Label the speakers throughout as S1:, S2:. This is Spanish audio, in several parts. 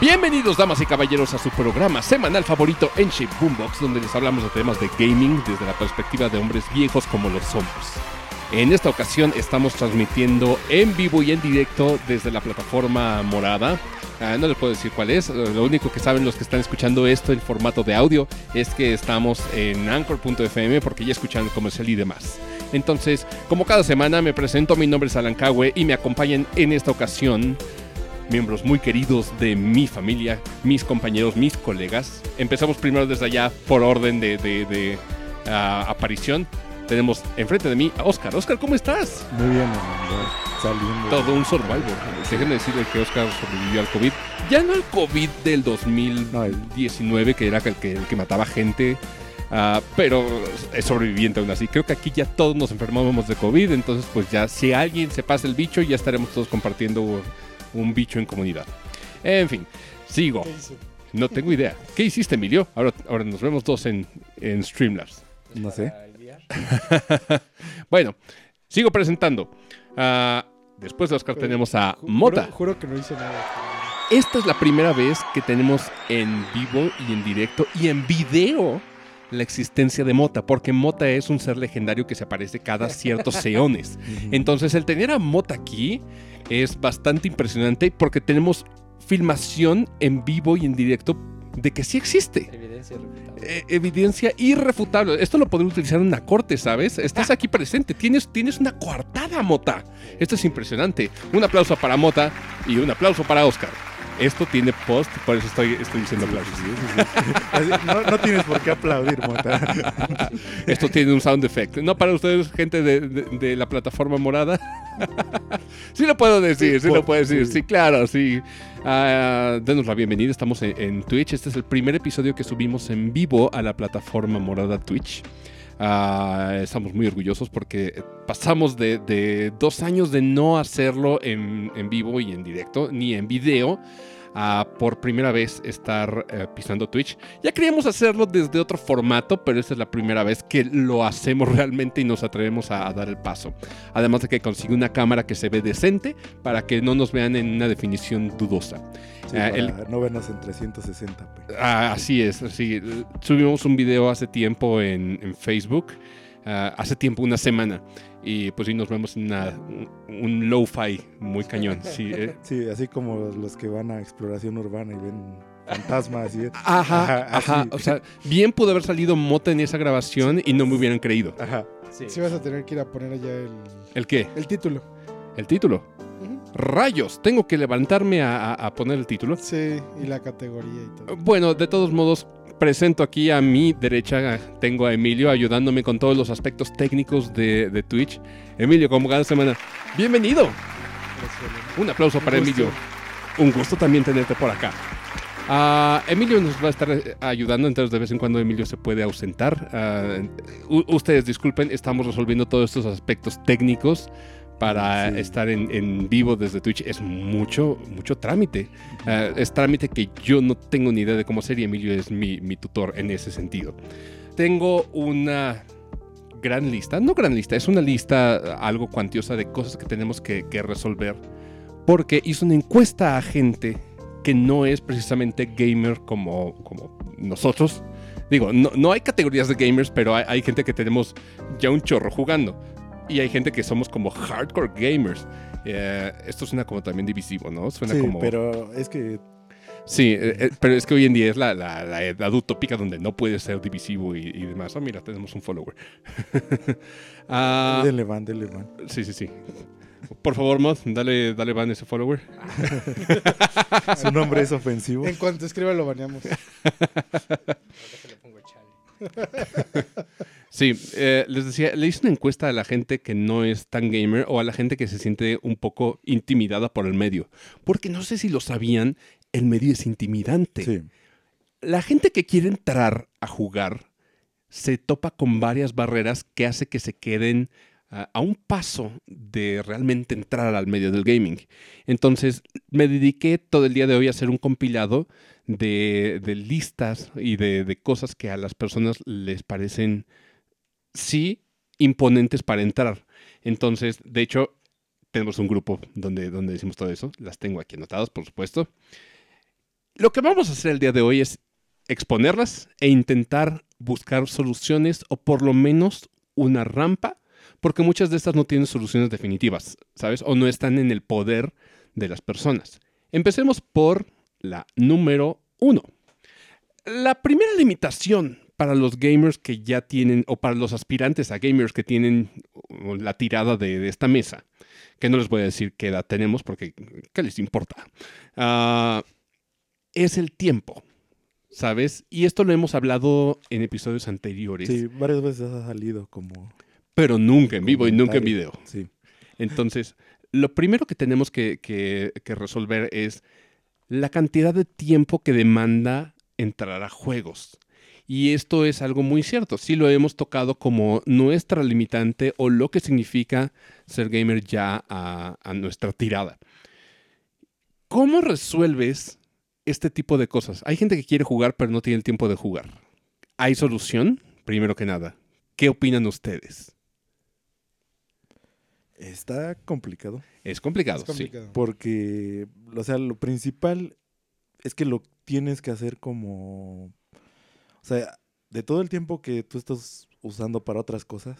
S1: Bienvenidos, damas y caballeros, a su programa semanal favorito en Shape Boombox, donde les hablamos de temas de gaming desde la perspectiva de hombres viejos como lo somos. En esta ocasión estamos transmitiendo en vivo y en directo desde la plataforma morada. Ah, no les puedo decir cuál es, lo único que saben los que están escuchando esto en formato de audio es que estamos en anchor.fm porque ya escuchan el comercial y demás. Entonces, como cada semana me presento, mi nombre es Alan Cahue y me acompañan en esta ocasión miembros muy queridos de mi familia, mis compañeros, mis colegas. Empezamos primero desde allá por orden de, de- de, ah, aparición. Tenemos enfrente de mí a Oscar. Oscar, ¿cómo estás?
S2: Muy bien, hermano, saliendo.
S1: Todo un survivor. Déjenme decirle que Oscar sobrevivió al COVID. Ya no al COVID del 2019, que era el que, el que mataba gente. ah, pero es sobreviviente aún así. Creo que aquí ya todos nos enfermábamos de COVID. Entonces, pues ya si alguien se pasa el bicho, ya estaremos todos compartiendo un bicho en comunidad. En fin, sigo. No tengo idea. ¿Qué hiciste, Emilio? Ahora, ahora nos vemos todos en, en Streamlabs.
S2: No sé.
S1: Bueno, sigo presentando. Ah, después de Oscar tenemos a Mota.
S3: Juro, juro que no hice nada.
S1: Esta es la primera vez que tenemos en vivo y en directo y en video la existencia de Mota, porque Mota es un ser legendario que se aparece cada ciertos eones. Entonces, el tener a Mota aquí es bastante impresionante porque tenemos filmación en vivo y en directo de que sí existe.
S3: Evidencia irrefutable.
S1: Eh, evidencia irrefutable. Esto lo podemos utilizar en una corte, ¿sabes? Estás aquí presente. Tienes, tienes una coartada, Mota. Esto es impresionante. Un aplauso para Mota y un aplauso para Oscar. Esto tiene post, por eso estoy, estoy diciendo aplausos.
S2: Así, no, no tienes por qué aplaudir, Mota.
S1: Esto tiene un sound effect. No para ustedes, gente de, de- de la plataforma morada. sí lo puedo decir, sí,
S2: Sí,
S1: lo puedo decir.
S2: sí.
S1: Sí, claro, sí. Ah, denos la bienvenida. Estamos en, en Twitch. Este es el primer episodio que subimos en vivo a la plataforma morada Twitch. Ah, estamos muy orgullosos porque pasamos de, dos años de no hacerlo en vivo y en directo, ni en video, a por primera vez estar eh, pisando Twitch. Ya queríamos hacerlo desde otro formato, pero esta es la primera vez que lo hacemos realmente y nos atrevemos a, a dar el paso. Además de que consigue una cámara que se ve decente para que no nos vean en una definición dudosa.
S2: Sí, para
S1: el-
S2: no vernos en 360p.
S1: Ah, así es, sí. Subimos un video hace tiempo en, en Facebook, ah, hace tiempo, una semana, y pues sí nos vemos en una- un, un lo-fi muy cañón. Sí, eh.
S2: Sí, así como los que van a exploración urbana y ven fantasmas y...
S1: Ajá,
S2: Ajá,
S1: ajá. O sea, bien pudo haber salido Mota en esa grabación y no me hubieran creído.
S2: Ajá.
S3: Sí vas a tener que ir a poner allá el,
S1: ¿El qué?
S3: el título.
S1: El título. Rayos, tengo que levantarme a, a- a poner el título.
S3: Sí, y la categoría y todo.
S1: Bueno, de todos modos, presento aquí a mi derecha, tengo a Emilio ayudándome con todos los aspectos técnicos de, de Twitch. Emilio, como cada semana, bienvenido.
S3: Gracias,
S1: Un aplauso
S3: Un
S1: para
S3: gusto.
S1: Emilio. Un gusto también tenerte por acá. Ah, Emilio nos va a estar eh, ayudando, entonces de vez en cuando Emilio se puede ausentar. Ah, u- ustedes disculpen, estamos resolviendo todos estos aspectos técnicos para
S2: Sí.
S1: estar en, en vivo desde Twitch. Es mucho, mucho trámite. Ah, es trámite que yo no tengo ni idea de cómo hacer y Emilio es mi, mi tutor en ese sentido. Tengo una gran lista, no gran lista, es una lista algo cuantiosa de cosas que tenemos que, que resolver porque hizo una encuesta a gente que no es precisamente gamer como, como nosotros. Digo, no, no hay categorías de gamers, pero hay, hay gente que tenemos ya un chorro jugando. Y hay gente que somos como hardcore gamers. Eh, esto suena como también divisivo, ¿no? Suena
S2: Sí,
S1: como...
S2: pero es que...
S1: Sí, eh, eh, pero es que hoy en día es la, la, la edad utópica donde no puede ser divisivo y, y demás. Oh, mira, tenemos un follower. Ah,
S2: Denle van, denle van.
S1: sí, sí, sí. Por favor, Mod, dale, dale van a ese follower.
S2: Su nombre es ofensivo.
S3: En cuanto escriba lo baneamos.
S1: Sí, eh, les decía, le hice una encuesta a la gente que no es tan gamer o a la gente que se siente un poco intimidada por el medio. Porque no sé si lo sabían, el medio es intimidante.
S2: Sí.
S1: La gente que quiere entrar a jugar se topa con varias barreras que hace que se queden ah, a un paso de realmente entrar al medio del gaming. Entonces me dediqué todo el día de hoy a hacer un compilado de, de listas y de, de cosas que a las personas les parecen, sí, imponentes para entrar. Entonces, de hecho, tenemos un grupo donde, donde decimos todo eso. Las tengo aquí anotadas, por supuesto. Lo que vamos a hacer el día de hoy es exponerlas e intentar buscar soluciones o por lo menos una rampa, porque muchas de estas no tienen soluciones definitivas, ¿sabes? O no están en el poder de las personas. Empecemos por la número uno. La primera limitación para los gamers que ya tienen, o para los aspirantes a gamers que tienen la tirada de, de esta mesa, que no les voy a decir qué edad tenemos porque ¿qué les importa? Ah, es el tiempo, ¿sabes? Y esto lo hemos hablado en episodios anteriores,
S2: Sí, varias veces ha salido como.
S1: pero nunca en vivo y nunca en video.
S2: Sí.
S1: Entonces, lo primero que tenemos que, que- que resolver es la cantidad de tiempo que demanda entrar a juegos. Y esto es algo muy cierto. Sí lo hemos tocado como nuestra limitante o lo que significa ser gamer ya a, a nuestra tirada. ¿Cómo resuelves este tipo de cosas? Hay gente que quiere jugar pero no tiene el tiempo de jugar. ¿Hay solución? Primero que nada, ¿qué opinan ustedes?
S2: Está complicado.
S1: Es complicado,
S3: Es complicado.
S2: Porque, o sea, lo principal es que lo tienes que hacer como. O sea, de todo el tiempo que tú estás usando para otras cosas,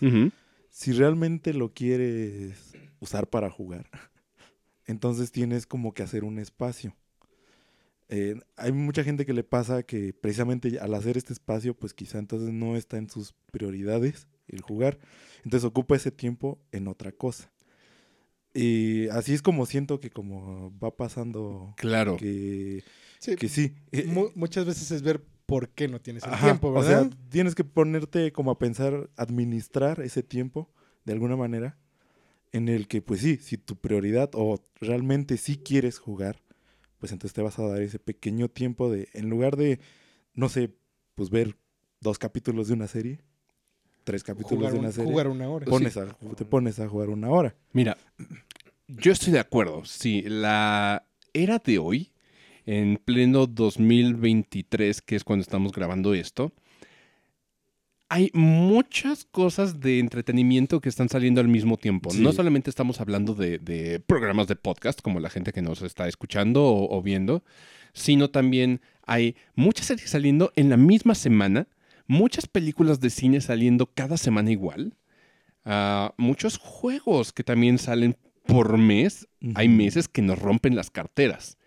S2: si realmente lo quieres usar para jugar, entonces tienes como que hacer un espacio. Eh, hay mucha gente que le pasa que precisamente al hacer este espacio, pues quizá entonces no está en sus prioridades el jugar. Entonces ocupa ese tiempo en otra cosa. Y así es como siento que como va pasando
S1: Claro.
S2: que,
S3: Sí,
S2: que sí.
S3: mu- muchas veces es ver por qué no tienes el
S2: Ajá,
S3: tiempo,
S2: O sea, tienes que ponerte como a pensar, administrar ese tiempo de alguna manera en el que, pues sí, si tu prioridad o realmente sí quieres jugar, pues entonces te vas a dar ese pequeño tiempo de, en lugar de, no sé, pues ver dos capítulos de una serie, tres capítulos
S3: jugar,
S2: de
S3: un-
S2: una serie,
S3: jugar una hora.
S2: pones a- te pones a jugar una hora.
S1: Mira, yo estoy de acuerdo. Sí, la era de hoy, en pleno 2023, que es cuando estamos grabando esto, hay muchas cosas de entretenimiento que están saliendo al mismo tiempo.
S2: Sí.
S1: No solamente estamos hablando de, de programas de podcast, como la gente que nos está escuchando o, o viendo, sino también hay muchas series saliendo en la misma semana, muchas películas de cine saliendo cada semana igual, ah, muchos juegos que también salen por mes. Hay meses que nos rompen las carteras.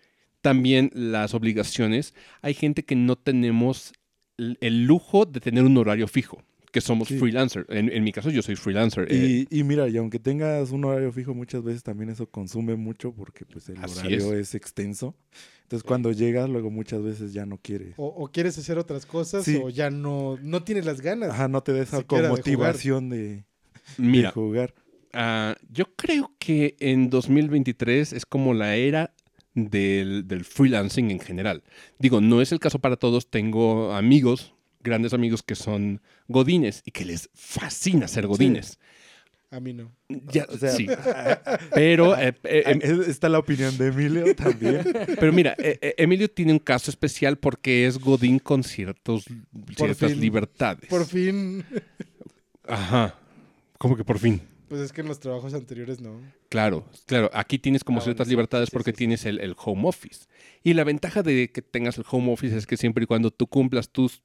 S1: También las obligaciones. Hay gente que no tenemos el, lujo de tener un horario fijo, que somos
S2: Sí.
S1: freelancer. En, en mi caso, yo soy freelancer. eh,
S2: Y, mira, y aunque tengas un horario fijo, muchas veces también eso consume mucho porque pues el horario es. extenso. Entonces cuando llegas, luego muchas veces ya no quieres.
S3: O, o quieres hacer otras cosas
S2: Sí.
S3: o ya no, no tienes las ganas.
S2: Ajá, no te da esa como
S3: de jugar.
S2: motivación de, de
S1: mira,
S2: jugar.
S1: ah, yo creo que en 2023 es como la era del, del freelancing en general. Digo, no es el caso para todos. Tengo amigos, grandes amigos que son godines y que les fascina ser godines.
S3: A mí no.
S1: Ya,
S2: O sea,
S1: sí. Pero, eh, eh, em-
S2: es- está la opinión de Emilio también.
S1: pero mira, eh, eh, Emilio tiene un caso especial porque es godín con ciertos, ciertas
S3: fin.
S1: libertades.
S3: Por fin.
S1: Ajá. ¿Cómo que por fin?
S3: Pues es que en los trabajos anteriores no.
S1: Claro, claro. Aquí tienes como
S3: Ah,
S1: ciertas
S3: sí,
S1: libertades
S3: sí,
S1: porque
S3: sí.
S1: tienes el, el home office. Y la ventaja de que tengas el home office es que siempre y cuando tú cumplas tus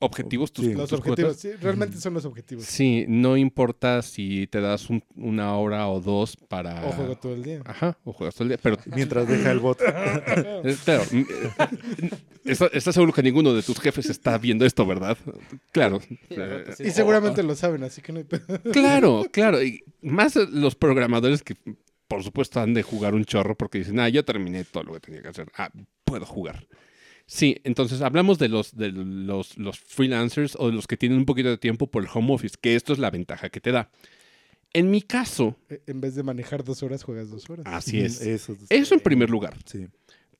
S1: objetivos, tus,
S2: Sí.
S3: Los
S1: tus
S3: objetivos, sí, realmente son los objetivos.
S1: Sí, no importa si te das un- una hora o dos para...
S3: O juego todo el día.
S1: Ajá, o juegas todo el día. Pero
S2: Mientras deja el bot.
S1: Eh, Claro. mm, eh, está- ¿Estás seguro que ninguno de tus jefes está viendo esto, verdad? Claro.
S3: Y seguramente lo saben, así que no hay.
S1: Claro, claro. Y más los programadores que, por supuesto, han de jugar un chorro porque dicen, ah, ya terminé todo lo que tenía que hacer. Ah, puedo jugar. Sí, entonces hablamos de los, de los, los freelancers o de los que tienen un poquito de tiempo por el home office, que esto es la ventaja que te da. En mi caso,
S3: Eh, En vez de manejar dos horas, juegas dos horas.
S1: así es.
S2: Eso,
S1: Eso en primer lugar.
S2: Sí.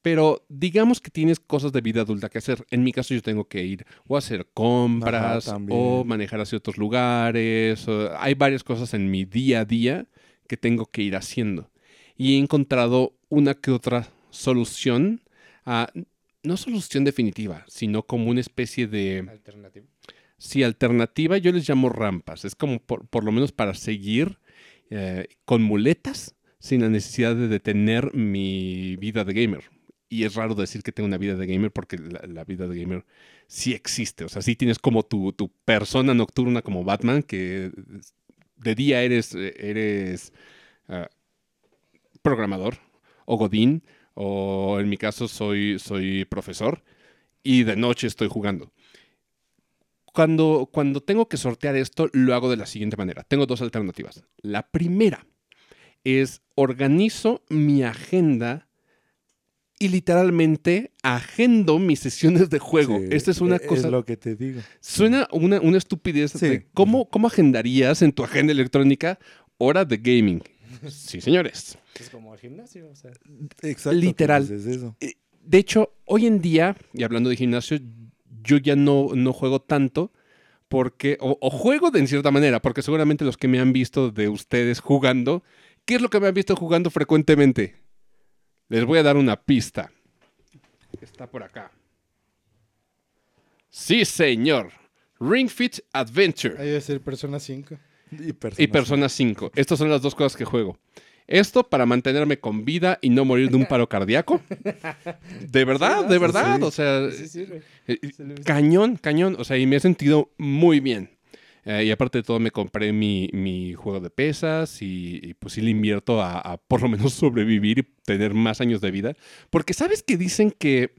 S1: Pero digamos que tienes cosas de vida adulta que hacer. En mi caso yo tengo que ir o a hacer compras
S2: Ajá,
S1: o manejar hacia otros lugares. o- hay varias cosas en mi día a día que tengo que ir haciendo. Y he encontrado una que otra solución, a, no solución definitiva, sino como una especie de...
S4: Alternativa.
S1: Sí, alternativa, yo les llamo rampas. Es como por, por lo menos para seguir eh, con muletas sin la necesidad de detener mi vida de gamer. y es raro decir que tengo una vida de gamer porque la, la vida de gamer sí existe. O sea, sí tienes como tu, tu persona nocturna como Batman, que de día eres, eres ah, programador o godín, o en mi caso soy, soy profesor, y de noche estoy jugando. Cuando, cuando tengo que sortear esto, lo hago de la siguiente manera. Tengo dos alternativas. La primera es organizo mi agenda y literalmente agendo mis sesiones de juego.
S2: Sí,
S1: Esta es una
S2: e-
S1: cosa...
S2: Es lo que te digo.
S1: Suena una, una estupidez.
S2: Sí.
S1: de ¿cómo, ¿Cómo agendarías en tu agenda electrónica hora de gaming? Sí, señores.
S3: Es como el gimnasio, o sea.
S2: Exacto.
S1: Literal.
S2: pues, es eso.
S1: De hecho, hoy en día, y hablando de gimnasio, yo ya no, no juego tanto porque, o, o juego de en cierta manera, porque seguramente los que me han visto de ustedes jugando, ¿qué es lo que me han visto jugando frecuentemente? Les voy a dar una pista. Está por acá. Sí, señor. Ring Fit Adventure.
S3: Ahí debe ser Persona 5.
S2: Y Persona,
S1: y Persona 5. Estas son las dos cosas que juego. Esto para mantenerme con vida y no morir de un paro cardíaco. De verdad, de verdad.
S2: Sí.
S1: O sea,
S3: Sí, sí, güey.
S1: eh, cañón, cañón. O sea, y me he sentido muy bien. Eh, y aparte de todo, me compré mi, mi juego de pesas y, y, pues sí le invierto a, a por lo menos sobrevivir y tener más años de vida. Porque sabes que dicen que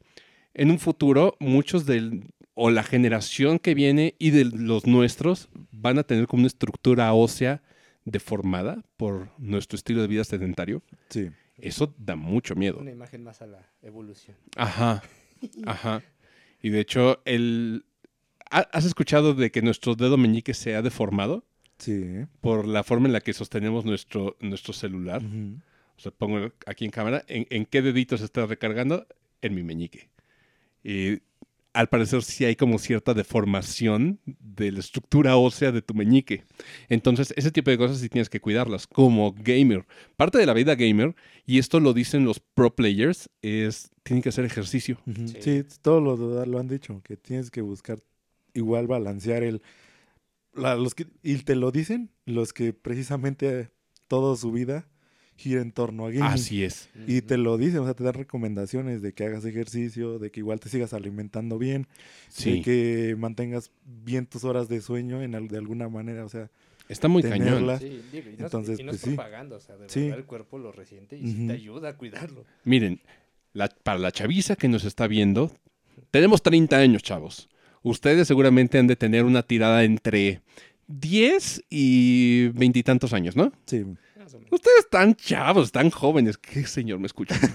S1: en un futuro muchos del o la generación que viene y de los nuestros van a tener como una estructura ósea deformada por nuestro estilo de vida sedentario.
S2: Sí.
S1: Eso da mucho miedo.
S3: Una imagen más a la evolución.
S1: Ajá, ajá. Y de hecho, el... ¿ha- ¿has escuchado de que nuestro dedo meñique se ha deformado
S2: Sí.
S1: por la forma en la que sostenemos nuestro, nuestro celular? O sea, pongo aquí en cámara, ¿en, en qué dedito se está recargando? En mi meñique. Y al parecer sí hay como cierta deformación de la estructura ósea de tu meñique. Entonces, ese tipo de cosas sí tienes que cuidarlas como gamer. Parte de la vida gamer, y esto lo dicen los pro players, es tienen que hacer ejercicio.
S3: Sí.
S2: Sí, todos lo, lo han dicho, que tienes que buscar igual balancear el... la- los que, y te lo dicen los que precisamente toda su vida gira en torno a gaming.
S1: Así es.
S2: Y te lo dicen, o sea, te dan recomendaciones de que hagas ejercicio, de que igual te sigas alimentando bien, de
S1: Sí.
S2: que mantengas bien tus horas de sueño en al- de alguna manera, o sea,
S1: Está muy cañón.
S3: Sí, digo, y no,
S2: Entonces,
S3: es, y no
S2: pues
S3: es
S2: sí.
S3: o sea, de
S2: Sí.
S3: verdad el cuerpo lo resiente y sí
S2: Ujú.
S3: te ayuda a cuidarlo.
S1: Miren, la- para la chaviza que nos está viendo, tenemos 30 años, chavos. Ustedes seguramente han de tener una tirada entre 10 y veintitantos años, ¿no?
S2: sí,
S3: Más o menos.
S1: Ustedes están chavos, están jóvenes. ¿Qué señor me escucha?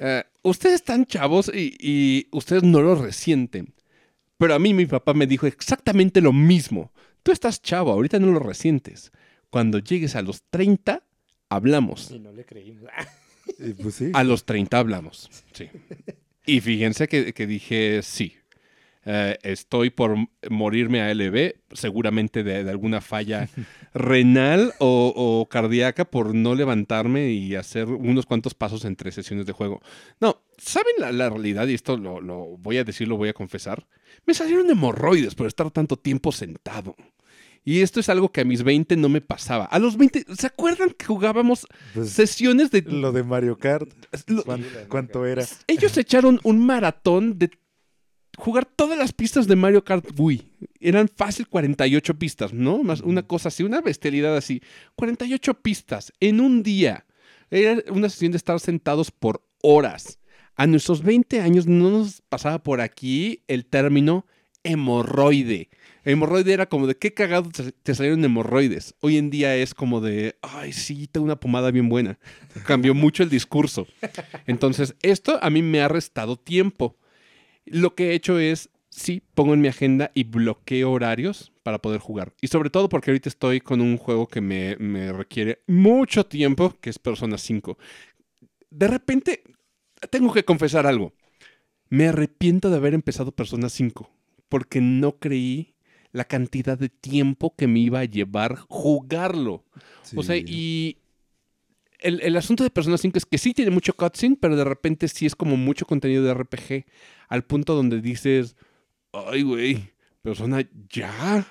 S1: Eh, ustedes están chavos y, y ustedes no lo resienten. Pero a mí mi papá me dijo exactamente lo mismo. Tú estás chavo, ahorita no lo resientes. Cuando llegues a los 30, hablamos.
S3: Y no le creímos.
S2: y pues sí.
S1: A los 30 hablamos. Sí. Y fíjense que, que dije sí. Eh, estoy por morirme a LB, seguramente de, de alguna falla renal o, o cardíaca por no levantarme y hacer unos cuantos pasos entre sesiones de juego. No, ¿saben la, la realidad? Y esto lo, lo voy a decir, lo voy a confesar. Me salieron hemorroides por estar tanto tiempo sentado. Y esto es algo que a mis 20 no me pasaba. A los 20, ¿se acuerdan que jugábamos
S2: Pues,
S1: sesiones de...
S2: lo de Mario Kart,
S1: lo-
S2: ¿cuán-
S3: Sí, la de
S2: ¿cuánto
S3: Mario
S2: era?
S1: ellos echaron un maratón de jugar todas las pistas de Mario Kart Wii. Eran fácil 48 pistas, ¿no? Más una cosa así, una bestialidad así. 48 pistas en un día. Era una sesión de estar sentados por horas. A nuestros 20 años no nos pasaba por aquí el término hemorroide. Hemorroide era como de qué cagado te- te salieron hemorroides. Hoy en día es como de, ay, sí, tengo una pomada bien buena. Cambió mucho el discurso. Entonces, esto a mí me ha restado tiempo. Lo que he hecho es, sí, pongo en mi agenda y bloqueo horarios para poder jugar. Y sobre todo porque ahorita estoy con un juego que me, me requiere mucho tiempo, que es Persona 5. De repente, tengo que confesar algo. Me arrepiento de haber empezado Persona 5 porque no creí la cantidad de tiempo que me iba a llevar jugarlo. O sea, y el, el asunto de Persona 5 es que sí tiene mucho cutscene, pero de repente sí es como mucho contenido de RPG, al punto donde dices, ay, güey, Persona, ya,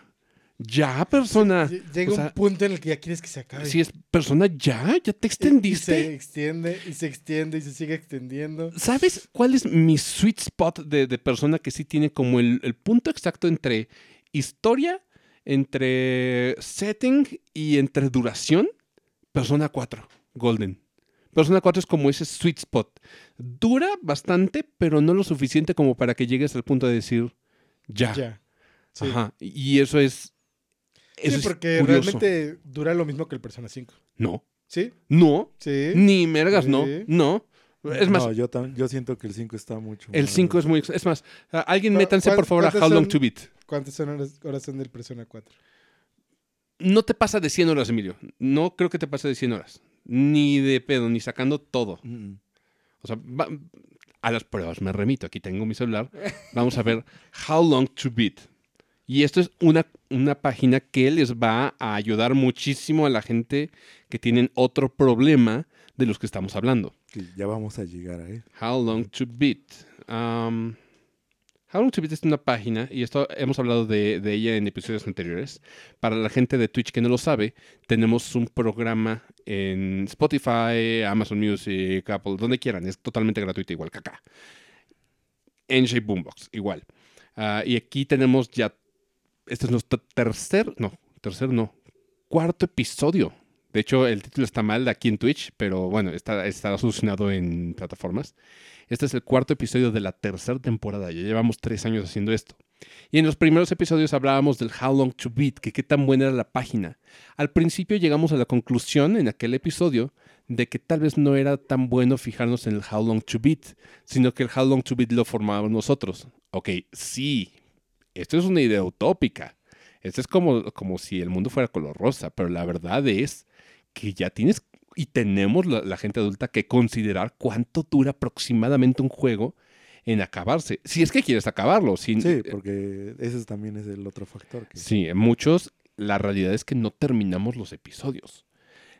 S1: Ya, persona.
S3: Ll- Llega
S1: o sea,
S3: un punto en el que ya quieres que se acabe.
S1: Si es persona, ya, ya te
S3: Y- Y, se
S1: extendiste.
S3: extiende y se extiende y se sigue extendiendo.
S1: ¿Sabes cuál es mi sweet spot de, de persona que sí tiene como el, el punto exacto entre historia, entre setting y entre duración? Persona 4, Golden. Persona 4 es como ese sweet spot. Dura bastante, pero no lo suficiente como para que llegues al punto de decir ya.
S3: Ya. Sí.
S1: Ajá. Y eso es. Eso
S3: Sí,
S1: es
S3: porque realmente dura lo mismo que el Persona 5.
S1: No.
S3: ¿Sí?
S1: No.
S3: Sí.
S1: Ni mergas, no.
S3: Sí.
S1: No. Es más,
S2: no, yo, yo siento que el 5 está mucho
S1: el
S2: más-
S1: 5 es muy. Es más, alguien
S3: ¿Cu-
S1: métanse por favor a How Long to Beat.
S3: ¿Cuántas son horas, horas son del Persona 4?
S1: No te pasa de 100 horas, Emilio. No creo que te pase de 100 horas. Ni de pedo, ni sacando todo.
S2: Mm.
S1: O sea, va- a las pruebas me remito. Aquí tengo mi celular. Vamos a ver How Long to Beat. Y esto es una, una página que les va a ayudar muchísimo a la gente que tienen otro problema de los que estamos hablando.
S2: Que ya vamos a llegar a él.
S1: How Long to Beat. Um, How to es una página, y esto hemos hablado de, de ella en episodios anteriores. Para la gente de Twitch que no lo sabe, tenemos un programa en Spotify, Amazon Music, Apple, donde quieran. Es totalmente gratuito, igual que acá. Shape Boombox, igual. Ah, y aquí tenemos ya. Este es nuestro tercer. No, tercer no. Cuarto episodio. De hecho, el título está mal aquí en Twitch, pero bueno, está, estará solucionado en plataformas. Este es el cuarto episodio de la tercera temporada. Ya llevamos tres años haciendo esto. Y en los primeros episodios hablábamos del How Long to Beat, que qué tan buena era la página. Al principio llegamos a la conclusión en aquel episodio de que tal vez no era tan bueno fijarnos en el How Long to Beat, sino que el How Long to Beat lo formábamos nosotros. Ok, sí, esto es una idea utópica. Esto es como, como si el mundo fuera color rosa, pero la verdad es que ya tienes y tenemos la, la gente adulta que considerar cuánto dura aproximadamente un juego en acabarse. Si es que quieres acabarlo. Si,
S2: Sí, porque ese también es el otro factor. Que...
S1: Sí, en muchos, la realidad es que no terminamos los episodios.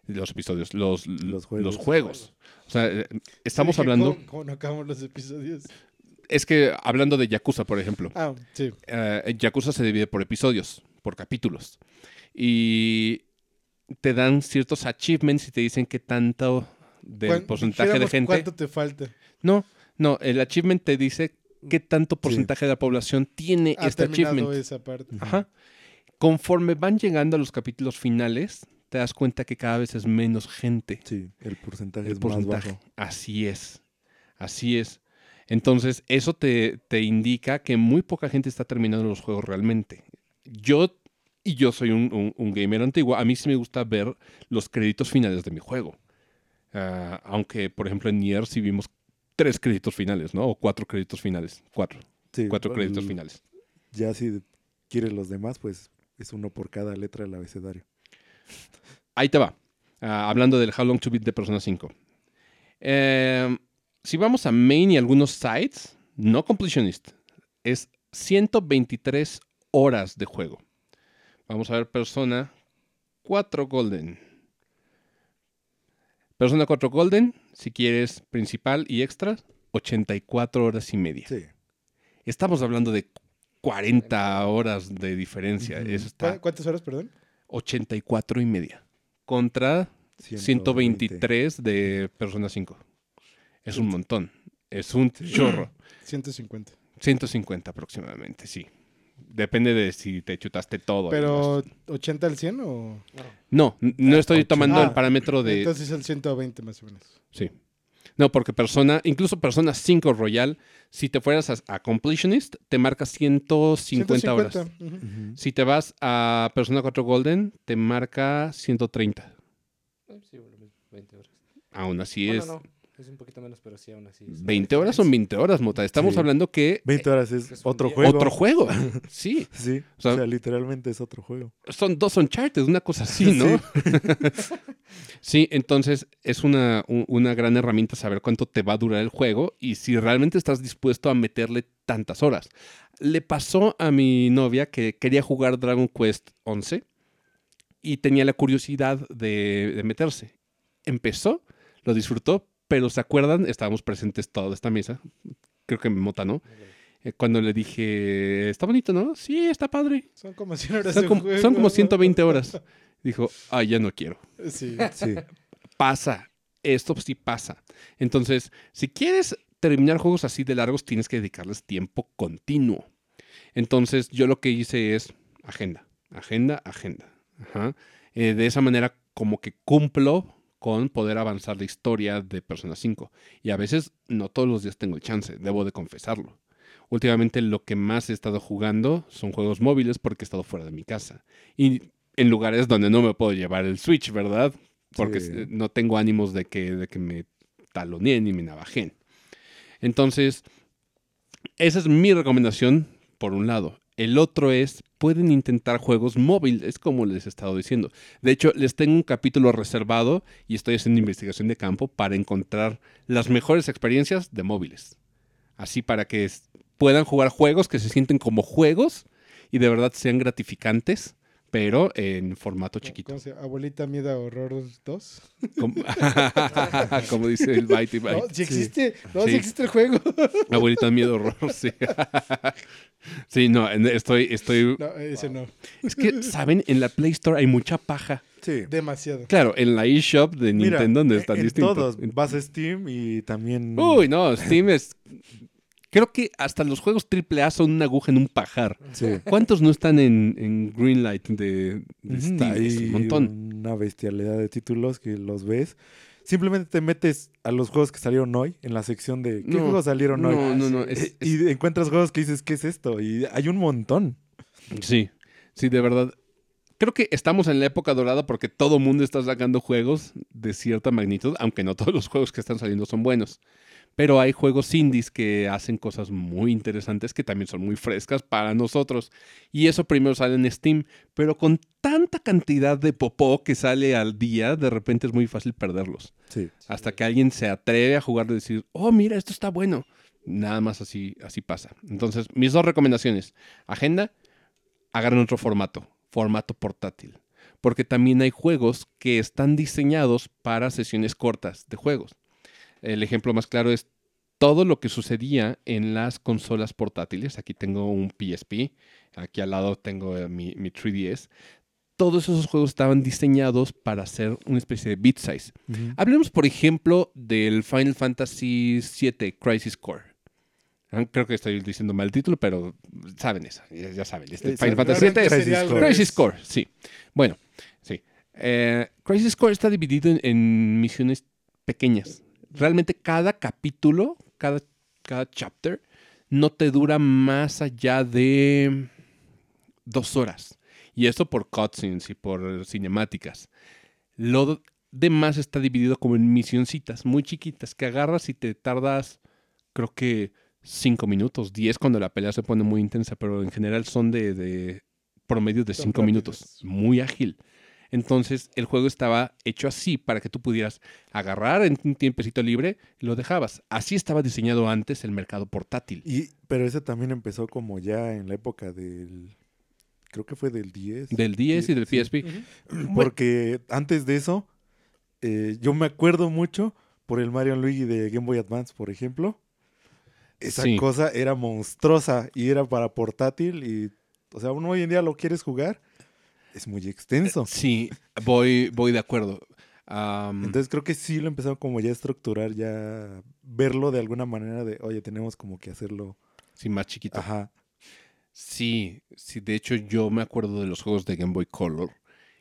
S1: Los episodios, los, los,
S2: juegos.
S1: los juegos. O sea, eh, estamos
S3: Sí,
S1: hablando.
S3: ¿Cómo, cómo no acabamos los episodios?
S1: Es que hablando de Yakuza, por ejemplo.
S3: Ah, sí.
S1: eh, Yakuza se divide por episodios, por capítulos. Y te dan ciertos achievements y te dicen qué tanto del
S3: ¿Cuán-
S1: porcentaje de gente.
S3: ¿Cuánto te falta?
S1: No, no, el achievement te dice qué tanto porcentaje de la población tiene
S3: Ha
S1: este achievement.
S3: esa parte.
S1: Ajá. Conforme van llegando a los capítulos finales, te das cuenta que cada vez es menos gente.
S2: Sí, el porcentaje
S1: El
S2: es
S1: porcentaje.
S2: más bajo.
S1: Así es. Así es. Entonces, eso te, te indica que muy poca gente está terminando los juegos realmente. Yo, y yo soy un, un- un gamer antiguo, a mí sí me gusta ver los créditos finales de mi juego. Ah, aunque, por ejemplo, en Nier sí vimos tres créditos finales, ¿no? O cuatro créditos finales. Cuatro.
S2: Sí,
S1: Cuatro créditos finales.
S2: Ya si quieres los demás, pues es uno por cada letra del abecedario.
S1: Ahí te va. Ah, hablando del How Long to Beat de Persona 5. Eh, si vamos a main y algunos sites, no completionist, es 123 horas de juego. Vamos a ver Persona 4 Golden. Persona 4 Golden, si quieres principal y extras, 84 horas y media.
S2: Sí.
S1: Estamos hablando de 40 horas de diferencia.
S2: Ujú.
S1: Eso
S3: ¿Cu-
S1: está
S3: ¿Cuántas horas, perdón?
S1: 84 y media. Contra
S2: 120.
S1: 123 de Persona 5. Es un montón. Es un chorro.
S3: 150.
S1: 150 aproximadamente, sí. Depende de si te chutaste todo.
S3: ¿Pero
S1: además.
S3: 80 al 100 o...?
S1: No, no estoy
S2: Ocho.
S1: tomando el
S3: Ah,
S1: parámetro de...
S3: Entonces el 120 más o menos.
S1: Sí. No, porque Persona, incluso Persona 5 Royal, si te fueras a, a Completionist, te marca 150, horas.
S3: 150, ujú.
S2: Ujú.
S1: Si te vas a Persona 4 Golden, te marca 130.
S3: Sí, bueno, 20 horas.
S1: Aún así
S3: Bueno,
S1: es...
S3: no, es un poquito menos, pero sí, aún así. es
S1: 20
S3: una
S1: horas son
S3: diferencia.
S1: 20 horas, Mota. Estamos
S2: Sí.
S1: hablando que
S2: 20 horas es otro juego.
S1: otro juego. Sí,
S2: Sí,
S1: O sea-
S2: o sea, literalmente es otro juego.
S1: son dos Uncharted, una cosa así, ¿no? Sí, entonces es una, un- una gran herramienta saber cuánto te va a durar el juego y si realmente estás dispuesto a meterle tantas horas. Le pasó a mi novia que quería jugar Dragon Quest 11 y tenía la curiosidad de, de meterse. Empezó, lo disfrutó, pero ¿se acuerdan? Estábamos presentes toda esta mesa. Creo que Mota, ¿no? Eh, Cuando le dije, está bonito, ¿no? Sí, está padre.
S3: Son como 100 horas
S1: Son
S3: de
S1: como,
S3: juego.
S1: son como 120 horas. Dijo, ah, ya no quiero.
S3: Sí.
S2: Sí.
S1: Pasa. Esto sí pasa. Entonces, si quieres terminar juegos así de largos, tienes que dedicarles tiempo continuo. Entonces, yo lo que hice es agenda, agenda, agenda. Ajá. Eh, de esa manera, como que cumplo con poder avanzar la historia de Persona 5. Y a veces no todos los días tengo el chance, debo de confesarlo. Últimamente lo que más he estado jugando son juegos móviles porque he estado fuera de mi casa. Y en lugares donde no me puedo llevar el Switch, ¿verdad? Porque
S2: Sí.
S1: no tengo ánimos de que, de que me taloneen ni me navajen. Entonces, esa es mi recomendación, por un lado. El otro es, pueden intentar juegos móviles, como les he estado diciendo. De hecho, les tengo un capítulo reservado y estoy haciendo investigación de campo para encontrar las mejores experiencias de móviles. Así para que puedan jugar juegos que se sienten como juegos y de verdad sean gratificantes, pero en formato chiquito.
S3: ¿Cómo se llama? Abuelita Miedo a Horror 2.
S1: Como, como dice el Byte
S3: No,
S1: Byte.
S3: si existe, no,
S1: Sí.
S3: si existe el juego.
S1: Abuelita miedo horror, sí. sí, no, estoy, estoy.
S3: No, ese no.
S1: Es que, ¿saben? En la Play Store hay mucha paja.
S2: Sí.
S3: Demasiado.
S1: Claro, en la eShop de
S2: Mira,
S1: Nintendo no
S2: en-
S1: está
S2: en
S1: distinto.
S2: todos. Vas a Steam y también...
S1: Uy, no, Steam es. Creo que hasta los juegos AAA son una aguja en un pajar.
S2: Sí.
S1: ¿Cuántos no están en, en Greenlight de, de
S2: Ujú,
S1: Steam? Un montón.
S2: una bestialidad de títulos que los ves. Simplemente te metes a los juegos que salieron hoy en la sección de ¿qué
S1: No,
S2: juegos salieron hoy?
S1: No, no, no.
S2: Eh,
S1: es-
S2: Y encuentras juegos que dices, ¿qué es esto? Y hay un montón.
S1: Sí, sí, de verdad. Creo que estamos en la época dorada porque todo mundo está sacando juegos de cierta magnitud, aunque no todos los juegos que están saliendo son buenos. Pero hay juegos indies que hacen cosas muy interesantes que también son muy frescas para nosotros. Y eso primero sale en Steam, pero con tanta cantidad de popó que sale al día, de repente es muy fácil perderlos.
S2: Sí.
S1: Hasta que alguien se atreve a jugar y decir, oh, mira, esto está bueno. Nada más así, así pasa. Entonces, mis dos recomendaciones. Agenda, agarren otro formato, formato portátil. Porque también hay juegos que están diseñados para sesiones cortas de juegos. El ejemplo más claro es todo lo que sucedía en las consolas portátiles. Aquí tengo un PSP, aquí al lado tengo eh, mi, mi 3DS. Todos esos juegos estaban diseñados para ser una especie de bit size. Hablemos, por ejemplo, del Final Fantasy VII Crisis Core. Ah, Creo que estoy diciendo mal el título, pero saben eso, ya, saben. Este Final Fantasy VII es
S2: Core.
S1: Crisis Core, sí. Bueno, sí. Eh, Crisis Core está dividido en, en misiones pequeñas. Realmente cada capítulo, cada, cada chapter, no te dura más allá de dos horas. Y esto por cutscenes y por cinemáticas. Lo demás está dividido como en misioncitas muy chiquitas que agarras y te tardas, creo que 5 minutos, 10 cuando la pelea se pone muy intensa, pero en general son de, de promedio de
S3: Son
S1: 5
S3: rápidas.
S1: minutos. Muy ágil. Entonces el juego estaba hecho así para que tú pudieras agarrar en un tiempecito libre y lo dejabas. Así estaba diseñado antes el mercado portátil.
S2: Y, pero ese también empezó como ya en la época del... Creo que fue del 10.
S1: Del 10 y del
S2: Sí.
S1: PSP.
S2: Porque antes de eso, eh, yo me acuerdo mucho por el Mario Luigi de Game Boy Advance, por ejemplo. Esa
S1: Sí.
S2: cosa era monstruosa y era para portátil y, o sea, uno hoy en día lo quieres jugar, es muy extenso.
S1: Sí, voy, voy de acuerdo.
S2: Entonces creo que sí lo empezaron como ya a estructurar, ya verlo de alguna manera de, oye, tenemos como que hacerlo.
S1: sí, más chiquito.
S2: Ajá.
S1: Sí, sí, de hecho yo me acuerdo de los juegos de Game Boy Color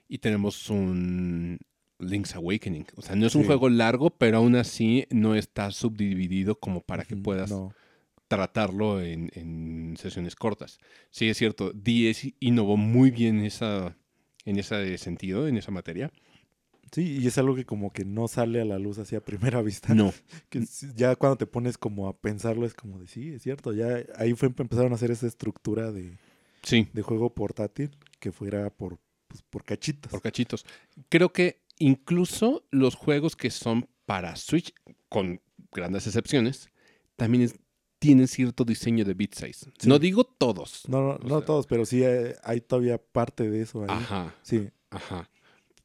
S1: y tenemos un Link's Awakening. O sea, no es un
S2: Sí.
S1: juego largo, pero aún así no está subdividido como para que puedas
S2: no.
S1: tratarlo en, en sesiones cortas. Sí, es cierto, 10 innovó muy bien esa, en ese sentido, en esa materia.
S2: Sí, y es algo que como que no sale a la luz así a primera vista.
S1: No,
S2: Que ya cuando te pones como a pensarlo es como de, sí, es cierto, ya ahí fue empezaron a hacer esa estructura de,
S1: sí,
S2: de juego portátil que fuera por, pues, por cachitos.
S1: por cachitos. Creo que incluso los juegos que son para Switch, con grandes excepciones, también es- tienen cierto diseño de bit size.
S2: Sí.
S1: No digo todos.
S2: No, no, no
S1: sea-
S2: todos, pero sí hay, hay todavía parte de eso ahí.
S1: Ajá,
S2: Sí,
S1: ajá.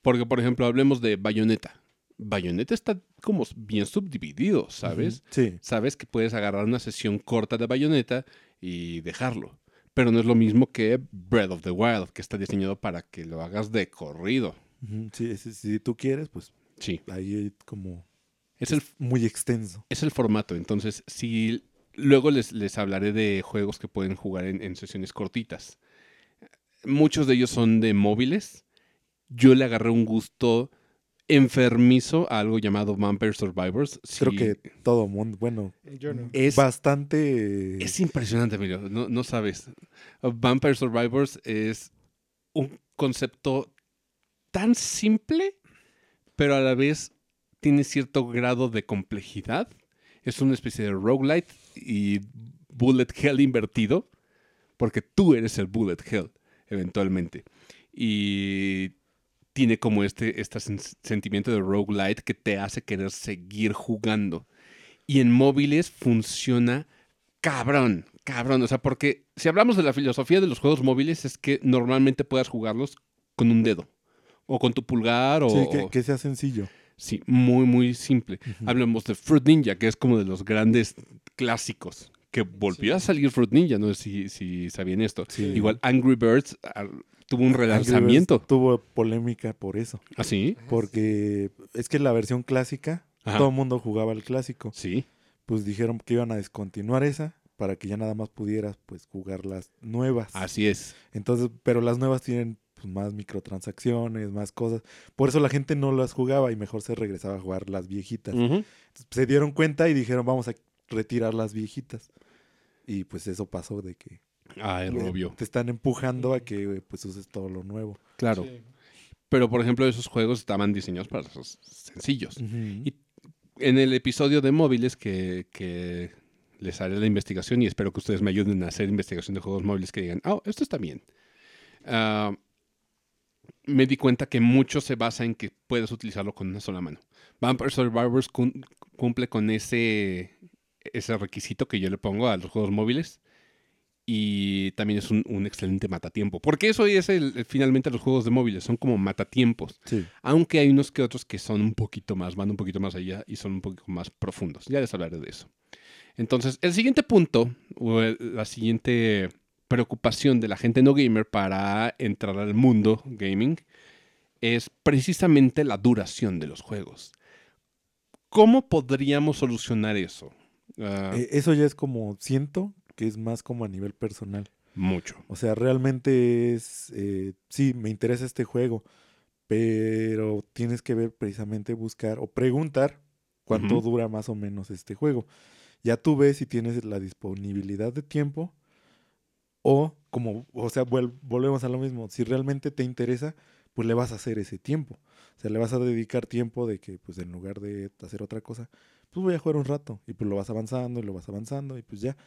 S1: Porque, por ejemplo, hablemos de Bayonetta. Bayonetta está como bien subdividido, ¿sabes?
S2: Sí.
S1: Sabes que puedes agarrar una sesión corta de Bayonetta y dejarlo. Pero no es lo mismo que Breath of the Wild, que está diseñado para que lo hagas de corrido.
S2: Sí, si, si tú quieres, pues
S1: Sí,
S2: ahí como
S1: es el,
S2: muy extenso.
S1: es el formato. Entonces, si luego les, les hablaré de juegos que pueden jugar en, en sesiones cortitas. Muchos de ellos son de móviles. Yo le agarré un gusto enfermizo a algo llamado Vampire Survivors.
S2: Creo que todo mundo, bueno,
S3: Yo no.
S1: es,
S2: bastante...
S1: es impresionante, Emilio. No, no sabes. Vampire Survivors es un concepto tan simple, pero a la vez tiene cierto grado de complejidad. Es una especie de roguelite y bullet hell invertido, porque tú eres el bullet hell, eventualmente. Y tiene como este, este sen- sentimiento de roguelite que te hace querer seguir jugando. Y en móviles funciona cabrón, cabrón. O sea, porque si hablamos de la filosofía de los juegos móviles es que normalmente puedas jugarlos con un dedo. O con tu pulgar o...
S2: Sí, que, que sea sencillo.
S1: Sí, muy, muy simple. Hablemos de Fruit Ninja, que es como de los grandes clásicos. Que volvió
S3: Sí.
S1: a salir Fruit Ninja, no sé si, si sabían esto.
S2: Sí.
S1: Igual Angry Birds ah, tuvo un relanzamiento.
S2: Tuvo polémica por eso.
S1: ¿Ah, sí?
S2: Porque es que la versión clásica,
S1: Ajá.
S2: todo el mundo jugaba el clásico.
S1: Sí.
S2: Pues dijeron que iban a descontinuar esa para que ya nada más pudieras pues jugar las nuevas.
S1: Así es.
S2: Entonces, pero las nuevas tienen pues, más microtransacciones, más cosas. Por eso la gente no las jugaba y mejor se regresaba a jugar las viejitas. Entonces, se dieron cuenta y dijeron, vamos a retirar las viejitas. Y pues eso pasó de que
S1: Ah, es obvio.
S2: te están empujando a que pues uses todo lo nuevo.
S1: Claro.
S3: Sí.
S1: Pero, por ejemplo, esos juegos estaban diseñados para los sencillos. Y en el episodio de móviles que, que les haré la investigación y espero que ustedes me ayuden a hacer investigación de juegos móviles que digan, oh, esto está bien. Ah, me di cuenta que mucho se basa en que puedes utilizarlo con una sola mano. Vampire Survivors cum- cumple con ese, ese requisito que yo le pongo a los juegos móviles. Y también es un, un excelente matatiempo. Porque eso es el, el- finalmente los juegos de móviles, son como matatiempos.
S2: Sí.
S1: Aunque hay unos que otros que son un poquito más, van un poquito más allá y son un poquito más profundos. Ya les hablaré de eso. Entonces, el siguiente punto, o el- la siguiente preocupación de la gente no gamer para entrar al mundo gaming, es precisamente la duración de los juegos. ¿Cómo podríamos solucionar eso? Ah,
S2: Eh, eso ya es como, siento que es más como a nivel personal.
S1: mucho.
S2: O sea, realmente es, eh, sí, me interesa este juego, pero tienes que ver precisamente buscar o preguntar cuánto dura más o menos este juego. Ya tú ves si tienes la disponibilidad de tiempo o como, o sea, volvemos a lo mismo, si realmente te interesa, pues le vas a hacer ese tiempo. O sea, le vas a dedicar tiempo de que, pues en lugar de hacer otra cosa, pues voy a jugar un rato y pues lo vas avanzando y lo vas avanzando y pues ya.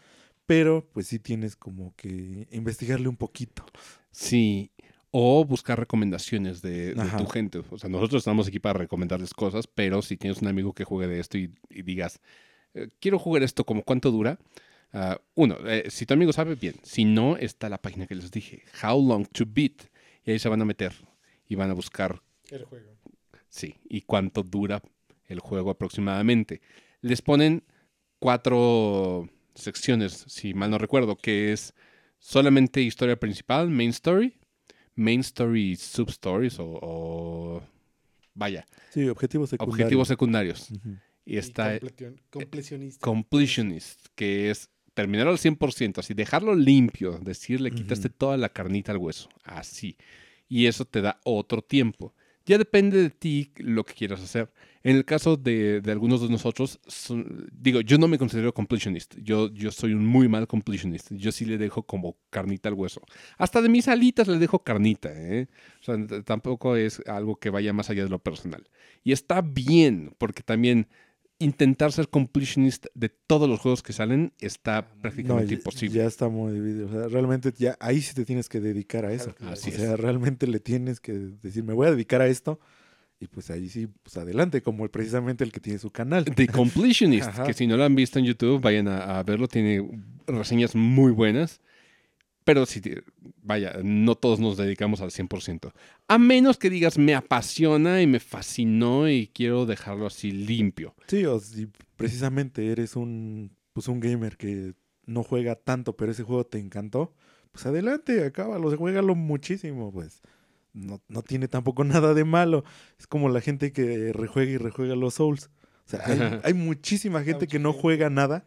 S2: Pero pues sí tienes como que investigarle un poquito.
S1: Sí. O buscar recomendaciones de, tu gente. O sea, nosotros estamos aquí para recomendarles cosas, pero si tienes un amigo que juegue de esto y, y digas, eh, quiero jugar esto, como cuánto dura? Ah, uno, eh, si tu amigo sabe, bien. Si no, está la página que les dije, How Long to Beat. Y ahí se van a meter y van a buscar,
S3: El juego.
S1: sí, y cuánto dura el juego aproximadamente. Les ponen cuatro secciones, si mal no recuerdo, que es solamente historia principal, main story, main story y substories o, o- vaya,
S2: Sí, objetivos secundarios.
S1: objetivos secundarios. Y está
S3: Y completión- completionista.
S1: completionist, que es terminar al 100%, así dejarlo limpio, decir, le quitaste toda la carnita al hueso, así. Y eso te da otro tiempo. Ya depende de ti lo que quieras hacer. En el caso de, de algunos de nosotros, son- digo, yo no me considero completionist. Yo, yo soy un muy mal completionist. Yo sí le dejo como carnita al hueso. Hasta de mis alitas le dejo carnita. ¿eh? O sea, tampoco es algo que vaya más allá de lo personal. Y está bien, porque también intentar ser completionist de todos los juegos que salen está
S2: No,
S1: prácticamente
S2: ya,
S1: imposible.
S2: ya está muy dividido. O sea, realmente ya ahí sí te tienes que dedicar a eso.
S1: Así
S2: o
S1: es.
S2: sea, realmente le tienes que decir, me voy a dedicar a esto. Y pues ahí sí, pues adelante, como el- precisamente el que tiene su canal.
S1: The Completionist, que si no lo han visto en YouTube, vayan a, a verlo, tiene reseñas muy buenas. Pero si, te- vaya, no todos nos dedicamos al 100%. A menos que digas, me apasiona y me fascinó y quiero dejarlo así limpio.
S2: Sí, o si precisamente eres un, pues un gamer que no juega tanto, pero ese juego te encantó, pues adelante, acábalo, juégalo muchísimo, pues. No, no tiene tampoco nada de malo. Es como la gente que rejuega y rejuega los Souls. O sea, hay, hay muchísima gente que no juega nada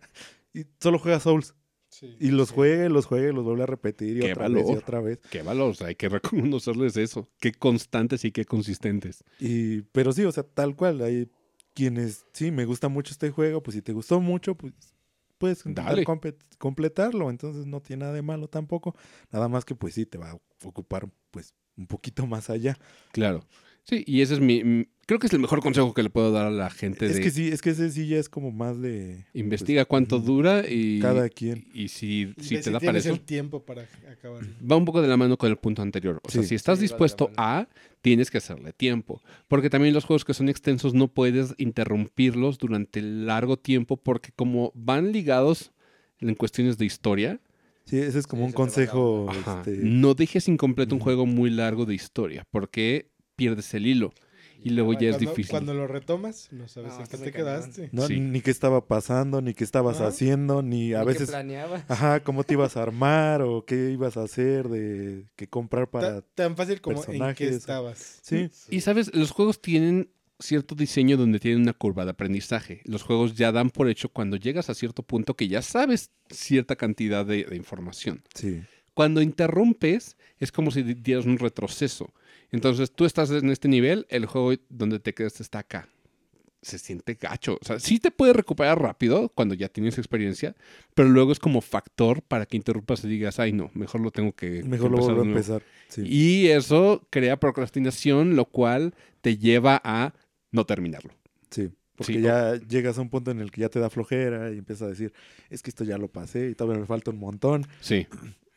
S2: y solo juega Souls.
S3: Sí,
S2: Y los
S3: sí.
S2: y los juega y los vuelve a repetir y
S1: Qué
S2: otra vez y otra vez.
S1: Qué valor, o sea, hay que reconocerles eso. Qué constantes y qué consistentes.
S2: Y, pero sí, o sea, tal cual. Hay quienes, sí, me gusta mucho este juego, pues si te gustó mucho, pues puedes intentar completarlo. Entonces no tiene nada de malo tampoco. Nada más que pues sí, te va a ocupar pues un poquito más allá.
S1: Claro. Sí, y ese es mi. Creo que es el mejor consejo que le puedo dar a la gente
S2: Es
S1: de
S2: que sí, es que ese sí ya es como más de...
S1: investiga
S2: pues,
S1: cuánto dura y.
S2: Cada quien.
S1: Y si,
S3: Y
S1: si te da para
S3: tienes
S1: eso.
S3: el tiempo para acabarlo.
S1: Va un poco de la mano con el punto anterior. O sea,
S2: Sí.
S1: si estás
S4: Sí,
S1: dispuesto a, tienes que hacerle tiempo. Porque también los juegos que son extensos no puedes interrumpirlos durante largo tiempo porque como van ligados en cuestiones de historia,
S2: Sí, ese es como
S4: Sí,
S2: un consejo. este,
S1: no dejes incompleto un juego muy largo de historia porque pierdes el hilo. Y luego ya es difícil.
S3: Cuando lo retomas, no sabes
S4: No,
S3: en qué te
S4: cañón.
S3: quedaste.
S2: no,
S1: Sí.
S2: Ni qué estaba pasando, ni qué estabas
S3: Ajá.
S2: haciendo, ni a
S4: Ni
S2: veces...
S4: planeaba.
S2: Ajá, cómo te ibas a armar o qué ibas a hacer, de qué comprar para...
S3: Ta- Tan fácil como en qué estabas.
S2: Sí,
S1: Y sabes, los juegos tienen cierto diseño donde tienen una curva de aprendizaje. Los juegos ya dan por hecho cuando llegas a cierto punto que ya sabes cierta cantidad de, de información.
S2: sí.
S1: Cuando interrumpes es como si di- dieras un retroceso. Entonces tú estás en este nivel, el juego donde te quedas está acá. Se siente gacho. O sea, sí te puedes recuperar rápido cuando ya tienes experiencia, pero luego es como factor para que interrumpas y digas, ay no, mejor lo tengo que
S2: Mejor lo vuelvo a
S1: de nuevo".
S2: empezar. Sí.
S1: Y eso crea procrastinación, lo cual te lleva a no terminarlo.
S2: Sí, porque
S1: Sí,
S2: ya llegas a un punto en el que ya te da flojera y empiezas a decir, es que esto ya lo pasé y todavía me falta un montón
S1: Sí,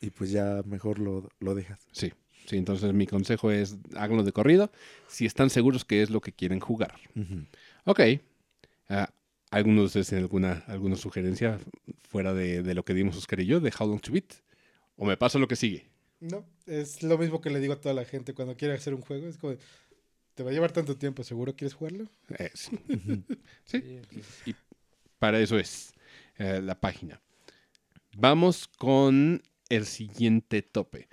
S2: y pues ya mejor lo, lo dejas.
S1: sí. Sí, entonces mi consejo es háganlo de corrido si están seguros que es lo que quieren jugar.
S2: Ujú.
S1: Ok. Ah, ¿Algunos de ustedes tienen alguna, alguna sugerencia fuera de, de lo que dimos Oscar y yo de How Long to Beat? ¿O me paso lo que sigue?
S3: No, es lo mismo que le digo a toda la gente cuando quiere hacer un juego. Es como, te va a llevar tanto tiempo, ¿seguro quieres jugarlo?
S1: Eh, sí. Sí.
S4: Sí, sí.
S1: para eso es eh, la página. Vamos con el siguiente tope.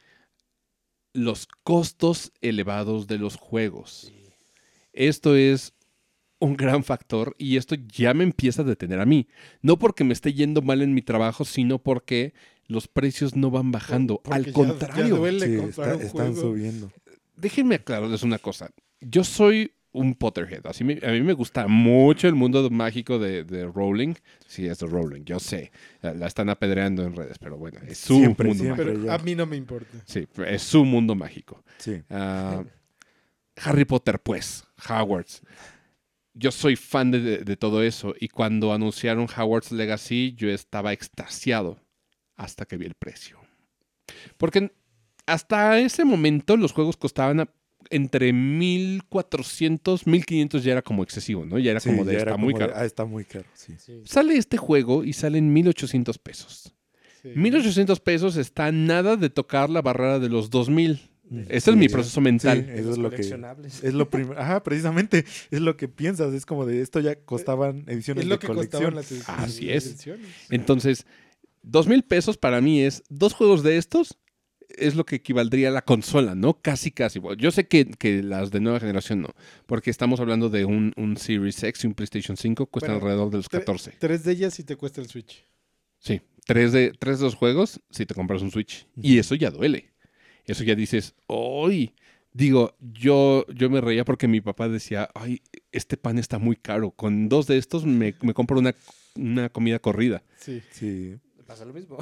S1: Los costos elevados de los juegos.
S4: Sí.
S1: Esto es un gran factor y esto ya me empieza a detener a mí. No porque me esté yendo mal en mi trabajo, sino porque los precios no van bajando.
S3: Porque
S1: Al
S3: ya-
S1: contrario.
S3: Ya duele
S2: Sí, está- están
S3: juego.
S2: subiendo.
S1: Déjenme aclararles una cosa. Yo soy un Potterhead. Así me- a mí me gusta mucho el mundo mágico de, de Rowling. Sí, es de Rowling, yo sé. La, la están apedreando en redes, pero bueno, es su
S2: Siempre,
S1: mundo
S2: siempre.
S1: mágico.
S3: Pero a mí no me importa.
S1: Sí, es su mundo mágico.
S2: Sí.
S1: Ah, Harry Potter, pues, Hogwarts. Yo soy fan de, de- de todo eso y cuando anunciaron Hogwarts Legacy yo estaba extasiado hasta que vi el precio. Porque hasta ese momento los juegos costaban a- entre 1400, 1500 ya era como excesivo, ¿no? Ya era
S2: Sí,
S1: como de
S2: ya era
S1: está muy
S2: como de,
S1: caro.
S2: ah, está muy caro, sí.
S4: Sí.
S1: Sale este juego y salen 1800 pesos.
S3: Sí.
S1: 1800 pesos está nada de tocar la barrera de los 2000. Ese
S2: Sí,
S1: es mi proceso mental.
S2: Sí, eso es lo que... Es lo primero. Ajá, precisamente. Es lo que piensas. Es como de esto ya costaban ediciones
S3: Es lo
S2: de
S3: que
S2: colección.
S3: costaban las edi-
S1: Así es.
S3: ediciones.
S1: Entonces, dos mil pesos para mí es dos juegos de estos. Es lo que equivaldría a la consola, ¿no? Casi, casi. Yo sé que, que las de nueva generación no, porque estamos hablando de un, un Series X y un PlayStation 5, cuestan
S3: Bueno,
S1: alrededor de los
S3: tre-
S1: 14.
S3: Tres de ellas sí te cuesta el Switch.
S1: Sí, tres de, tres de los juegos si te compras un Switch. Y eso ya duele. Eso ya dices, ¡ay! Digo, yo, yo me reía porque mi papá decía, ay, este pan está muy caro. Con dos de estos me, me compro una, una comida corrida.
S3: Sí.
S2: Sí.
S4: Me Pasa lo mismo.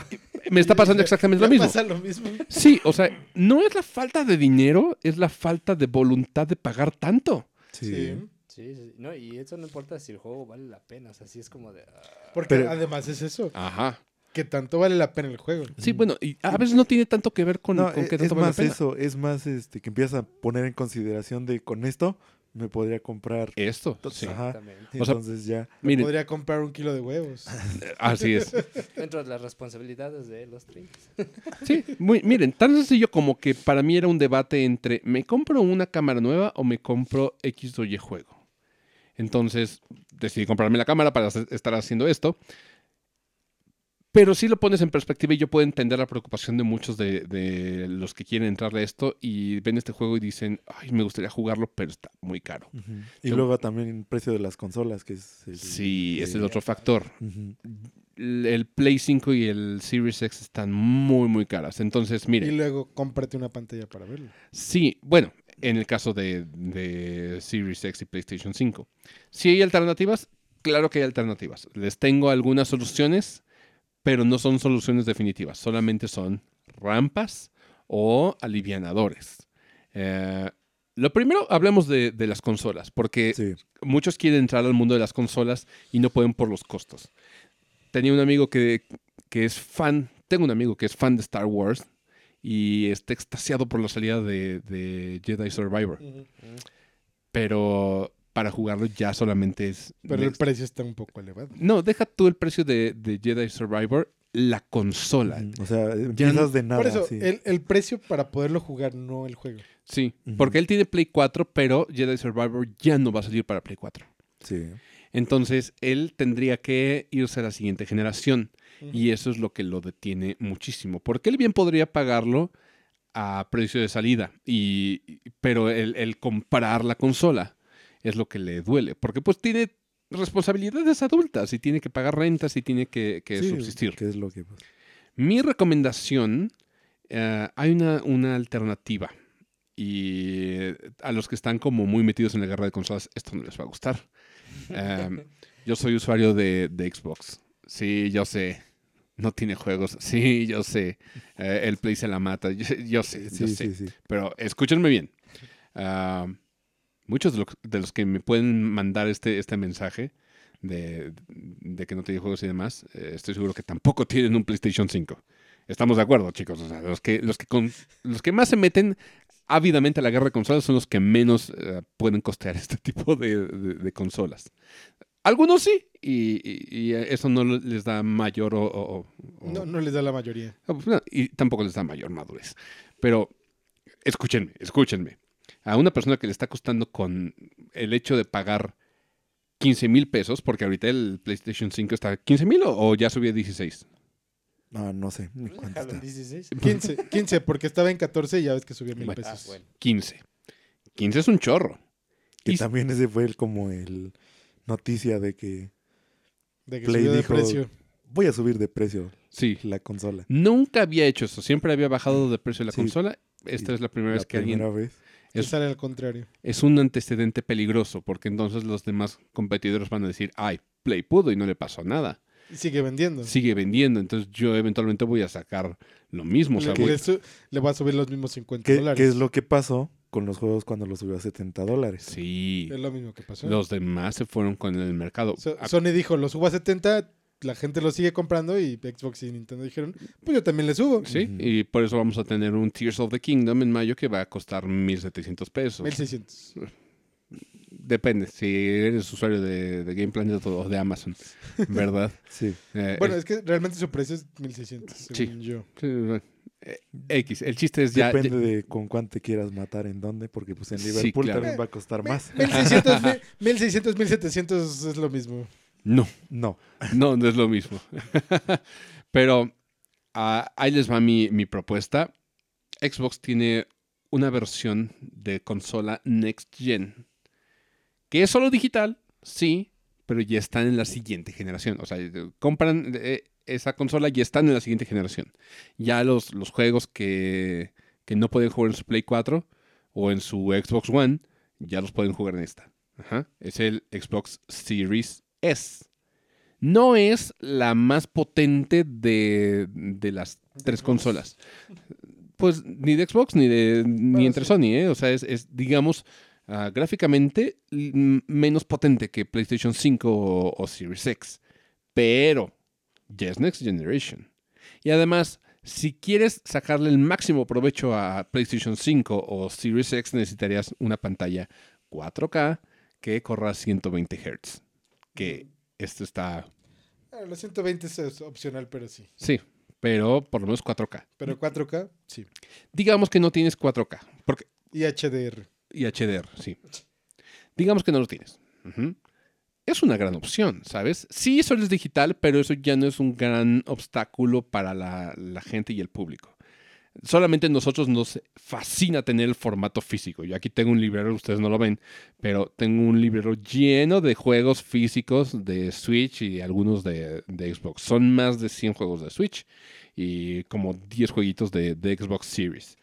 S1: Me está pasando exactamente lo mismo.
S3: pasa lo mismo.
S1: Sí, o sea, no es la falta de dinero, es la falta de voluntad de pagar tanto.
S2: Sí.
S3: Sí.
S4: Sí, sí. No, y eso no importa si el juego vale la pena. O sea, sí es como de. ah,
S3: Porque
S2: Pero-
S3: además es eso.
S1: Ajá.
S3: Que tanto vale la pena el juego.
S1: Sí, bueno, y a veces no tiene tanto que ver con,
S2: No,
S1: con
S2: e-
S1: qué
S2: es
S1: tanto vale la
S2: más
S1: pena.
S2: eso. Es más este que empiezas a poner en consideración de con esto me podría comprar.
S1: Esto,
S2: Entonces,
S1: sí.
S2: Ajá.
S4: Exactamente.
S1: O sea,
S2: Entonces ya.
S1: Miren,
S3: Podría comprar un kilo de huevos.
S1: así es.
S4: Dentro de las responsabilidades de los 30.
S1: Sí, muy, miren, tan sencillo como que para mí era un debate entre ¿me compro una cámara nueva o me compro X o Y juego? Entonces decidí comprarme la cámara para estar haciendo esto. Pero sí lo pones en perspectiva y yo puedo entender la preocupación de muchos de, de los que quieren entrarle a esto y ven este juego y dicen, ay, me gustaría jugarlo, pero está muy caro.
S2: Y
S1: Yo-
S2: luego también el precio de las consolas, que es... el-
S1: Sí, ese es
S2: el-
S1: otro factor. El el Play 5 y el Series X están muy, muy caras. Entonces, mire,
S3: Y luego cómprate una pantalla para verlo.
S1: Sí, bueno, en el caso de, de Series X y PlayStation 5. Si hay alternativas, claro que hay alternativas. Les tengo algunas soluciones, pero no son soluciones definitivas, solamente son rampas o alivianadores. Eh, lo primero, hablemos de, de las consolas, porque
S2: Sí.
S1: muchos quieren entrar al mundo de las consolas y no pueden por los costos. Tenía un amigo que, que es fan, tengo un amigo que es fan de Star Wars y está extasiado por la salida de, de Jedi Survivor, pero para jugarlo ya solamente es...
S3: Pero el precio está un poco elevado.
S1: No, deja tú el precio de, de Jedi Survivor, la consola.
S2: O sea,
S1: Ya
S2: empiezas
S1: no-
S2: de nada.
S3: Por eso,
S2: sí.
S3: el, el precio para poderlo jugar, no el juego.
S1: Sí, porque él tiene Play 4, pero Jedi Survivor ya no va a salir para Play 4.
S2: Sí.
S1: Entonces, él tendría que irse a la siguiente generación. Y eso es lo que lo detiene muchísimo. Porque él bien podría pagarlo a precio de salida. Y, pero el, el comprar la consola es lo que le duele. Porque pues tiene responsabilidades adultas y tiene que pagar rentas y tiene que, que
S2: Sí,
S1: subsistir.
S2: Que es lo que...
S1: Mi recomendación, eh, hay una, una alternativa. Y a los que están como muy metidos en la guerra de consolas, esto no les va a gustar. Um, yo soy usuario de, de Xbox. Sí, yo sé. No tiene juegos. Sí, yo sé. Eh, el Play se la mata. Yo, yo sé, yo
S2: Sí,
S1: sé.
S2: sí.
S1: Pero escúchenme bien. Ah, muchos de, lo- de los que me pueden mandar este, este mensaje de, de que no tiene juegos y demás, eh, estoy seguro que tampoco tienen un PlayStation 5. Estamos de acuerdo, chicos. O sea, los que, los que, con- los que más se meten ávidamente a la guerra de consolas son los que menos eh, pueden costear este tipo de, de- de consolas. Algunos sí, y, y- y eso no les da mayor o- o- o-
S3: No, no les da la mayoría.
S1: Ah, pues, no, Y tampoco les da mayor madurez. Pero escúchenme, escúchenme. A una persona que le está costando con el hecho de pagar 15 mil pesos, porque ahorita el PlayStation 5 está a 15 mil o, o ya subió a 16.
S2: Ah, no sé. ni cuánto está.
S4: 16.
S3: 15, 15, porque estaba en 14 y ya ves que subió mil
S1: Bueno.
S4: Ah,
S3: pesos.
S4: bueno.
S1: 15. 15 es un chorro.
S2: Que
S1: Y-
S2: también ese fue el, como el noticia de que
S3: De que
S2: Play
S3: subió de
S2: dijo-
S3: precio.
S2: voy a subir de precio
S1: Sí.
S2: la consola.
S1: Nunca había hecho eso. Siempre había bajado de precio la
S2: Sí.
S1: consola. Esta
S2: Y
S1: es la primera
S2: la
S1: vez que alguien...
S2: primera vez.
S1: Es-
S3: sale al contrario.
S1: Es un antecedente peligroso, porque entonces los demás competidores van a decir, ay, Play pudo y no le pasó nada.
S3: Y sigue vendiendo.
S1: Sigue vendiendo, entonces yo eventualmente voy a sacar lo mismo. O sea,
S3: le,
S1: voy-
S3: le su- le va a subir los mismos 50
S2: ¿Qué,
S3: dólares.
S2: qué es lo que pasó con los juegos cuando los subió a 70 dólares?
S1: Sí,
S3: Es lo mismo que pasó.
S1: los demás se fueron con el mercado.
S3: So- Sony dijo, lo subo a 70, la gente lo sigue comprando y Xbox y Nintendo dijeron, pues yo también le subo.
S1: Sí, y por eso vamos a tener un Tears of the Kingdom en mayo que va a costar 1.700 pesos.
S3: 1600.
S1: Depende, si eres usuario de, de Game Planet o de Amazon, ¿verdad?
S2: Sí.
S1: Eh,
S3: Bueno,
S1: eh,
S3: es que realmente su precio es 1600, según yo.
S1: sí, bueno, eh, X, el chiste es ya...
S2: Depende
S1: ya-
S2: de con cuánto te quieras matar en dónde, porque pues en
S1: Sí,
S2: Liverpool
S1: claro.
S2: también va a costar más.
S3: 1600, mil- 1600, 1700 es lo mismo.
S1: No,
S2: No.
S1: No, no es lo mismo. Pero ah, ahí les va mi, mi propuesta. Xbox tiene una versión de consola Next Gen. Que es solo digital, sí, pero ya están en la siguiente generación. O sea, eh, compran eh, esa consola y están en la siguiente generación. Ya los, los juegos que, que no pueden jugar en su Play 4 o en su Xbox One, ya los pueden jugar en esta. Ajá. Es el Xbox Series S. No es la más potente de, de las tres consolas. Pues ni de Xbox ni de ni entre
S3: sí.
S1: Sony, ¿eh? O sea, es, es, digamos, ah, gráficamente menos potente que PlayStation 5 o, o Series X. Pero ya es Next Generation. Y además, si quieres sacarle el máximo provecho a PlayStation 5 o Series X, necesitarías una pantalla 4K que corra 120 Hz. Que esto está,
S3: Ah, Los 120 es- opcional, pero sí.
S1: sí, pero por lo menos 4K.
S3: Pero 4K, sí.
S1: Digamos que no tienes 4K, porque
S3: Y HDR.
S1: y HDR, sí. Digamos que no lo tienes. Es una gran opción, ¿sabes? Sí, solo es digital, pero eso ya no es un gran obstáculo para la, la gente y el público. Solamente nosotros nos fascina tener el formato físico. Yo aquí tengo un librero, ustedes no lo ven, pero tengo un librero lleno de juegos físicos de Switch y algunos de, Xbox. Son más de 100 juegos de Switch y como 10 jueguitos de, Xbox Series.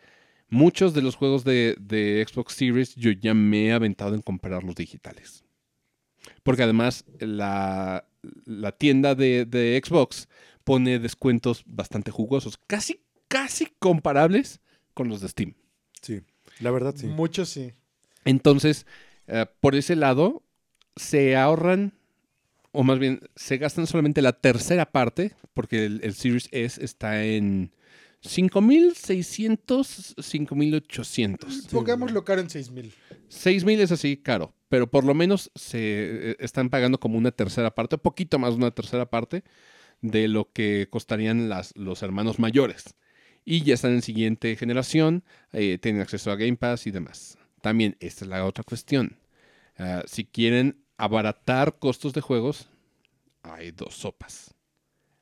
S1: Muchos de los juegos de, Xbox Series yo ya me he aventado en comprar los digitales. Porque además la, la tienda de, de Xbox pone descuentos bastante jugosos, casi, casi comparables con los de Steam.
S2: Sí, la verdad sí.
S3: Muchos sí.
S1: Entonces, eh, por ese lado, se ahorran, o más bien, se gastan solamente la tercera parte, porque el, el Series S está en 5.600, 5.800.
S3: Pongámoslo caro en 6000.
S1: 6.000 es así caro, pero por lo menos se eh, están pagando como una tercera parte, un poquito más de una tercera parte de lo que costarían las, los hermanos mayores. Y ya están en siguiente generación, eh, tienen acceso a Game Pass y demás. También, esta es la otra cuestión. Ah, si quieren abaratar costos de juegos, hay dos sopas.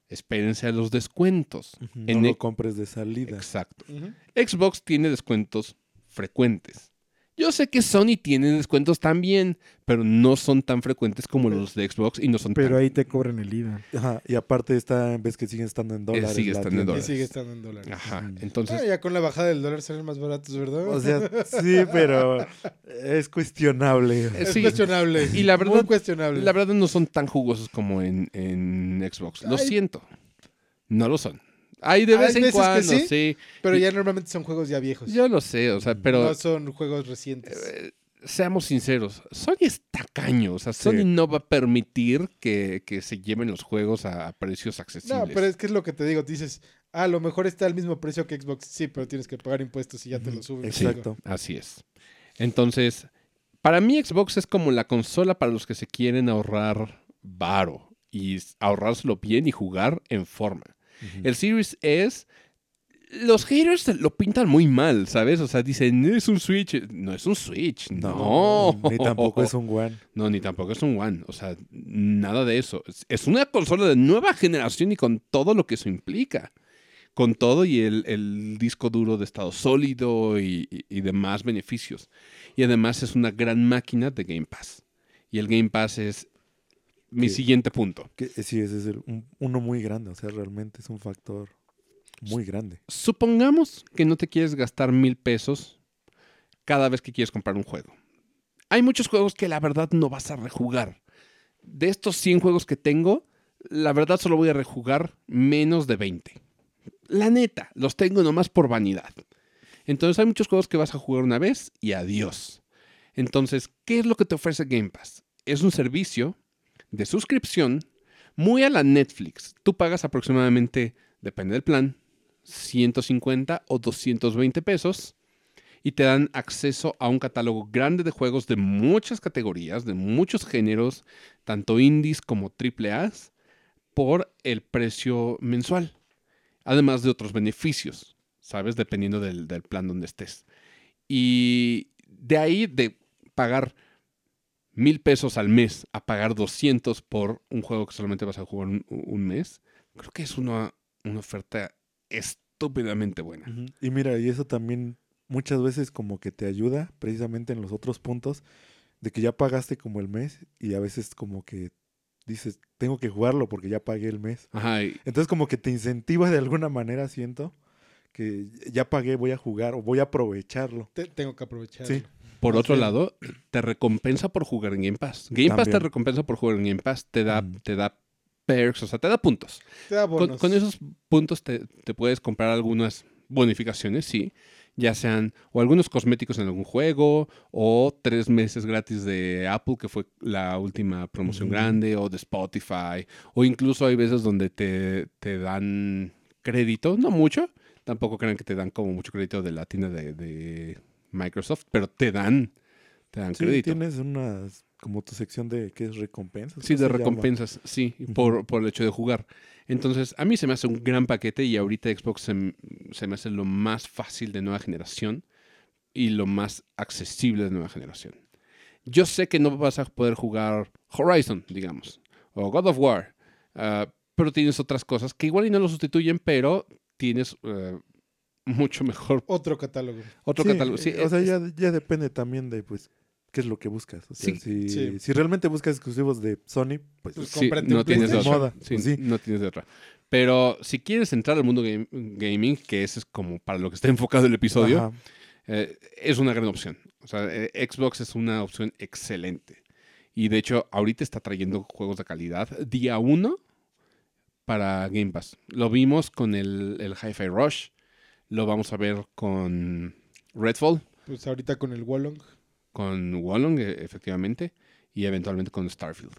S1: Espérense a los descuentos.
S2: Ujú, No
S1: En
S2: lo
S1: e-
S2: compres de salida.
S1: Exacto. Xbox tiene descuentos frecuentes. Yo sé que Sony tiene descuentos también, pero no son tan frecuentes como los de Xbox y no son
S5: Pero
S1: tan...
S5: ahí te cobran el IVA.
S2: Ajá, y aparte está, ves que siguen estando en dólares.
S1: sigue
S2: la
S1: estando en
S2: tienda.
S3: Y
S1: dólares.
S3: sigue estando en dólares.
S1: Ajá, entonces...
S3: Ah, ya con la bajada del dólar salen más baratos, ¿verdad?
S2: O sea, sí, pero es cuestionable.
S1: eh,
S3: es
S1: sí,
S3: cuestionable.
S1: Y la verdad-
S3: Muy cuestionable.
S1: la verdad no son tan jugosos como en, en Xbox. Lo
S3: Ay.
S1: siento. No lo son. Hay de
S3: Hay
S1: vez en cuando,
S3: sí,
S1: sí.
S3: Pero ya normalmente son juegos ya viejos.
S1: Yo lo sé, o sea, pero...
S3: no son juegos recientes.
S1: eh, seamos sinceros, Sony es tacaño, o sea, Sony
S2: Sí.
S1: no va a permitir que, que se lleven los juegos a, a precios accesibles.
S3: no, pero es que es lo que te digo. Dices, ah, a lo mejor está al mismo precio que Xbox. Sí, pero tienes que pagar impuestos y ya te lo suben.
S2: Exacto.
S1: Así es. Entonces, para mí Xbox es como la consola para los que se quieren ahorrar varo y ahorrárselo bien y jugar en forma. El Series S, los haters lo pintan muy mal, ¿sabes? O sea, dicen, es un Switch. No es un Switch, no.
S2: Ni tampoco es un One.
S1: No, ni tampoco es un One. O sea, nada de eso. Es, es una consola de nueva generación y con todo lo que eso implica. Con todo y el, el disco duro de estado sólido y, y- y demás beneficios. Y además es una gran máquina de Game Pass. Y el Game Pass es mi
S2: Que-
S1: siguiente punto.
S2: Que, sí, ese es el- un- uno muy grande. O sea, realmente es un factor muy grande.
S1: Supongamos que no te quieres gastar mil pesos cada vez que quieres comprar un juego. Hay muchos juegos que la verdad no vas a rejugar. De estos 100 juegos que tengo, la verdad solo voy a rejugar menos de 20. La neta, los tengo nomás por vanidad. Entonces hay muchos juegos que vas a jugar una vez y adiós. Entonces, ¿qué es lo que te ofrece Game Pass? Es un servicio de suscripción muy a la Netflix. Tú pagas aproximadamente, depende del plan, 150 o 220 pesos y te dan acceso a un catálogo grande de juegos de muchas categorías, de muchos géneros, tanto indies como AAA, por el precio mensual. Además de otros beneficios, ¿sabes? Dependiendo del, del plan donde estés. Y de ahí de pagar mil pesos al mes a pagar 200 por un juego que solamente vas a jugar un, un mes, creo que es una, una oferta estúpidamente buena.
S2: Y mira, y eso también muchas veces como que te ayuda precisamente en los otros puntos de que ya pagaste como el mes y a veces como que dices, tengo que jugarlo porque ya pagué el mes.
S1: Ajá, y-
S2: Entonces como que te incentiva de alguna manera, siento, que ya pagué, voy a jugar o voy a aprovecharlo.
S3: Te- tengo que aprovechar.
S2: Sí.
S1: Por otro lado, te recompensa por jugar en Game Pass. Game Pass te recompensa por jugar en Game Pass, te da,
S2: Mm.
S1: te da perks, o sea, te da puntos.
S3: Te da
S1: Con, con esos puntos te, te puedes comprar algunas bonificaciones, sí. Ya sean o algunos cosméticos en algún juego, o tres meses gratis de Apple, que fue la última promoción grande, o de Spotify, o incluso hay veces donde te, te dan crédito, no mucho, tampoco crean que te dan como mucho crédito de la tienda de, de Microsoft, pero te dan, te dan
S2: Sí,
S1: crédito.
S2: tienes una, como tu sección de, ¿qué es? Recompensas.
S1: Sí,
S2: ¿cómo
S1: de
S2: llama?
S1: recompensas, sí, por, por el hecho de jugar. Entonces, a mí se me hace un gran paquete y ahorita Xbox se, se me hace lo más fácil de nueva generación y lo más accesible de nueva generación. Yo sé que no vas a poder jugar Horizon, digamos, o God of War, ah, pero tienes otras cosas que igual y no lo sustituyen, pero tienes eh, mucho mejor
S3: Otro catálogo.
S1: otro
S2: Sí,
S1: catálogo. Sí,
S2: o sea,
S1: es-
S2: ya, ya depende también de, pues, qué es lo que buscas. O sea,
S1: Sí,
S2: si,
S3: sí.
S2: si realmente buscas exclusivos de Sony, pues,
S3: Pues
S1: no
S3: un
S1: tienes de
S3: PlayStation.
S1: otra.
S2: moda,
S1: Sí,
S2: pues sí.
S1: no tienes de otra. Pero si quieres entrar al mundo game- gaming, que ese es como para lo que está enfocado el episodio, eh, es una gran opción. O sea, eh, Xbox es una opción excelente. Y de hecho, ahorita está trayendo juegos de calidad día uno para Game Pass. Lo vimos con el, el Hi-Fi Rush. Lo vamos a ver con Redfall,
S3: Pues ahorita con el Wallong.
S1: con Wallong, eh, efectivamente, y eventualmente con Starfield.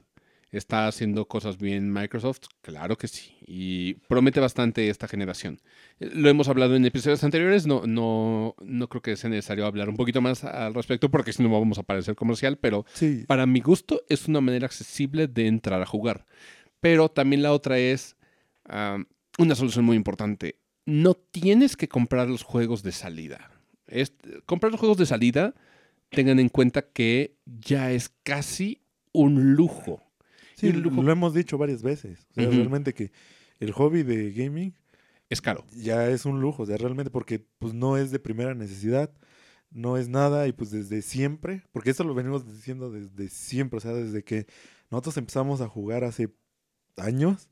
S1: ¿Está haciendo cosas bien Microsoft? Claro que sí. Y promete bastante esta generación. Eh, Lo hemos hablado en episodios anteriores. No, no, no creo que sea necesario hablar un poquito más al respecto porque si no vamos a parecer comercial. Pero
S2: Sí,
S1: para mi gusto es una manera accesible de entrar a jugar. Pero también la otra es ah, una solución muy importante. No tienes que comprar los juegos de salida. Comprar los juegos de salida, tengan en cuenta que ya es casi un lujo.
S2: sí,
S1: el lujo-
S2: lo hemos dicho varias veces. O sea, realmente que el hobby de gaming
S1: Es caro.
S2: ya es un lujo, o sea, realmente porque pues no es de primera necesidad, no es nada y pues desde siempre, porque esto lo venimos diciendo desde siempre, o sea, desde que nosotros empezamos a jugar hace años,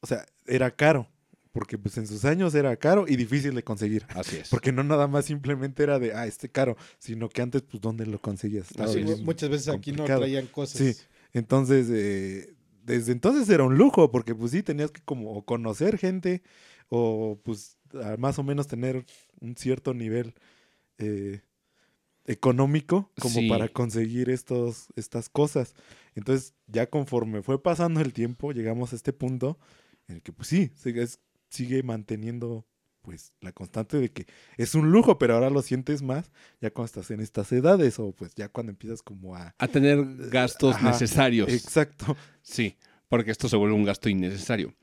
S2: o sea, era caro, porque pues en sus años era caro y difícil de conseguir.
S1: Así es.
S2: Porque no nada más simplemente era de, ah, este caro, sino que antes, pues, ¿dónde lo conseguías?
S1: Así es.
S3: muchas veces aquí no traían cosas.
S2: Sí. Entonces, eh, desde entonces era un lujo, porque pues sí, tenías que como conocer gente o pues a más o menos tener un cierto nivel eh, económico como
S1: Sí.
S2: para conseguir estos, estas cosas. Entonces, ya conforme fue pasando el tiempo, llegamos a este punto en el que pues sí, es- sigue manteniendo pues la constante de que es un lujo, pero ahora lo sientes más ya cuando estás en estas edades o pues ya cuando empiezas como a...
S1: A tener gastos
S2: Ajá,
S1: necesarios.
S2: Exacto.
S1: Sí, porque esto se vuelve un gasto innecesario.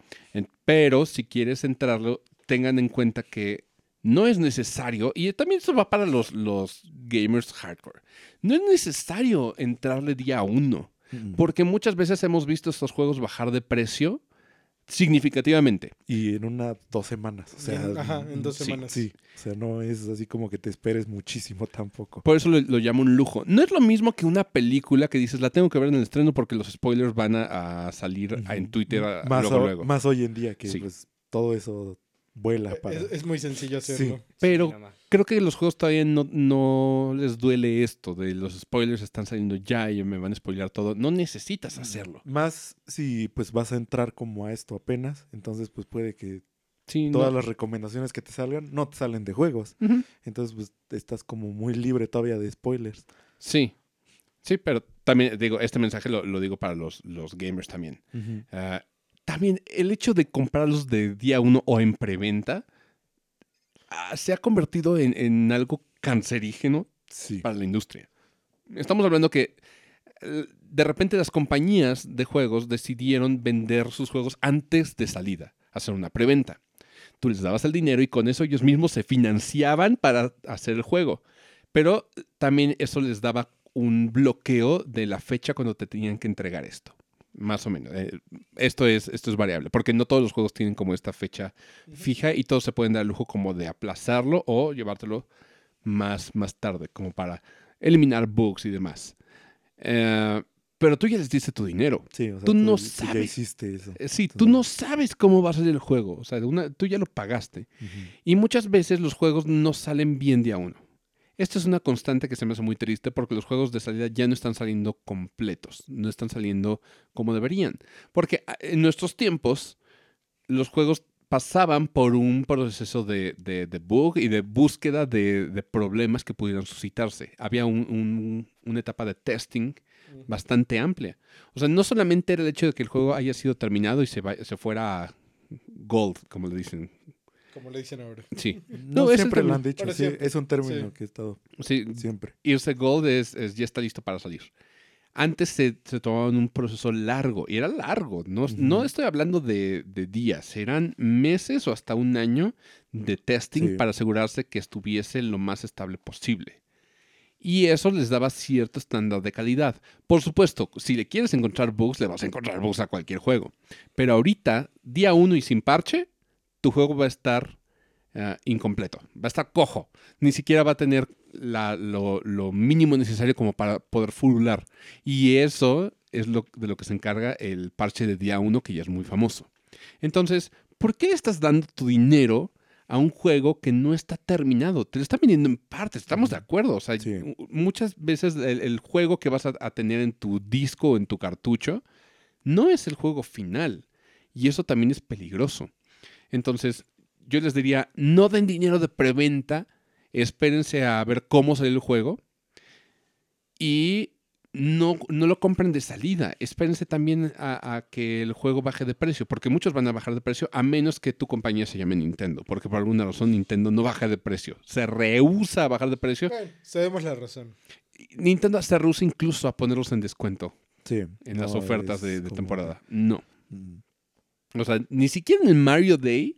S1: Pero si quieres entrarlo, tengan en cuenta que no es necesario, y también eso va para los, los gamers hardcore, no es necesario entrarle día uno, porque muchas veces hemos visto estos juegos bajar de precio significativamente.
S2: Y en una, dos semanas. O sea,
S3: En- ajá, en dos
S1: sí,
S3: semanas.
S2: Sí, o sea, no es así como que te esperes muchísimo tampoco.
S1: Por eso lo, lo llamo un lujo. No es lo mismo que una película que dices, la tengo que ver en el estreno porque los spoilers van a, a salir a- en Twitter a-
S2: más,
S1: luego, luego.
S2: más hoy en día que
S1: Sí.
S2: pues todo eso vuela para...
S3: Es, es muy sencillo hacerlo.
S1: Pero
S4: Sí, más.
S1: Creo que los juegos todavía no, no les duele esto de los spoilers están saliendo ya y me van a spoilear todo. No necesitas hacerlo.
S2: Más si pues vas a entrar como a esto apenas, entonces pues puede que
S1: Sí, no.
S2: todas las recomendaciones que te salgan no te salen de juegos. Entonces pues estás como muy libre todavía de spoilers.
S1: Sí. Sí, pero también digo, este mensaje lo, lo digo para los, los gamers también. Ah, también el hecho de comprarlos de día uno o en preventa se ha convertido en, en algo cancerígeno
S2: Sí.
S1: para la industria. Estamos hablando que eh, de repente las compañías de juegos decidieron vender sus juegos antes de salida, hacer una preventa. Tú les dabas el dinero y con eso ellos mismos se financiaban para hacer el juego. Pero también eso les daba un bloqueo de la fecha cuando te tenían que entregar esto. Más o menos. Eh, esto, es, esto es variable, porque no todos los juegos tienen como esta fecha fija y todos se pueden dar el lujo como de aplazarlo o llevártelo más, más tarde, como para eliminar bugs y demás. Eh, pero tú ya les diste tu dinero.
S2: Sí, o sea,
S1: Tú no
S2: ya
S1: sabes.
S2: hiciste eso.
S1: Eh, Sí, tú no sabes cómo va a salir el juego. O sea, una- tú ya lo pagaste. Y muchas veces los juegos no salen bien día uno. Esta es una constante que se me hace muy triste porque los juegos de salida ya no están saliendo completos, no están saliendo como deberían. Porque ah, en nuestros tiempos los juegos pasaban por un proceso de, de, de bug y de búsqueda de, de problemas que pudieran suscitarse. Había un- un- una etapa de testing bastante amplia. O sea, no solamente era el hecho de que el juego haya sido terminado y se, va- se fuera a gold, como le dicen.
S3: Como le dicen ahora.
S1: Sí,
S2: No,
S1: No,
S2: siempre lo han dicho. Sí, es un término
S3: Sí.
S2: que he estado
S1: sí
S2: siempre.
S1: irse gold es, es- ya está listo para salir. Antes se, se tomaban un proceso largo, y era largo, no, no
S2: Ujú.
S1: estoy hablando de, de días, eran meses o hasta un año de testing
S2: Sí.
S1: para asegurarse que estuviese lo más estable posible. Y eso les daba cierto estándar de calidad. Por supuesto, si le quieres encontrar bugs, le vas a encontrar bugs a cualquier juego. Pero ahorita, día uno y sin parche, tu juego va a estar ah, incompleto. Va a estar cojo. Ni siquiera va a tener la- lo, lo mínimo necesario como para poder fulular. Y eso es lo, de lo que se encarga el parche de día uno, que ya es muy famoso. Entonces, ¿por qué estás dando tu dinero a un juego que no está terminado? Te lo están vendiendo en partes, estamos de acuerdo. O sea,
S2: Sí.
S1: muchas veces el, el juego que vas a, a tener en tu disco o en tu cartucho no es el juego final. Y eso también es peligroso. Entonces, yo les diría, no den dinero de preventa, espérense a ver cómo sale el juego y no, no lo compren de salida. Espérense también a, a que el juego baje de precio, porque muchos van a bajar de precio a menos que tu compañía se llame Nintendo, porque por alguna razón Nintendo no baja de precio. Se rehúsa a bajar de precio.
S3: Bueno, sabemos la razón.
S1: Nintendo se rehúsa incluso a ponerlos en descuento
S2: Sí.
S1: en las ofertas de, de
S2: como-
S1: temporada. No.
S2: Mm.
S1: O sea, ni siquiera en el Mario Day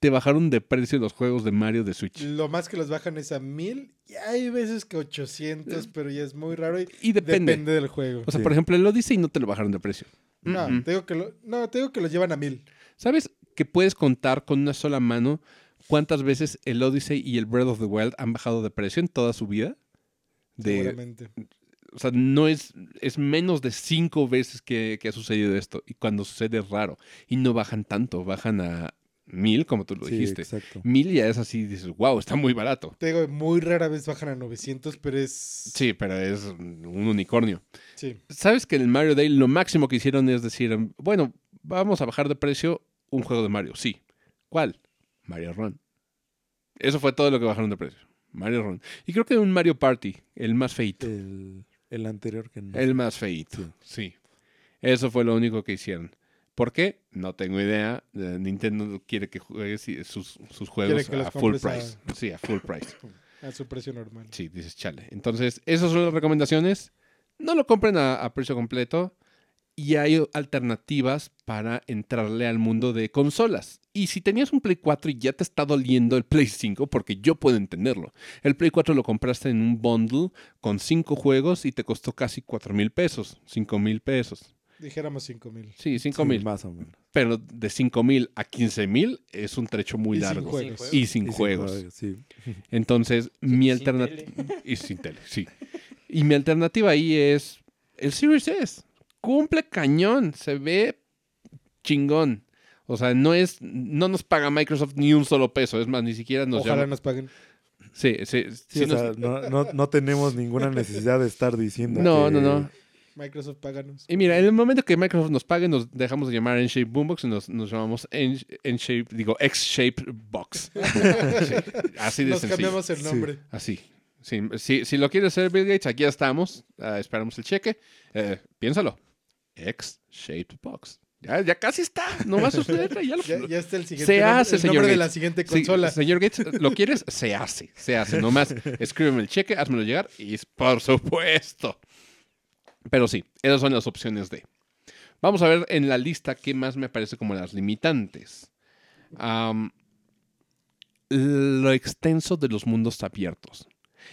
S1: te bajaron de precio los juegos de Mario de Switch.
S3: Lo más que los bajan es a mil y hay veces que 800, pero ya es muy raro y
S1: Y depende.
S3: depende del juego.
S1: O sea,
S2: Sí.
S1: por ejemplo, el Odyssey no te lo bajaron de precio.
S3: No,
S1: Mm-mm.
S3: te digo que lo, no, te digo que los llevan a mil.
S1: ¿Sabes que puedes contar con una sola mano cuántas veces el Odyssey y el Breath of the Wild han bajado de precio en toda su vida? De,
S3: Seguramente.
S1: O sea, no es, es menos de cinco veces que, que ha sucedido esto. Y cuando sucede es raro. Y no bajan tanto, bajan a mil, como tú lo
S2: Sí,
S1: dijiste.
S2: exacto.
S1: Mil ya es así, dices, wow, está muy barato.
S3: Te digo, muy rara vez bajan a 900, pero es...
S1: Sí, pero es un unicornio.
S3: Sí.
S1: ¿Sabes que en el Mario Day lo máximo que hicieron es decir, bueno, vamos a bajar de precio un juego de Mario? Sí. ¿Cuál? Mario Run. Eso fue todo lo que bajaron de precio. Mario Run. Y creo que un Mario Party, el más feito.
S2: El, el anterior que no.
S1: El más feito.
S2: Sí.
S1: Sí. Eso fue lo único que hicieron. ¿Por qué? No tengo idea. Eh, Nintendo quiere que juegues sus, sus juegos a full
S3: a-
S1: price. Sí, a full price.
S3: A su precio normal.
S1: Sí, dices, chale. Entonces, esas son las recomendaciones. No lo compren a, a precio completo. Y hay alternativas para entrarle al mundo de consolas. Y si tenías un Play 4 y ya te está doliendo el Play 5, porque yo puedo entenderlo. El Play 4 lo compraste en un bundle con 5 juegos y te costó casi 4 mil pesos, 5 mil pesos.
S3: Dijéramos 5000.
S1: Sí, 5
S2: Sí,
S1: mil.
S2: Más o menos.
S1: Pero de 5 mil a 15 mil es un trecho muy
S3: Y sin
S1: largo.
S3: juegos.
S1: Y sin
S2: Y sin
S1: juegos.
S2: Sí.
S1: Entonces, mi
S4: sin
S1: alternativa. Y sin tele, sí. Y mi alternativa ahí es el Series S. Cumple cañón, se ve chingón. O sea, no es, no nos paga Microsoft ni un solo peso. Es más, ni siquiera nos
S3: Ojalá
S1: llama.
S3: nos paguen.
S1: Sí, sí,
S2: Sí,
S1: sí
S2: o
S1: nos-
S2: sea, no, no, no tenemos ninguna necesidad de estar diciendo.
S1: No,
S2: que-
S1: no, no.
S3: Microsoft, páganos.
S1: Y mira, en el momento que Microsoft nos pague, nos dejamos de llamar N-Shape Boombox y nos, nos llamamos N-Shape, digo, X-Shape Box. Sí, así de
S3: Nos
S1: sencillo.
S3: cambiamos el nombre.
S1: Así. Sí, si, si lo quieres hacer Bill Gates, aquí estamos. Ah, esperamos el cheque. Eh, piénsalo. X-Shaped Box. Ya, ya casi está. No va a suceder. Ya lo,
S3: Ya, ya está el siguiente
S1: Se
S3: nombre,
S1: hace,
S3: el
S1: señor
S3: nombre de la siguiente
S1: Sí,
S3: consola.
S1: señor Gates, ¿lo quieres? Se hace. Se hace. Nomás escríbeme el cheque, házmelo llegar y por supuesto. Pero sí, esas son las opciones de. Vamos a ver en la lista qué más me parece como las limitantes. Lo extenso de los mundos abiertos.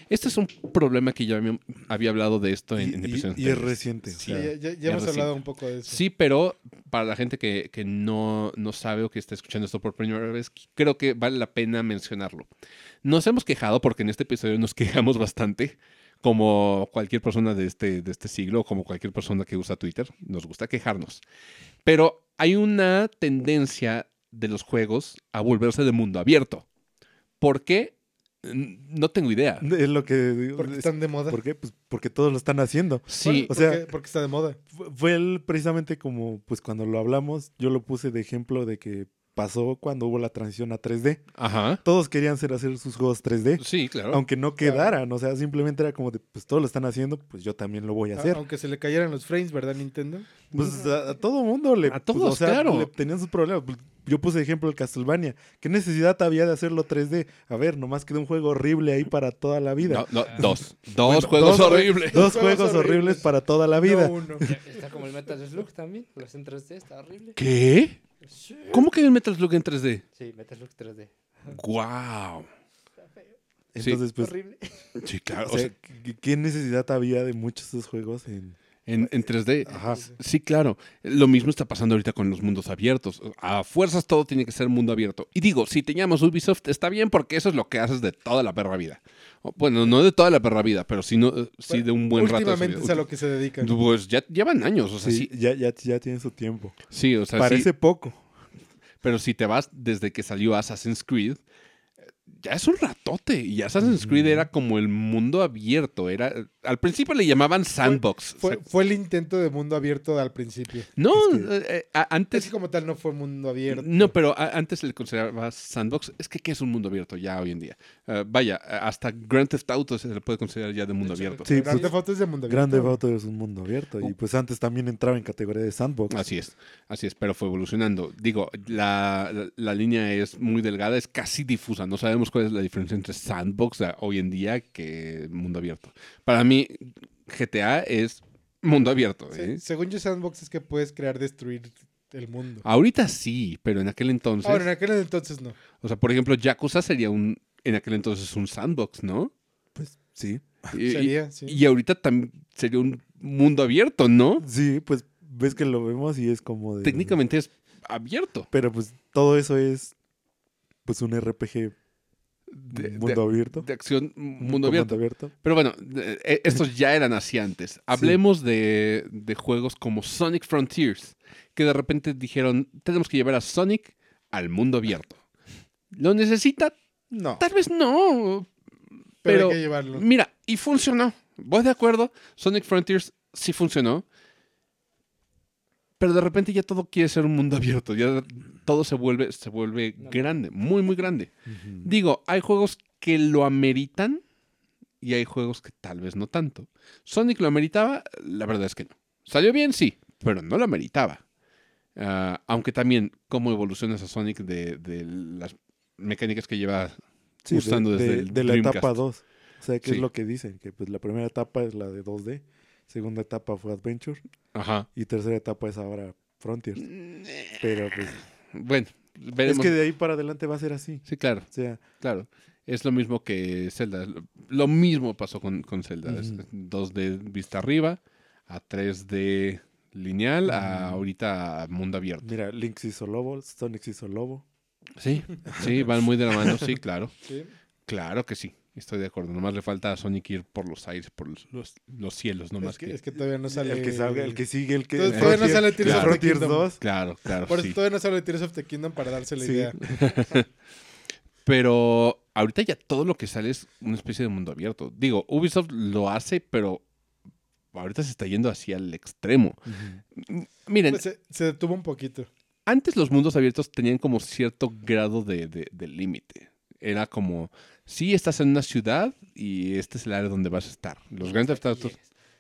S1: Este es un problema que ya había, había hablado de esto en,
S2: Y,
S1: en
S2: y-
S1: episodios
S2: y es
S1: anteriores.
S2: reciente. o
S3: Sí,
S2: sea,
S3: ya, ya- ya
S1: es
S3: hemos hablado un poco de eso.
S1: Sí, pero para la gente que, que no, no sabe o que está escuchando esto por primera vez, creo que vale la pena mencionarlo. Nos hemos quejado porque en este episodio nos quejamos bastante, como cualquier persona de este, de este siglo, como cualquier persona que usa Twitter, nos gusta quejarnos. Pero hay una tendencia de los juegos a volverse de mundo abierto. ¿Por qué? No tengo idea.
S2: Es lo que digo.
S3: Porque
S2: es-
S3: están de moda.
S2: ¿Por qué? Pues porque todos lo están haciendo.
S1: Sí,
S2: o sea-
S3: porque, porque está de moda.
S2: Fue- Fue él precisamente como, pues cuando lo hablamos, yo lo puse de ejemplo de que pasó cuando hubo la transición a 3D.
S1: ajá.
S2: Todos querían hacer, hacer sus juegos 3D,
S1: Sí, claro.
S2: aunque no quedaran. O sea, simplemente era como de, pues todos lo están haciendo, pues yo también lo voy a hacer.
S3: Aunque se le cayeran los frames, ¿verdad, Nintendo?
S2: Pues a, a todo mundo le...
S1: A
S2: pues,
S1: todos,
S2: o sea,
S1: claro.
S2: le tenían sus problemas. Pues, Yo puse ejemplo el Castlevania. ¿Qué necesidad había de hacerlo 3D? A ver, nomás quedó un juego horrible ahí para toda la vida.
S1: No, no, dos. Dos
S2: Bueno,
S1: juegos
S2: dos-
S1: horribles.
S2: Dos
S3: Juegos
S2: juegos horribles
S3: horribles.
S2: para toda la vida.
S3: No uno.
S4: Está como el Metal Slug también. Lo hacen 3D, está horrible.
S1: ¿Qué?
S4: Sí.
S1: ¿Cómo que hay un Metal Slug en 3D?
S4: Sí, Metal Slug 3D.
S1: ¡Wow! Sí.
S2: Entonces, pues,
S4: Horrible.
S1: Sí, claro.
S2: o sea, ¿qué- ¿qué necesidad había de muchos de esos juegos en...
S1: en, en 3D.
S2: Ajá.
S1: Sí, claro. Lo mismo está pasando ahorita con los mundos abiertos. A fuerzas todo tiene que ser mundo abierto. Y digo, si te llamas Ubisoft, está bien porque eso es lo que haces de toda la perra vida. Bueno, no de toda la perra vida, pero sí, no, eh, sí de un buen rato.
S3: Últimamente es a lo que se dedican.
S1: Pues ya llevan años, o sea,
S2: Sí,
S1: sí.
S2: ya, ya, ya tiene su tiempo.
S1: Sí, o sea,
S2: Parece
S1: sí.
S2: poco.
S1: Pero si te vas desde que salió Assassin's Creed, eh, ya es un ratote. Y Assassin's Creed era como el mundo abierto. Era, al principio le llamaban sandbox.
S3: Fue,
S1: O sea,
S3: fue el intento de mundo abierto al principio.
S1: no,
S2: es que-
S1: eh, eh, antes
S3: Así como tal no fue mundo abierto.
S1: No, pero a- antes le considerabas sandbox. Es que ¿qué es un mundo abierto ya hoy en día? Eh, vaya, hasta Grand Theft Auto se le puede considerar ya de mundo abierto.
S2: Sí,
S3: Grand Theft Auto es de mundo abierto.
S2: Grande Auto es un mundo abierto. Y pues antes también entraba en categoría de sandbox.
S1: Así es, así es, pero fue evolucionando. Digo, la, la- la línea es muy delgada, es casi difusa. No sabemos cuál es la diferencia entre sandbox hoy en día que mundo abierto. Para mí, GTA es mundo abierto.
S3: Sí,
S1: ¿eh?
S3: según yo, Sandbox es que puedes crear, destruir el mundo.
S1: Ahorita sí, pero en aquel entonces,
S3: Ahora, en aquel entonces no.
S1: o sea, por ejemplo, Yakuza sería un, en aquel entonces un sandbox, ¿no?
S2: Pues sí.
S1: Y-
S3: Sería, sí.
S1: Y ahorita también sería un mundo abierto, ¿no?
S2: Sí, pues ves que lo vemos y es como de...
S1: Técnicamente es abierto.
S2: Pero pues todo eso es pues un RPG
S1: De,
S2: mundo abierto.
S1: de- acción,
S2: un
S1: mundo abierto.
S2: abierto.
S1: Pero bueno, de- eh, estos ya eran así antes. Hablemos de, de juegos como Sonic Frontiers, que de repente dijeron, tenemos que llevar a Sonic al mundo abierto. ¿Lo necesita?
S3: No,
S1: Tal vez no.
S3: pero,
S1: pero-
S3: hay que llevarlo.
S1: Mira, y funcionó. Voy de acuerdo. Sonic Frontiers sí funcionó. Pero de repente ya todo quiere ser un mundo abierto. Ya todo se vuelve, se vuelve grande, muy, muy grande. Digo, hay juegos que lo ameritan y hay juegos que tal vez no tanto. Sonic lo ameritaba, la verdad es que no. Salió bien, sí, pero no lo ameritaba. Ah, aunque también, cómo evolucionas a Sonic de, de las mecánicas que lleva
S2: Sí, de-
S1: usando desde
S2: de,
S1: el
S2: de la
S1: Dreamcast.
S2: etapa 2. O sea, que
S1: Sí.
S2: es lo que dicen, que pues la primera etapa es la de 2D, segunda etapa fue Adventure
S1: Ajá.
S2: y tercera etapa es ahora Frontiers. Pero pues
S1: Bueno,
S2: es
S1: veremos.
S2: que de ahí para adelante va a ser así.
S1: Sí, claro,
S2: O sea,
S1: claro. Es lo mismo que Zelda. Lo- mismo pasó con, con Zelda. Es
S2: Ujú.
S1: 2D vista arriba, a 3D lineal, a ahorita a mundo abierto.
S2: mira, Link hizo lobo, Sonic hizo lobo.
S1: Sí, sí, van muy de la mano, sí, claro.
S3: Sí.
S1: Claro que sí, estoy de acuerdo. Nomás le falta a Sonic ir por los aires, por los, los- los cielos, nomás
S3: Es que,
S1: que...
S3: es que todavía no sale.
S2: El que salga, el que sigue, el que
S3: Todavía
S2: el
S3: no sale Tears
S1: of the
S3: Kingdom.
S2: 2.
S1: Claro, claro,
S3: Por eso
S1: sí.
S3: todavía no sale Tears of the Kingdom para darse la
S2: Sí.
S3: idea.
S1: Pero ahorita ya todo lo que sale es una especie de mundo abierto. Digo, Ubisoft lo hace, pero ahorita se está yendo hacia el extremo. Miren,
S3: Pues se, se detuvo un poquito.
S1: antes los mundos abiertos tenían como cierto grado de, de- de límite. Era como, sí, estás en una ciudad y este es el área donde vas a estar. Los Grand Theft Auto...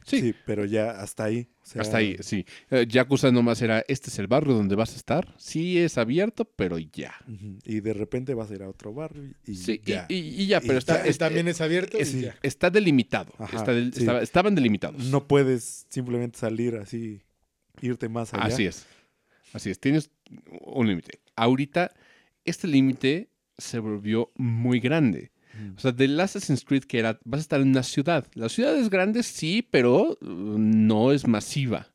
S1: Sí,
S2: Sí, pero ya hasta ahí. o sea,
S1: hasta ahí, sí. Eh, Yakuza nomás era, este es el barrio donde vas a estar. Sí, es abierto, pero ya.
S2: Y de repente vas a ir a otro barrio y,
S1: Sí,
S2: ya.
S1: y- y ya,
S2: Y
S1: pero está,
S3: Está-
S1: es-
S3: también es abierto
S1: es-
S3: y ya.
S1: está delimitado.
S2: Ajá,
S1: Está del-
S2: sí.
S1: estaba- estaban delimitados.
S2: No puedes simplemente salir así, irte más allá.
S1: Así es. Así es. Tienes un límite. Ahorita, este límite se volvió muy grande.
S2: Ujú.
S1: O sea, del Assassin's Creed que era, vas a estar en una ciudad. La ciudad es grande, sí, pero uh, no es masiva.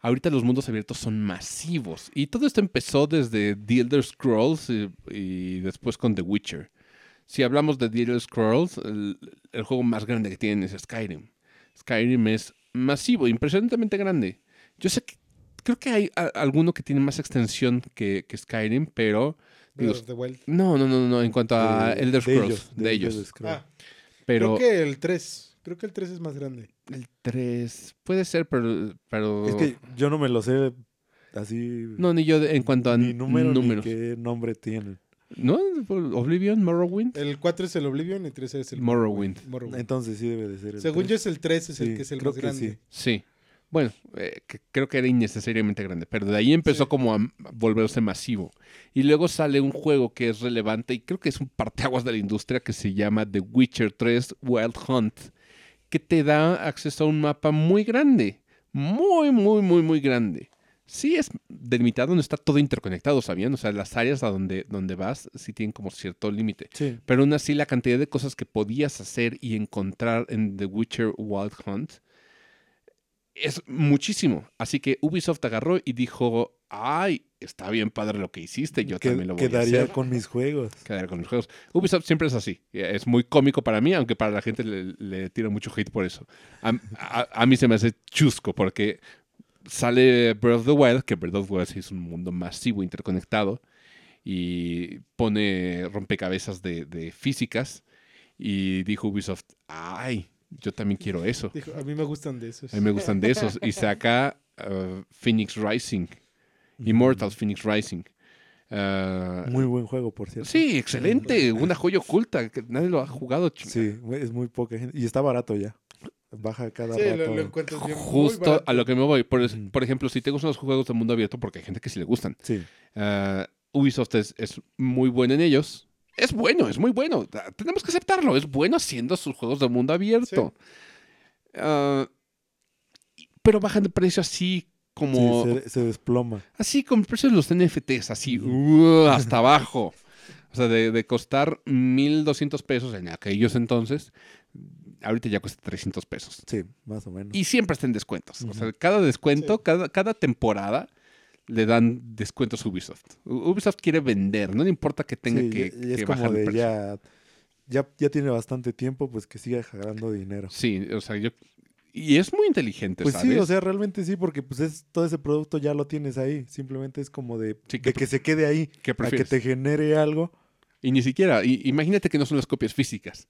S1: Ahorita los mundos abiertos son masivos. Y todo esto empezó desde The Elder Scrolls y, y después con The Witcher. Si hablamos de The Elder Scrolls, el, el juego más grande que tienen es Skyrim. Skyrim es masivo, impresionantemente grande. Yo sé que creo que hay a- alguno que tiene más extensión que, que Skyrim, pero digo,
S3: of the Wild.
S1: no, no, no, no, en cuanto a
S2: De-
S1: Elder
S2: de
S1: Scrolls,
S2: ellos,
S1: de, ellos.
S2: Scrolls.
S3: Ah,
S1: pero
S3: creo que el 3. Creo que el 3 es más grande.
S1: el 3 puede ser, pero, pero
S2: Es que yo no me lo sé así.
S1: no ni yo de- en cuanto a
S2: ni número
S1: números.
S2: ni qué nombre tiene.
S1: ¿No? Oblivion, Morrowind.
S3: El 4 es el Oblivion y el 3 es el
S1: Morrowind.
S3: Morrowind.
S2: Entonces sí debe de ser. el
S3: Según yo
S2: tres.
S3: es el 3 es el
S2: Sí,
S3: que es el
S2: creo
S3: más
S2: que
S3: grande.
S2: sí.
S1: Sí. Bueno, eh, que creo que era innecesariamente grande, pero de ahí empezó
S3: Sí.
S1: como a volverse masivo. Y luego sale un juego que es relevante y creo que es un parteaguas de la industria que se llama The Witcher 3 Wild Hunt, que te da acceso a un mapa muy grande, muy, muy, muy, muy grande. sí es delimitado, no está todo interconectado, ¿sabían? O sea, las áreas a donde, donde vas sí tienen como cierto límite.
S2: Sí.
S1: Pero aún así, la cantidad de cosas que podías hacer y encontrar en The Witcher Wild Hunt es muchísimo. Así que Ubisoft agarró y dijo, ay, está bien padre lo que hiciste, yo también lo voy a
S2: quedaría
S1: hacer.
S2: con mis juegos.
S1: Quedar con los juegos. Ubisoft siempre es así. Es muy cómico para mí, aunque para la gente le, le tira mucho hate por eso. A, a- a mí se me hace chusco porque sale Breath of the Wild, que Breath of the Wild es un mundo masivo, interconectado, y pone rompecabezas de, de físicas. Y dijo Ubisoft, ay, yo también quiero eso.
S3: Dijo, a mí me gustan de esos.
S1: A mí me gustan de esos. Y saca uh, Phoenix Rising, Immortals Phoenix Rising. Uh,
S2: Muy buen juego, por cierto.
S1: Sí, excelente. Una joya oculta que nadie lo ha jugado.
S2: Sí, es muy poca gente. Y está barato ya. Baja cada
S3: Sí,
S2: rato.
S3: lo, lo encuentras bien.
S1: Justo a lo que me voy. Por, por ejemplo, si te gustan los juegos de mundo abierto, porque hay gente que sí le gustan.
S2: Sí.
S1: ah, Ubisoft es, es muy bueno en ellos. Es bueno, es muy bueno. Ah, Tenemos que aceptarlo. Es bueno haciendo sus juegos de mundo abierto. Ah, pero bajan de precio así como...
S2: Sí, se, se desploma.
S1: Así como el precio de los NFTs, así uh, hasta abajo. O sea, de, de costar 1.200 pesos en aquellos entonces, ahorita ya cuesta 300 pesos.
S2: Sí, más o menos.
S1: Y siempre está en descuentos. O sea, cada descuento,
S3: Sí.
S1: cada, cada temporada le dan descuentos a Ubisoft. Ubisoft quiere vender, no le importa que tenga
S2: Sí,
S1: que,
S2: es
S1: bajar
S2: como
S1: el
S2: de
S1: precio.
S2: ya, ya, ya tiene bastante tiempo, pues que siga jalando dinero.
S1: Sí, o sea, yo... Y es muy inteligente,
S2: Pues
S1: ¿sabes?
S2: sí, o sea, realmente sí, porque pues es todo ese producto ya lo tienes ahí. Simplemente es como de,
S1: Sí,
S2: de
S1: ¿qué
S2: que se quede ahí,
S1: ¿Qué
S2: a que te genere algo.
S1: Y ni siquiera, y- imagínate que no son las copias físicas.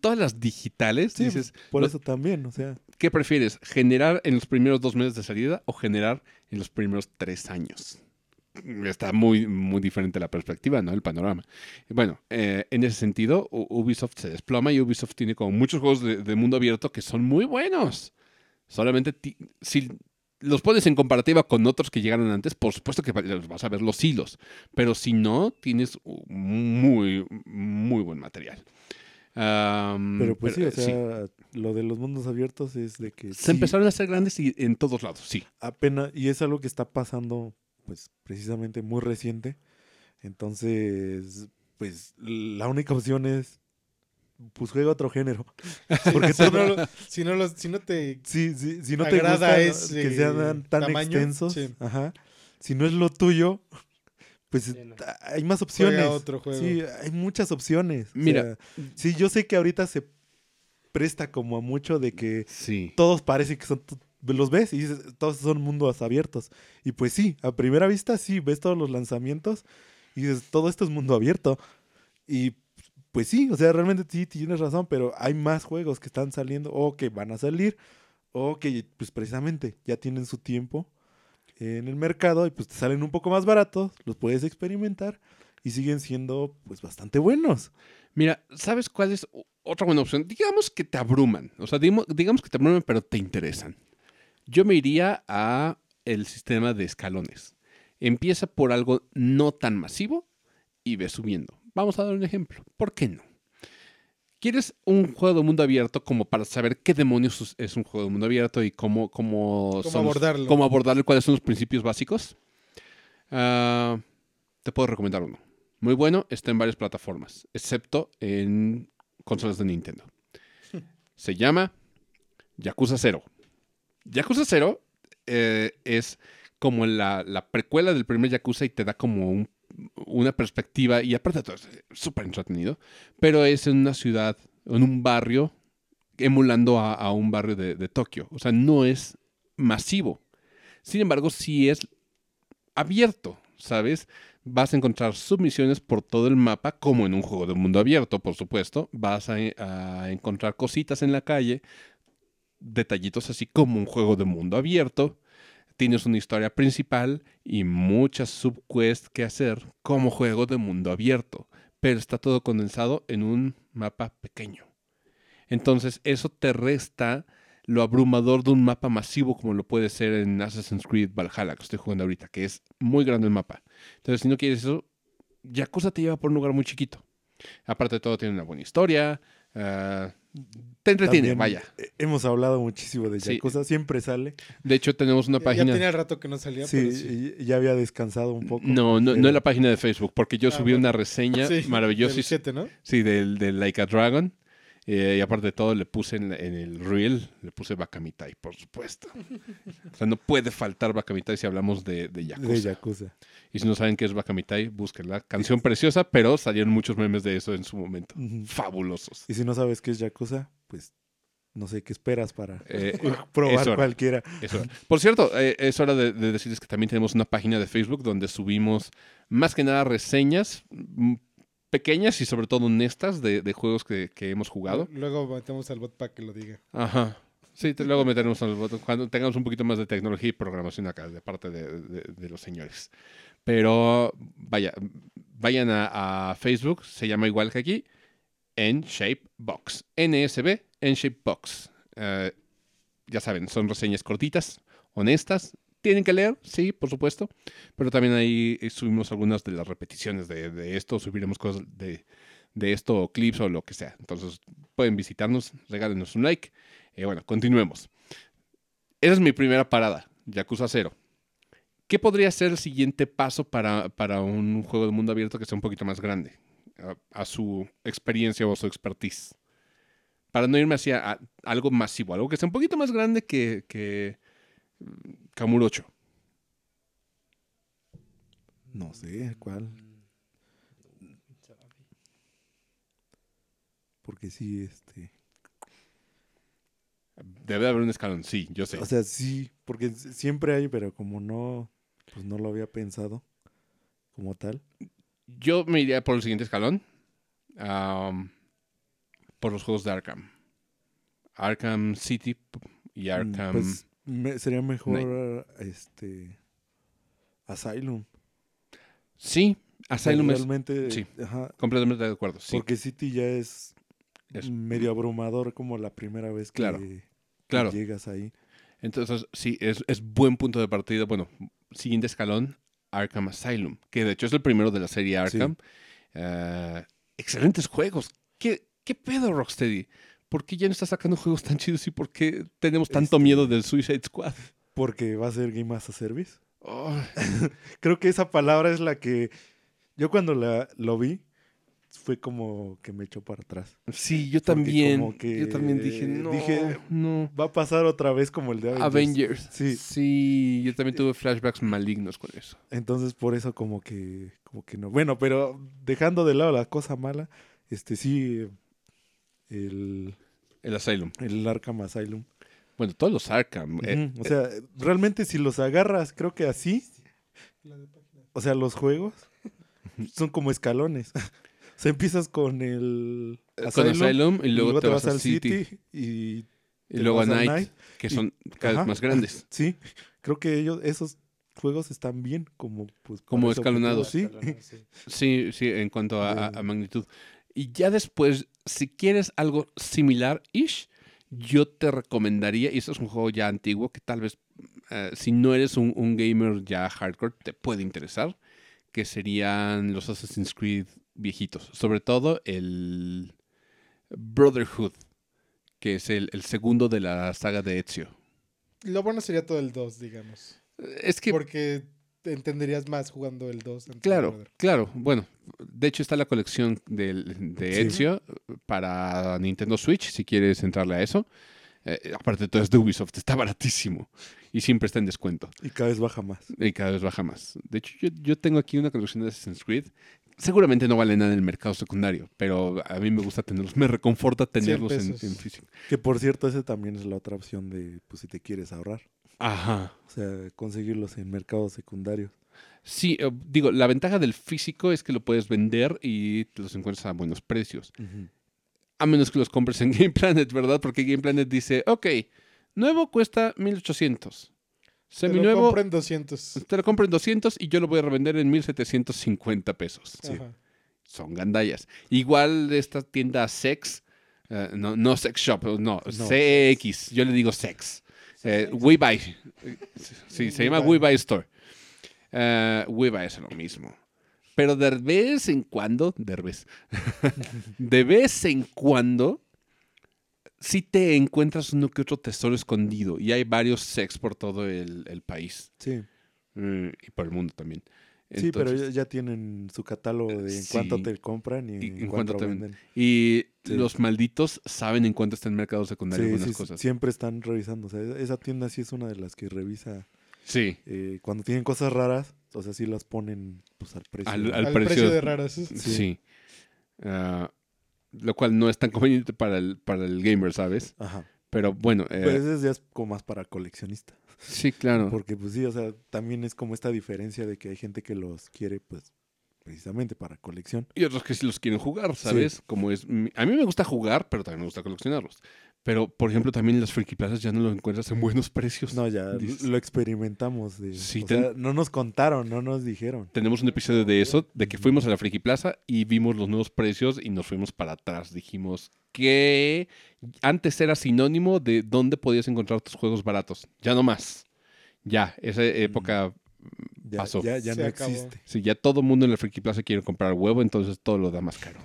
S1: Todas las digitales,
S2: Sí,
S1: dices,
S2: por eso también, o sea,
S1: ¿Qué prefieres? ¿Generar en los primeros dos meses de salida o generar en los primeros tres años? Está muy, muy diferente la perspectiva, ¿no? El panorama. Bueno, eh, en ese sentido, Ubisoft se desploma y Ubisoft tiene como muchos juegos de, de mundo abierto que son muy buenos. Solamente si los pones en comparativa con otros que llegaron antes, por supuesto que va- vas a ver los hilos. Pero si no, tienes muy, muy buen material.
S2: Pero pues sí, o sea, lo de los mundos abiertos es de que
S1: se
S2: sí,
S1: empezaron a hacer grandes y en todos lados, sí.
S2: apenas, y es algo que está pasando, pues precisamente muy reciente. Entonces, pues la única opción es, pues juega otro género. Porque
S3: si, no lo- si, no los- si no te
S2: Sí, sí, si no te
S3: agrada
S2: gusta
S3: ese
S2: que sean tan
S3: tamaño,
S2: extensos,
S3: sí.
S2: ajá. Si no es lo tuyo, pues
S4: no.
S2: hay más opciones.
S3: juega otro juego.
S2: Sí, hay muchas opciones. O
S1: Mira.
S2: sea, sí, yo sé que ahorita se presta como a mucho de que
S1: Sí.
S2: todos parece que son los ves y dices, todos son mundos abiertos. Y pues sí, a primera vista sí, ves todos los lanzamientos y dices, todo esto es mundo abierto. Y pues sí, o sea, realmente sí tienes razón, pero hay más juegos que están saliendo o que van a salir o que pues precisamente ya tienen su tiempo en el mercado y pues te salen un poco más baratos, los puedes experimentar y siguen siendo pues bastante buenos.
S1: Mira, ¿sabes cuál es otra buena opción? Digamos que te abruman. O sea, digamos que te abruman, pero te interesan. Yo me iría a el sistema de escalones. Empieza por algo no tan masivo y ve subiendo. Vamos a dar un ejemplo. ¿Por qué no? ¿Quieres un juego de mundo abierto como para saber qué demonios es- un juego de mundo abierto y cómo, cómo,
S3: Cómo
S1: son los-
S3: abordarlo.
S1: cómo abordarlo, cuáles son los principios básicos? Ah, te puedo recomendar uno. Muy bueno, está en varias plataformas, excepto en consolas de Nintendo. Se llama Yakuza 0. Yakuza 0 eh, es como la, la precuela del primer Yakuza y te da como un- una perspectiva, y aparte todo, es súper entretenido, pero es en una ciudad, en un barrio, emulando a, un barrio de, de Tokio. O sea, no es masivo. Sin embargo, sí es abierto, ¿sabes? Vas a encontrar submisiones por todo el mapa, como en un juego de mundo abierto, por supuesto. Vas a, a encontrar cositas en la calle, detallitos así como un juego de mundo abierto. Tienes una historia principal y muchas subquests que hacer como juego de mundo abierto, pero está todo condensado en un mapa pequeño. Entonces, eso te resta lo abrumador de un mapa masivo como lo puede ser en Assassin's Creed Valhalla, que estoy jugando ahorita, que es muy grande el mapa. Entonces, si no quieres eso, Yakuza te lleva por un lugar muy chiquito. Aparte de todo, tiene una buena historia, ah, te entretiene,
S2: También,
S1: vaya.
S2: Hemos hablado muchísimo de
S1: Sí.
S2: Yakuza, siempre sale.
S1: De hecho, tenemos una página.
S3: Ya tenía rato que no salía,
S2: Sí,
S3: pero sí.
S2: ya había descansado un poco.
S1: No, no, no en la página de Facebook, porque yo
S3: Ah,
S1: subí
S3: bueno.
S1: una reseña
S3: Sí,
S1: maravillosa.
S3: del 7, ¿no?
S1: Sí, del, del Like a Dragon. Eh, y aparte de todo, le puse en, en el reel, le puse Bakamitai, por supuesto. o sea, no puede faltar Bakamitai si hablamos de, de Yakuza.
S2: de Yakuza.
S1: Y si no saben qué es Bakamitai, búsquenla. Canción preciosa, pero salieron muchos memes de eso en su momento.
S2: Ujú.
S1: Fabulosos.
S2: Y si no sabes qué es Yakuza, pues no sé qué esperas para
S1: Eh,
S2: probar
S1: es hora.
S2: cualquiera.
S1: Es. Por cierto, eh, es hora de, de decirles que también tenemos una página de Facebook donde subimos más que nada reseñas pequeñas y sobre todo honestas de, de juegos que, que hemos jugado.
S3: Luego metemos al bot para que lo diga.
S1: Ajá. Sí, te- luego meteremos los votos cuando tengamos un poquito más de tecnología y programación acá de parte de, de- de los señores. Pero vaya, vayan a, a Facebook, se llama igual que aquí, en Shape Box. NSB en Shape Box. Eh, ya saben, son reseñas cortitas, honestas. Tienen que leer, sí, por supuesto. Pero también ahí eh, subimos algunas de las repeticiones de, esto, subiremos cosas de, de esto, clips o lo que sea. Entonces pueden visitarnos, regálenos un like. Eh, bueno, continuemos. Esa es mi primera parada, Yakuza 0. ¿Qué podría ser el siguiente paso para, para un juego de mundo abierto que sea un poquito más grande? A, a su experiencia o su expertise. Para no irme hacia a- algo masivo, algo que sea un poquito más grande que, que Kamurocho.
S2: No sé cuál. Porque sí, este.
S1: Debe de haber un escalón, sí, yo sé.
S2: O sea, sí, porque siempre hay, pero como no, pues no lo había pensado como tal.
S1: Yo me iría por el siguiente escalón. por los juegos de Arkham. Arkham City y
S2: Mm,
S1: Arkham.
S2: Pues me- sería mejor este Asylum.
S1: sí, Asylum es
S2: realmente,
S1: sí.
S2: ajá,
S1: completamente de acuerdo. Sí,
S2: porque City ya es,
S1: Es-
S2: medio abrumador como la primera vez que,
S1: Claro,
S2: que
S1: claro.
S2: llegas ahí.
S1: Entonces, sí, es, es buen punto de partida. Bueno, siguiente escalón, Arkham Asylum, que de hecho es el primero de la serie Arkham. Eh, excelentes juegos. ¿Qué, ¿Qué pedo, Rocksteady? ¿Por qué ya no está sacando juegos tan chidos y por qué tenemos tanto
S2: Este-
S1: miedo del Suicide Squad?
S2: Porque va a ser Game as a Service.
S1: Oh,
S2: Creo que esa palabra es la que yo cuando la, lo vi fue como que me echó para atrás.
S1: sí, yo también.
S2: como que
S1: yo también dije, no,
S2: dije,
S1: no.
S2: Va a pasar otra vez como el de Avengers.
S1: Avengers.
S2: Sí.
S1: Sí, yo también tuve flashbacks malignos con eso.
S2: Entonces por eso como que como que no. Bueno, pero dejando de lado la cosa mala, este sí el,
S1: El Asylum.
S2: el Arkham Asylum.
S1: Bueno, todos los Arkham. eh,
S2: O sea, realmente si los agarras, creo que así, o sea, los juegos son como escalones. O sea, empiezas con el
S1: eh, con Asylum y luego, te, vas, al
S2: al
S1: City,
S2: City, y
S1: luego a Night,
S2: Night,
S1: que
S2: y-
S1: son cada
S2: Ajá.
S1: vez más grandes.
S2: Sí, creo que ellos esos juegos están bien como pues
S1: Como escalonados.
S2: Sí.
S4: Sí.
S1: Sí, sí, en cuanto a, a magnitud. Y ya después, si quieres algo similar-ish, yo te recomendaría, y esto es un juego ya antiguo que tal vez, eh, si no eres un, un gamer ya hardcore, te puede interesar, que serían los Assassin's Creed viejitos. Sobre todo el Brotherhood, que es el, el segundo de la saga de Ezio.
S3: Lo bueno sería todo el 2, digamos.
S1: Es que
S3: Porque entenderías más jugando el 2. antes del
S1: Claro, claro. Bueno, de hecho está la colección del- de
S2: Sí.
S1: Ezio para Nintendo Switch, si quieres entrarle a eso. Eh, aparte de todo es de Ubisoft, está baratísimo y siempre está en descuento
S2: Y cada vez baja más.
S1: y cada vez baja más. De hecho, yo, yo tengo aquí una colección de Assassin's Creed. Seguramente no vale nada en el mercado secundario, pero a mí me gusta tenerlos, me reconforta tenerlos en, en físico.
S2: Que por cierto, ese también es la otra opción de, pues si te quieres ahorrar.
S1: Ajá.
S2: O sea, conseguirlos en mercados secundarios.
S1: Sí, eh, digo, la ventaja del físico es que lo puedes vender y te los encuentras a buenos precios. A menos que los compres en Game Planet, ¿verdad? Porque Game Planet dice, ok, nuevo cuesta 1800.
S3: Te lo
S1: Seminuevo,
S3: compro en 200.
S1: te lo compro en 200 y yo lo voy a revender en 1750 pesos.
S3: Ajá.
S1: Son gandallas. Igual esta tienda Sex, eh, no, no Sex Shop, no, CX, yo le digo Sex. Eh, We Buy. Sí, se llama We Buy Store. Eh, We Buy es lo mismo. Pero de vez en cuando, de vez, de vez en cuando, sí te encuentras uno que otro tesoro escondido y hay varios sex por todo el, el país
S2: Sí,
S1: mm, y por el mundo también.
S2: Sí, pero ya, tienen su catálogo de en
S1: Sí.
S2: cuánto te compran y,
S1: Y
S2: en cuánto
S1: cuánto te
S2: venden.
S1: Y
S2: Sí.
S1: los malditos saben en cuánto está el mercado secundario
S2: Sí,
S1: algunas
S2: sí,
S1: cosas.
S2: siempre están revisando. O sea, esa- esa tienda sí es una de las que revisa
S1: Sí,
S2: eh, cuando tienen cosas raras. O sea, sí las ponen pues, al precio.
S1: Al-
S2: ¿no?
S1: al
S3: Al,
S1: precio-
S3: precio de raras.
S1: sí. Ah, lo cual no es tan conveniente para el, para el gamer, ¿sabes?
S2: Ajá.
S1: Pero bueno, eh,
S2: Pues ese ya es como más para coleccionista.
S1: Sí, claro.
S2: Porque pues sí, o sea, también es como esta diferencia de que hay gente que los quiere pues precisamente para colección.
S1: Y otros que sí los quieren jugar, ¿sabes? Como es. A mí me gusta jugar, pero también me gusta coleccionarlos. Pero, por ejemplo, también las friki plazas ya no los encuentras en buenos precios.
S2: No, ya
S1: Dices-
S2: lo experimentamos.
S1: Sí,
S2: o
S1: ten-
S2: sea, no nos contaron, no nos dijeron.
S1: Tenemos un episodio de eso, de que fuimos a la Friki Plaza y vimos los nuevos precios y nos fuimos para atrás. Dijimos que antes era sinónimo de dónde podías encontrar tus juegos baratos. Ya no más. Ya, esa época
S2: Ya,
S1: Pasó.
S2: ya, no
S3: acabó.
S2: existe.
S1: Sí, ya todo el mundo en la Friki Plaza quiere comprar huevo, entonces todo lo da más caro.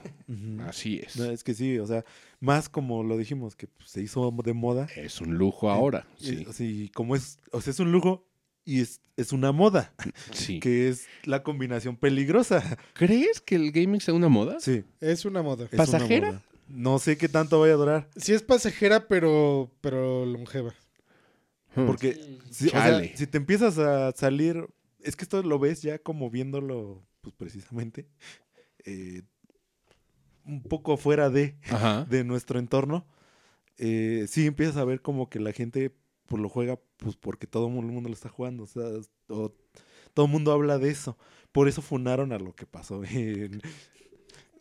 S1: Así es.
S2: No, es que sí, o sea, más como lo dijimos, que pues, se hizo de moda.
S1: Es un lujo ahora.
S2: Y-
S1: Sí,
S2: y como es, o sea, es un lujo y es, es una moda,
S1: sí.
S2: que es la combinación peligrosa.
S1: ¿Crees que el gaming sea una moda?
S2: Sí.
S3: Es una moda.
S2: es una
S1: ¿Pasajera?
S2: moda. No sé qué tanto vaya a durar,
S3: Sí es pasajera, pero, pero longeva.
S1: Hmm.
S2: porque si, o sea,
S1: Chale.
S2: si te empiezas a salir, es que esto lo ves ya como viéndolo, pues precisamente, eh, un poco fuera de,
S1: Ajá.
S2: de nuestro entorno, eh, sí empiezas a ver como que la gente pues, lo juega pues porque todo el mundo lo está jugando. O sea, o- todo el mundo habla de eso. Por eso funaron a lo que pasó. en-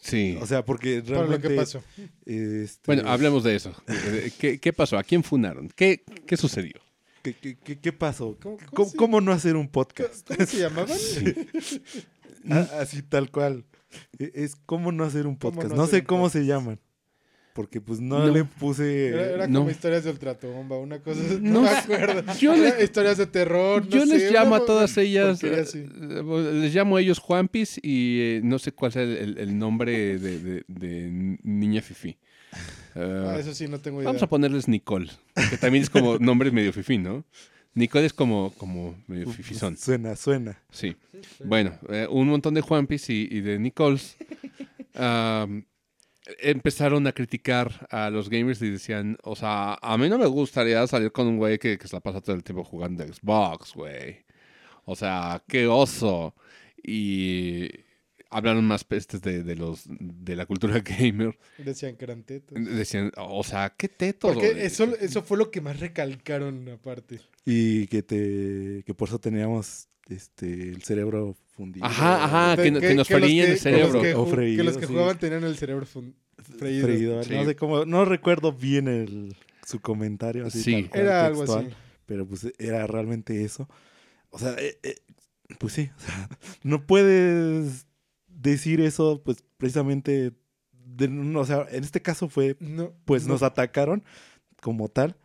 S1: Sí.
S2: o sea, porque
S3: Por lo
S2: realmente...
S3: que pasó.
S2: este,
S1: bueno, hablemos de eso. Eh, ¿Qué, qué pasó? ¿A quién funaron? ¿Qué, qué sucedió?
S2: ¿Qué, qué- qué- qué pasó?
S3: ¿Cómo-
S2: ¿Cómo,
S3: cómo se-
S2: cómo no hacer un
S3: ¿Cómo,
S2: podcast?
S3: cómo se llamaban?
S2: Ah, Así tal cual. E- Es cómo no hacer un
S3: ¿Cómo
S2: podcast.
S3: no
S2: sé cómo
S3: podcast?
S2: se llaman. Porque pues no,
S1: No.
S2: le puse...
S3: Era, era
S1: No.
S3: como historias de ultratumba, una cosa.
S1: No
S3: No, me acuerdo.
S1: Yo
S3: historias de terror. no
S1: Yo les llamo a todas ellas, eh, les llamo a ellos Juanpis y eh, no sé cuál es el, el- el nombre de, de- de Niña Fifi. Eh,
S3: Ah, eso sí, no tengo idea.
S1: vamos a ponerles Nicole, que también es como nombre medio fifi, ¿no? Nicole es como, como medio fifizón.
S2: Suena, suena.
S1: Sí. Bueno, eh, un montón de Juanpis y, y de Nicoles empezaron a criticar a los gamers y decían, o sea, a mí no me gustaría salir con un güey que, que se la pasa todo el tiempo jugando Xbox, güey. O sea, qué oso. Y hablaron más pestes de, de los de la cultura gamer.
S3: Decían que eran tetos.
S1: Decían, o sea, qué tetos.
S3: Porque eso, eso fue lo que más recalcaron aparte.
S2: Y que te que por eso teníamos este el cerebro fundido.
S1: Ajá, ajá, que, no- que nos freían el
S3: que los
S1: cerebro.
S3: Que,
S2: freído,
S3: los que
S2: sí.
S3: jugaban tenían el cerebro fun- freído.
S2: Freído,
S1: Sí.
S2: No sé cómo, no recuerdo bien el, su comentario. Así,
S1: Sí.
S2: tal
S3: Era algo así.
S2: Pero pues era realmente eso. O sea, eh, eh, pues sí, o sea, no puedes decir eso, pues precisamente, de- no, o sea, en este caso fue,
S3: No,
S2: pues
S3: no.
S2: nos atacaron como tal,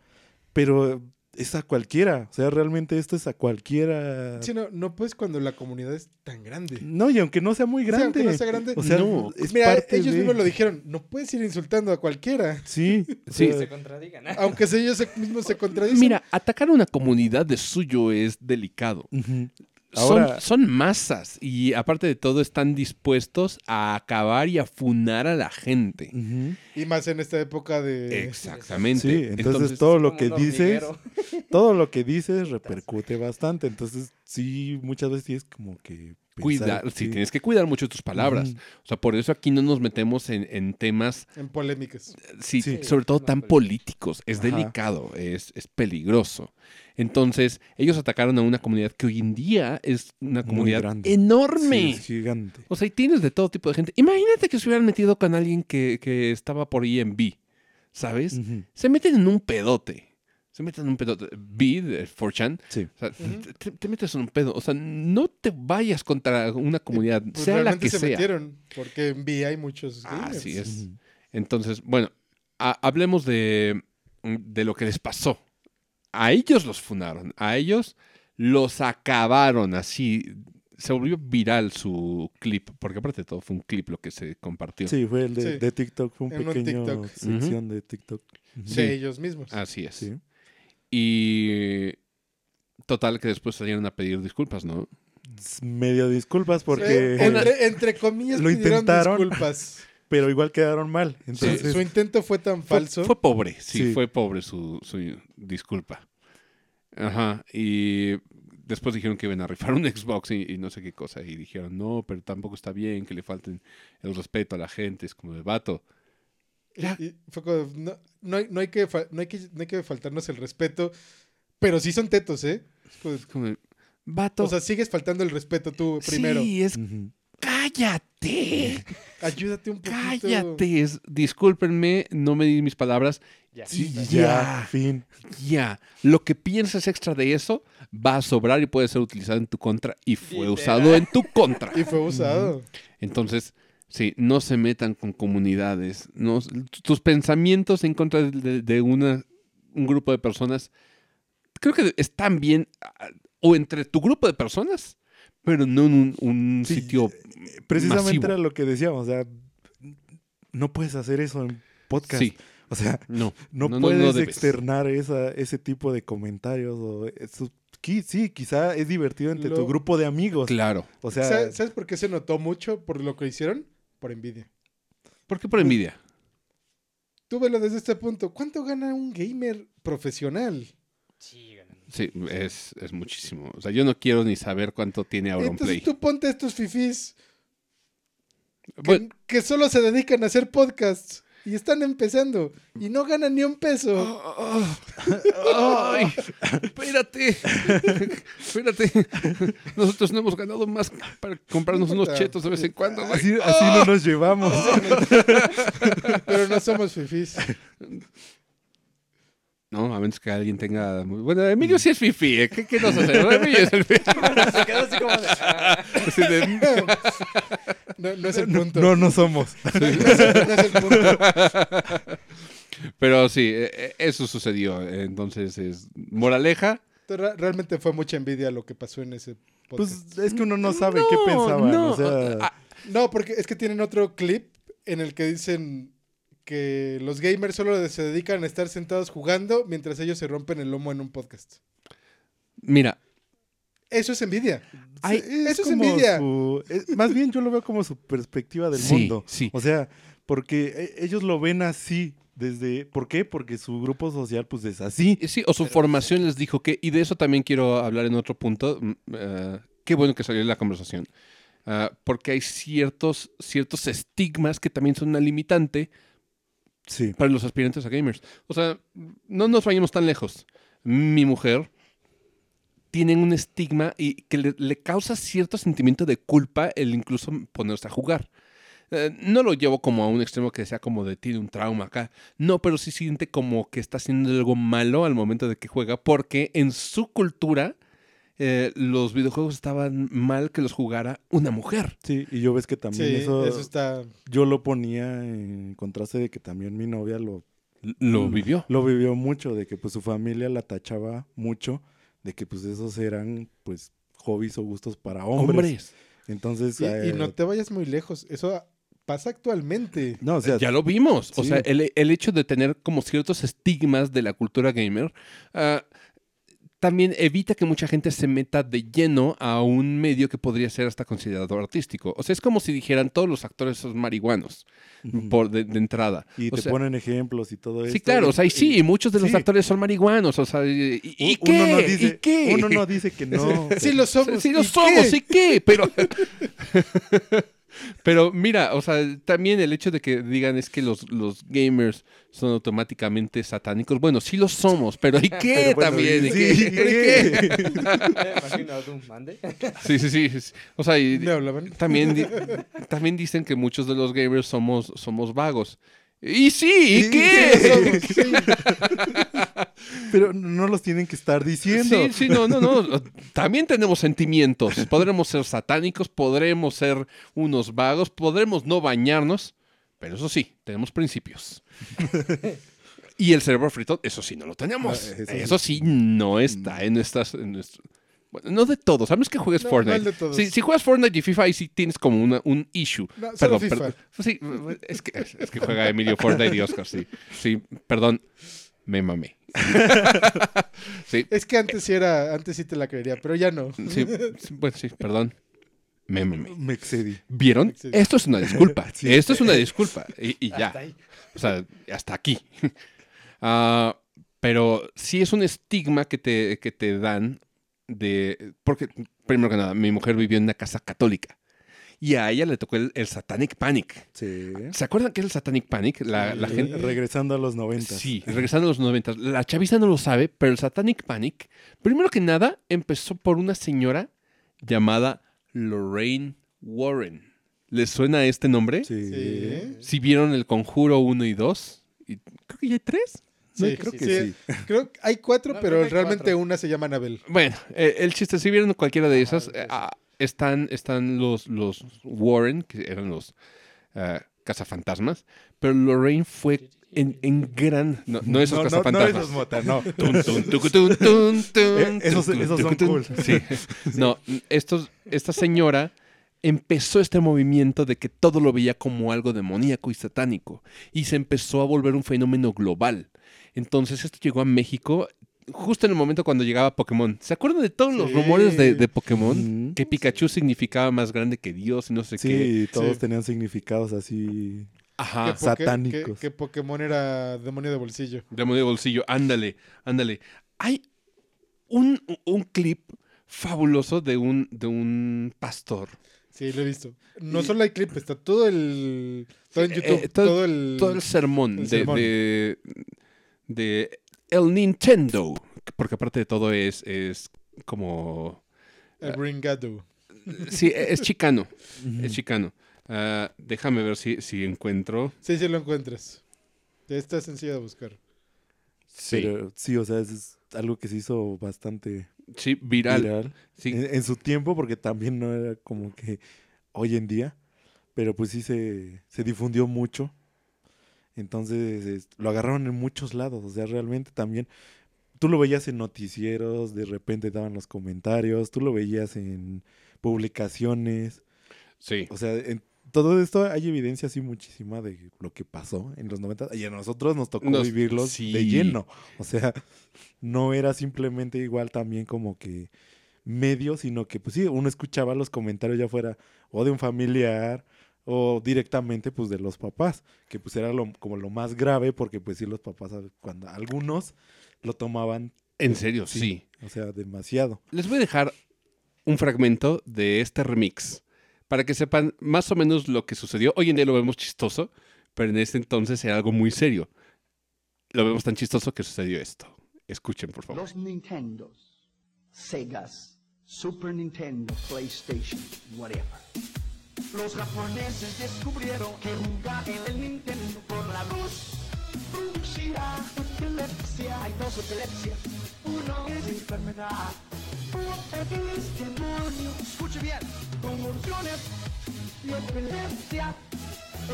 S2: pero es a cualquiera, o sea, realmente esto es a cualquiera.
S3: Sí, no, no puedes cuando la comunidad es tan grande.
S2: No, y aunque no sea muy
S3: O sea,
S2: grande.
S3: aunque no sea grande,
S2: O sea,
S1: No.
S2: es
S3: Mira,
S2: parte
S3: ellos
S2: de-
S3: mismos lo dijeron, no puedes ir insultando a cualquiera.
S2: Sí,
S1: Sí.
S2: sea,
S4: se contradigan.
S3: Aunque ellos mismos se contradicen.
S1: Mira, atacar a una comunidad de suyo es delicado.
S2: Ahora-
S1: son, masas y aparte de todo están dispuestos a acabar y a funar a la gente.
S3: Y más en esta época de...
S1: Exactamente.
S2: Sí, entonces, todo lo que dices, todo lo que dices repercute bastante. Entonces, sí, muchas veces tienes como que
S1: cuidar, sí, tienes que cuidar mucho tus palabras. O sea, por eso aquí no nos metemos en, en temas,
S3: En polémicas.
S1: sí,
S2: Sí.
S1: sobre todo tan políticos. Es
S2: Ajá.
S1: delicado, es, es peligroso. Entonces, ellos atacaron a una comunidad que hoy en día es una comunidad
S2: grande.
S1: enorme.
S2: Sí, es gigante.
S1: O sea, y tienes de todo tipo de gente. Imagínate que se hubieran metido con alguien que, que estaba por EMB, ¿sabes?
S2: Ujú.
S1: Se meten en un pedote. Se meten en un pedote. B, de 4chan.
S2: Sí.
S1: O sea, te- te, te metes en un pedo. O sea, no te vayas contra una comunidad,
S3: Pues
S1: sea la
S3: realmente
S1: que
S3: se
S1: sea.
S3: metieron, porque en V hay muchos gamers.
S1: Así es. Entonces, bueno, ha- hablemos de, de lo que les pasó. A ellos los funaron. A ellos los acabaron así. se volvió viral su clip, porque aparte de todo fue un clip lo que se compartió.
S2: Sí, fue el de,
S3: Sí.
S2: de TikTok, fue un
S3: En un
S2: pequeño
S3: TikTok.
S2: sección de TikTok.
S3: De ellos mismos.
S1: Así es.
S2: Sí.
S1: Y total que después salieron a pedir disculpas, ¿no?
S2: Medio disculpas
S3: Sí,
S2: porque...
S3: entre, entre comillas,
S2: Lo
S3: pidieron
S2: intentaron.
S3: disculpas.
S2: Pero igual quedaron mal.
S3: Su-
S2: Entonces,
S3: Su intento fue tan falso.
S1: Fue, pobre, sí,
S2: Sí.
S1: fue pobre su, su disculpa. Ajá, y después dijeron que iban a rifar un Xbox y, y no sé qué cosa. Y dijeron, no, pero tampoco está bien que le falten el respeto a la gente. Es como de vato. Ya.
S3: Y fue como, no, no hay, no, hay que, no, hay que, no hay que faltarnos el respeto, pero sí son tetos, ¿eh? Es como-
S1: Es como de, vato.
S3: O sea, sigues faltando el respeto tú primero.
S1: Sí, es. Cállate.
S3: Ayúdate un poquito.
S1: Cállate. Discúlpenme, no me di mis palabras.
S4: Ya.
S2: Sí,
S1: Ya.
S2: ya, fin.
S1: Ya. Lo que pienses extra de eso va a sobrar y puede ser utilizado en tu contra. Y fue
S4: Literal.
S1: usado en tu contra.
S3: Y fue usado.
S1: Entonces, sí, no se metan con comunidades. No, tus pensamientos en contra de, de una, un grupo de personas, creo que están bien ah, o entre tu grupo de personas, pero no en un, un
S2: Sí,
S1: sitio
S2: Precisamente
S1: masivo.
S2: era lo que decíamos. O sea, no puedes hacer eso en podcast.
S1: Sí,
S2: O sea,
S1: no.
S2: no, puedes
S1: no
S2: externar esa, ese tipo de comentarios. O eso- qui- sí, quizá es divertido entre
S3: Lo-
S2: tu grupo de amigos.
S1: Claro.
S2: O sea,
S3: Sa- ¿Sabes por qué se notó mucho por lo que hicieron? Por envidia.
S1: ¿Por qué por envidia?
S3: Tú velo desde este punto. ¿Cuánto gana un gamer profesional?
S4: Sí.
S1: Sí, es, es muchísimo. O sea, yo no quiero ni saber cuánto tiene Auronplay.
S3: Entonces tú ponte a estos fifís que,
S1: Bueno,
S3: que solo se dedican a hacer podcasts y están empezando y no ganan ni un peso.
S1: ¡Ay! Espérate. Espérate. Nosotros no hemos ganado más para comprarnos
S3: No
S1: unos chetos de vez en cuando. güey.
S2: así, así no nos llevamos.
S3: Pero no somos fifís.
S1: No, a menos que alguien tenga. muy- Bueno, Emilio sí es fifi. ¿eh? ¿Qué, qué nos hace? Emilio es el fifi.
S4: Se quedó así como de. ah.
S1: Así de,
S3: No, no es el punto.
S2: No, no somos.
S3: No es el punto.
S1: Pero sí, eh, eh, eso sucedió. Entonces, es moraleja.
S3: Re- Realmente fue mucha envidia lo que pasó en ese podcast.
S2: Pues es que uno no sabe qué pensaban.
S1: no.
S2: O sea,
S1: Ah,
S3: No, porque es que tienen otro clip en el que dicen que los gamers solo se dedican a estar sentados jugando mientras ellos se rompen el lomo en un podcast.
S1: mira,
S3: Eso es envidia.
S1: Ay,
S3: eso es envidia.
S2: su- es- más bien yo lo veo como su perspectiva del
S1: Sí,
S2: mundo.
S1: sí.
S2: O sea, porque eh, ellos lo ven así desde... ¿Por qué? Porque su grupo social pues es así.
S1: Eh, Sí, o su formación les dijo que, y de eso también quiero hablar en otro punto. mm, eh, qué bueno que salió la conversación. Ah, porque hay ciertos, ciertos estigmas que también son una limitante
S2: Sí.
S1: para los aspirantes a gamers. O sea, no nos vayamos tan lejos. Mi mujer tiene un estigma y que le, causa cierto sentimiento de culpa el incluso ponerse a jugar. Eh, no lo llevo como a un extremo que sea como de tiene un trauma acá. No, pero sí siente como que está haciendo algo malo al momento de que juega, porque en su cultura eh, los videojuegos estaban mal que los jugara una mujer.
S2: Sí, y yo ves que también
S3: Sí,
S2: eso,
S3: eso está...
S2: yo lo ponía en contraste de que también mi novia lo,
S1: Lo
S2: Mm.
S1: vivió.
S2: lo vivió mucho, de que pues su familia la tachaba mucho, de que pues esos eran pues hobbies o gustos para hombres.
S1: Hombres.
S2: Entonces,
S3: Y, y
S2: eh,
S3: no te vayas muy lejos. Eso pasa actualmente.
S2: no, o sea,
S1: ya lo vimos. O
S2: sí.
S1: sea, el, el hecho de tener como ciertos estigmas de la cultura gamer ah, también evita que mucha gente se meta de lleno a un medio que podría ser hasta considerado artístico. O sea, es como si dijeran todos los actores son marihuanos por de, de entrada.
S2: y
S1: O
S2: te
S1: sea,
S2: ponen ejemplos y todo eso.
S1: Sí, claro, o sea, y sí, muchos de los
S2: sí.
S1: actores son marihuanos, o sea, ¿y, y- y qué?
S2: Uno no dice,
S1: ¿Y qué?
S2: Uno no dice que no.
S3: Sí lo somos.
S1: Sí, lo
S3: ¿y
S1: somos,
S3: qué?
S1: ¿y qué? Pero, pero mira, o sea, también el hecho de que digan es que los, los gamers son automáticamente satánicos. Bueno, sí lo somos, pero ¿y qué
S2: Pero bueno,
S1: también? ¿Y
S2: sí,
S1: qué?
S2: ¿y
S1: ¿Y qué? Sí, sí, sí. sí. O sea, también, di- también dicen que muchos de los gamers somos, somos vagos. Y sí, ¿y qué?
S2: sí, sí. Pero no los tienen que estar diciendo.
S1: Sí, sí, no, no, no. También tenemos sentimientos. Podremos ser satánicos, podremos ser unos vagos, podremos no bañarnos, pero eso sí, tenemos principios. Y el cerebro frito, eso sí, no lo tenemos.
S2: Ah, eso sí.
S1: No está en nuestras... en nuestro- Bueno, no de todos, a menos que juegues
S3: No,
S1: Fortnite.
S3: no de todos.
S1: Si, si juegas Fortnite y FIFA, ahí sí tienes como una- un issue.
S3: No, solo
S1: Perdón,
S3: FIFA.
S1: perdón. Sí, es que, es que juega Emilio Fortnite y Oscar, sí. Sí, perdón, me mamé. sí,
S3: Es que antes sí era, antes sí te la creería, pero ya no.
S1: sí, sí, bueno, sí, perdón, me mamé.
S2: Me excedí.
S1: ¿Vieron? Esto es una disculpa.
S2: Sí.
S1: Esto es una disculpa. Y, y ya.
S4: Hasta ahí.
S1: O sea, hasta aquí. Ah, pero sí es un estigma que te, que te dan de... Porque, primero que nada, mi mujer vivió en una casa católica. Y a ella le tocó el, el Satanic Panic.
S2: Sí.
S1: ¿Se acuerdan qué es el Satanic Panic? La, la
S3: Sí.
S1: gente...
S2: Regresando a los 90.
S1: Sí, regresando a los 90. La chaviza no lo sabe, pero el Satanic Panic, primero que nada, empezó por una señora llamada Lorraine Warren. ¿Les suena este nombre?
S2: Sí.
S3: Sí.
S1: Si vieron el Conjuro 1 y 2, y creo que ya hay 3.
S3: Sí,
S2: creo
S3: sí,
S2: que
S3: sí.
S2: sí.
S3: Creo que hay cuatro,
S4: No,
S3: pero
S4: hay
S3: realmente
S4: cuatro.
S3: una se llama Anabel.
S1: Bueno, eh, el chiste, si vieron cualquiera de esas, eh, ah, están, están los, los Warren, que eran los ah, cazafantasmas, pero Lorraine fue en, en gran... No, no esos
S2: no, no, no
S1: cazafantasmas.
S2: esos mota, no. Esos- son cool.
S1: Sí. No, estos, esta señora empezó este movimiento de que todo lo veía como algo demoníaco y satánico y se empezó a volver un fenómeno global. Entonces esto llegó a México justo en el momento cuando llegaba Pokémon. ¿Se acuerdan de todos los
S3: Sí.
S1: rumores de, de Pokémon? Que Pikachu significaba más grande que Dios y no sé qué.
S2: Sí, todos tenían significados así.
S1: Ajá.
S2: satánicos.
S3: que- Pokémon era demonio de bolsillo.
S1: Demonio de bolsillo, ándale, ándale. Hay un, un clip fabuloso de un, de un pastor.
S3: Sí, lo he visto. No
S1: Y-
S3: solo hay clip, está todo el. Todo en YouTube.
S1: eh, todo-
S3: todo, el.
S1: Todo el sermón,
S3: el
S1: de,
S3: sermón.
S1: de, de el Nintendo. Porque aparte de todo es, es como...
S3: el Ringado.
S1: Sí, es chicano, es chicano. Ah, déjame ver si, si encuentro.
S3: Sí, sí lo encuentras. Está sencillo de buscar.
S1: Sí,
S2: Pero sí, o sea, es, es algo que se hizo bastante
S1: sí viral.
S2: viral.
S1: Sí,
S2: En, en su tiempo, porque también no era como que hoy en día. Pero pues sí se, se difundió mucho. Entonces es- lo agarraron en muchos lados. O sea, realmente también. Tú lo veías en noticieros, de repente daban los comentarios, tú lo veías en publicaciones.
S1: sí.
S2: O sea, en todo esto hay evidencia así muchísima de lo que pasó en los 90 y a nosotros nos tocó
S1: Nos-
S2: vivirlos
S1: sí.
S2: de lleno. O sea, no era simplemente igual también como que medio, sino que pues sí, uno escuchaba los comentarios ya fuera o de un familiar o directamente pues de los papás, que pues era lo, como lo más grave porque pues sí los papás cuando algunos lo tomaban,
S1: En serio,
S2: Sí.
S1: sí.
S2: o sea, demasiado.
S1: Les voy a dejar un fragmento de este remix para que sepan más o menos lo que sucedió. Hoy en día lo vemos chistoso, pero en ese entonces era algo muy serio. Lo vemos tan chistoso que sucedió esto. Escuchen, por favor.
S5: Los Nintendos, Segas, Super Nintendo, PlayStation, whatever. Los japoneses descubrieron que jugar en el Nintendo por la luz producirá epilepsia. Hay dos epilepsias. Uno es enfermedad, otro es demonio. Escuche bien, convulsiones y epilepsia.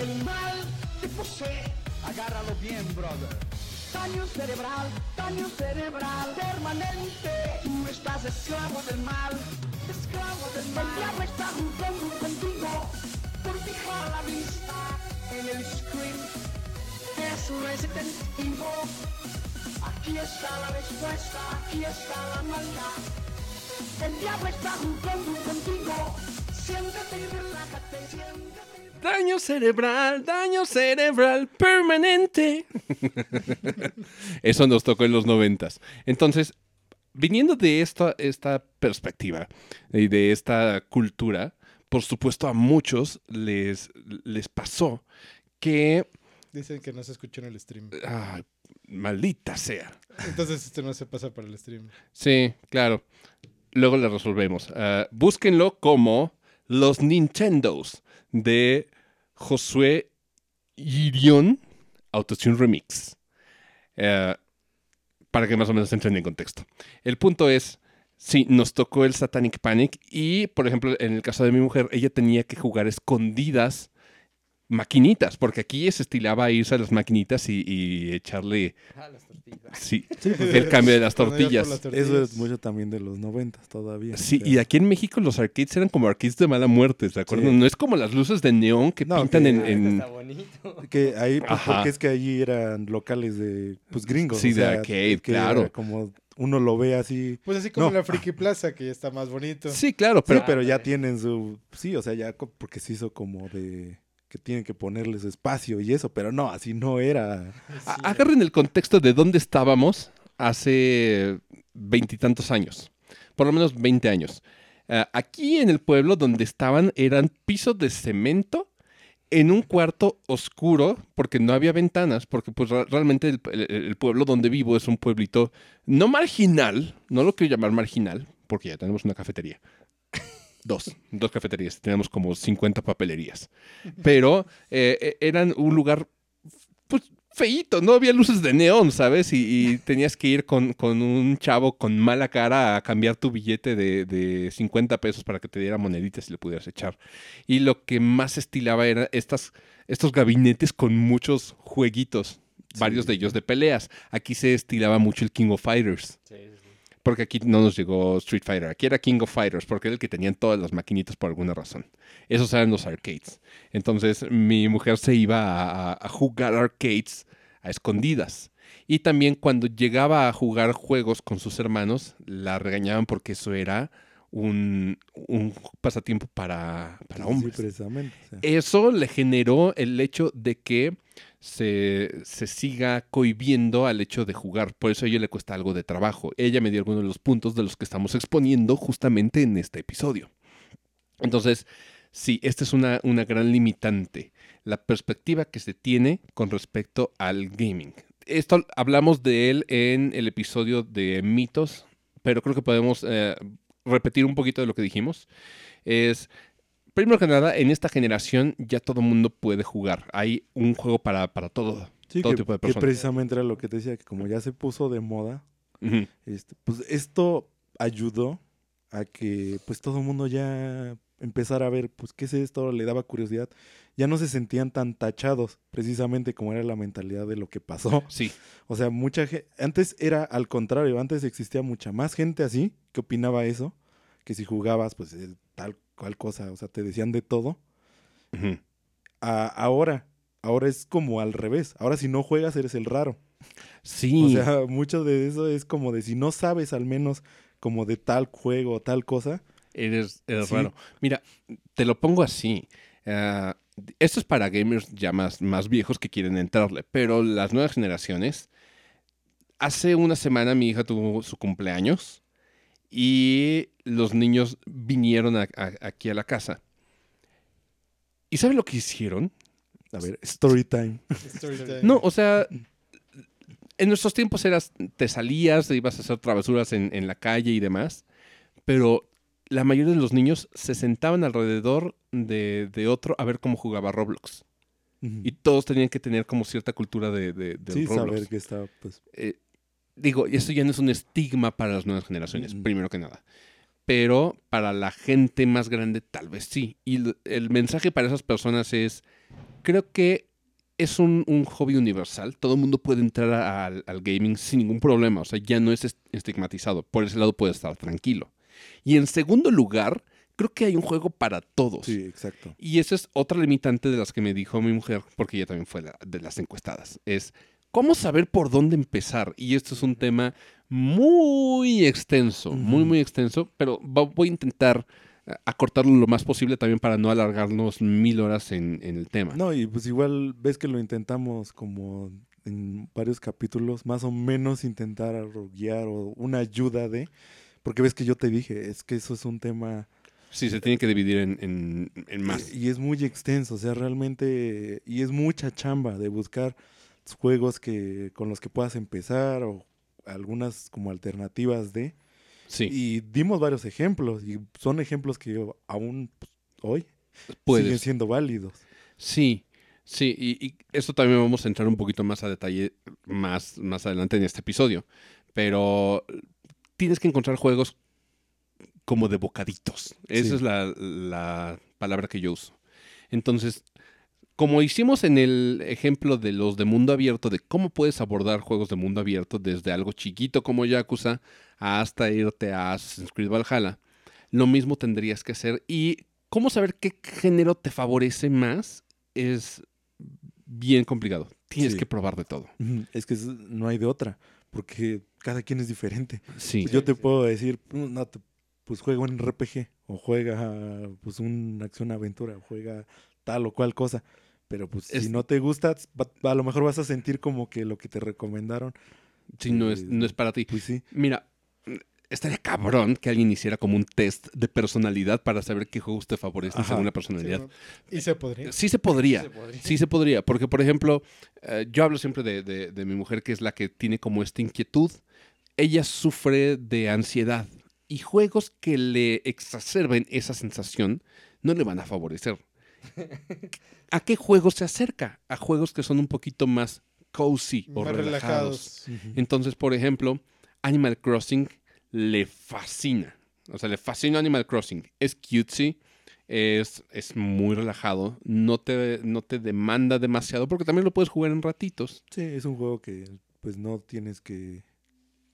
S5: El mal te posee. Agárralo bien, brother. Daño cerebral, daño cerebral permanente. Tú estás esclavo del mal, esclavo del mal. El diablo está jugando contigo por fijar la vista en el screen. Es Resident Evil. Aquí está la respuesta, aquí está la maldad. El diablo está jugando contigo. Siéntate y relájate, siéntate.
S1: Daño cerebral, daño cerebral permanente. Eso nos tocó en los noventas. Entonces, viniendo de esta, esta perspectiva y de esta cultura, por supuesto a muchos les, les pasó que...
S3: Dicen que no se escuchó en el stream.
S1: ay, maldita sea.
S3: Entonces este no se pasa para el stream.
S1: Sí, claro. Luego lo resolvemos. Ah, búsquenlo como Los Nintendos de Josué Irión Autotune Remix. Eh, para que más o menos entren en contexto. El punto es, sí, nos tocó el Satanic Panic y, por ejemplo, en el caso de mi mujer, ella tenía que jugar escondidas maquinitas, porque aquí se estilaba a irse a las maquinitas y, y echarle
S4: Ah, las tortillas.
S1: sí,
S2: Sí, pues,
S1: el cambio de las tortillas.
S3: las
S2: Eso es mucho también de los noventas todavía.
S1: Sí,
S2: o sea,
S1: y aquí en México los arcades eran como arcades de mala muerte, ¿de acuerdo?
S2: Sí.
S1: No es como las luces de neón que
S2: No,
S1: pintan
S2: que-
S1: en...
S4: Ah,
S1: en-
S4: Está bonito.
S2: Que ahí, pues,
S1: Ajá.
S2: porque es que allí eran locales de, pues, gringos.
S1: Sí,
S2: o
S1: de
S2: sea,
S1: arcade,
S2: que
S1: claro.
S2: era Como uno lo ve así.
S3: Pues así como
S2: No.
S3: en la Friki Plaza, que ya está más bonito.
S1: Sí, claro,
S2: Sí,
S1: pero
S2: pero ya tienen su... Sí, o sea, ya porque se hizo como de... Que tienen que ponerles espacio y eso, pero no, así no era.
S1: a- agarren el contexto de dónde estábamos hace veintitantos años, por lo menos 20 años. Ah, aquí en el pueblo donde estaban eran pisos de cemento en un cuarto oscuro porque no había ventanas, porque pues realmente el- el pueblo donde vivo es un pueblito no marginal, no lo quiero llamar marginal, porque ya tenemos una cafetería. Dos, dos cafeterías, tenemos como 50 papelerías. Pero eh, eh, eran un lugar, pues, feíto, no había luces de neón, ¿sabes? Y, y tenías que ir con, con un chavo con mala cara a cambiar tu billete de, de 50 pesos para que te diera moneditas y le pudieras echar. Y lo que más estilaba eran estas, estos gabinetes con muchos jueguitos, varios de ellos de peleas. Aquí se estilaba mucho el King of Fighters.
S4: Sí, sí, sí.
S1: Porque aquí no nos llegó Street Fighter. Aquí era King of Fighters, porque era el que tenían todas las maquinitas por alguna razón. Esos eran los arcades. Entonces mi mujer se iba a, a- a jugar arcades a escondidas. Y también cuando llegaba a jugar juegos con sus hermanos, la regañaban porque eso era un, un pasatiempo para, para
S2: Sí,
S1: hombres.
S2: precisamente. o sea.
S1: Eso le generó el hecho de que se, se siga cohibiendo al hecho de jugar. Por eso a ella le cuesta algo de trabajo. Ella me dio algunos de los puntos de los que estamos exponiendo justamente en este episodio. Entonces, sí, esta es una, una gran limitante. La perspectiva que se tiene con respecto al gaming. Esto hablamos de él en el episodio de mitos, pero creo que podemos eh, repetir un poquito de lo que dijimos. Es primero que nada, en esta generación ya todo el mundo puede jugar. Hay un juego para, para todo.
S2: Sí,
S1: todo
S2: que,
S1: tipo de
S2: que
S1: personas.
S2: precisamente era lo que te decía, que como ya se puso de moda, este, pues esto ayudó a que pues todo el mundo ya empezara a ver, pues qué es esto, le daba curiosidad. Ya no se sentían tan tachados, precisamente como era la mentalidad de lo que pasó.
S1: Sí,
S2: O sea, mucha gente, antes era al contrario, antes existía mucha más gente así que opinaba eso, que si jugabas, pues tal cual cosa, o sea, te decían de todo. A- ahora, ahora es como al revés. Ahora si no juegas eres el raro.
S1: sí.
S2: O sea, mucho de eso es como de si no sabes al menos como de tal juego o tal cosa.
S1: Eres, eres
S2: Sí.
S1: raro. Mira, te lo pongo así. Ah, esto es para gamers ya más, más viejos que quieren entrarle, pero las nuevas generaciones. Hace una semana mi hija tuvo su cumpleaños y los niños vinieron a- a- aquí a la casa. ¿Y saben lo que hicieron?
S2: A ver, story time.
S1: No, o sea, en nuestros tiempos eras, te salías, te ibas a hacer travesuras en, en la calle y demás, pero la mayoría de los niños se sentaban alrededor de, de otro a ver cómo jugaba Roblox. Y todos tenían que tener como cierta cultura de, de,
S2: sí,
S1: Roblox.
S2: saber que está, pues,
S1: Eh, digo, esto ya no es un estigma para las nuevas generaciones,
S2: Mm.
S1: primero que nada. Pero para la gente más grande tal vez sí. Y el mensaje para esas personas es, creo que es un, un hobby universal. Todo el mundo puede entrar a- al, al gaming sin ningún problema. O sea, ya no es est- estigmatizado. Por ese lado puede estar tranquilo. Y en segundo lugar, creo que hay un juego para todos.
S2: sí, exacto.
S1: Y esa es otra limitante de las que me dijo mi mujer, porque ella también fue la- de las encuestadas. Es cómo saber por dónde empezar. Y esto es un tema muy extenso, muy, muy extenso, pero voy a intentar eh, acortarlo lo más posible también para no alargarnos mil horas en, en el tema.
S2: No, y pues igual ves que lo intentamos como en varios capítulos, más o menos intentar guiar o una ayuda de, porque ves que yo te dije, es que eso es un tema
S1: Sí, se tiene que dividir en, en- en más.
S2: y, y es muy extenso, o sea, realmente, y es mucha chamba de buscar juegos que con los que puedas empezar o algunas como alternativas de,
S1: Sí,
S2: y dimos varios ejemplos y son ejemplos que yo aún pues, hoy siguen siendo válidos.
S1: Sí, sí, y, y esto también vamos a entrar un poquito más a detalle más, más adelante en este episodio. Pero tienes que encontrar juegos como de bocaditos. Esa
S2: Sí.
S1: es la, la palabra que yo uso. Entonces, como hicimos en el ejemplo de los de mundo abierto, de cómo puedes abordar juegos de mundo abierto desde algo chiquito como Yakuza hasta irte a Assassin's Creed Valhalla, lo mismo tendrías que hacer. Y cómo saber qué género te favorece más es bien complicado. Tienes
S2: Sí.
S1: que probar de todo.
S2: Es que no hay de otra, porque cada quien es diferente.
S1: Sí.
S2: Pues yo te puedo decir, "Mm, no, te- pues juega un RPG, o juega pues una acción-aventura, o juega tal o cual cosa. Pero pues
S1: Es-
S2: si no te gusta, a lo mejor vas a sentir como que lo que te recomendaron,
S1: Sí, no es,
S2: eh,
S1: no es para ti.
S2: pues sí.
S1: Mira, estaría cabrón que alguien hiciera como un test de personalidad para saber qué juegos te favorecen según la
S3: Sí,
S1: personalidad.
S3: ¿no? Y se podría.
S1: Sí se podría.
S4: Sí se podría.
S1: Sí se podría, porque por ejemplo, eh, yo hablo siempre de, de- de mi mujer que es la que tiene como esta inquietud. Ella sufre de ansiedad y juegos que le exacerben esa sensación no le van a favorecer. ¿A qué juegos se acerca? A juegos que son un poquito más cozy o
S3: Más
S1: relajados. Entonces, por ejemplo, Animal Crossing le fascina. O sea, le fascina Animal Crossing. Es cutesy, es, es muy relajado, no te, no te demanda demasiado porque también lo puedes jugar en ratitos.
S2: Sí, es un juego que pues no tienes que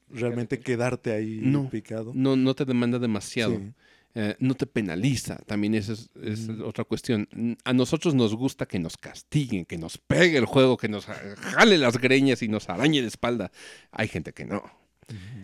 S2: realmente quedarte ahí
S1: No.
S2: picado.
S1: No, no te demanda demasiado.
S2: Sí.
S1: Eh, no te penaliza, también esa es, es
S2: Mm.
S1: otra cuestión. A nosotros nos gusta que nos castiguen, que nos pegue el juego, que nos jale las greñas y nos arañe la espalda. Hay gente que no.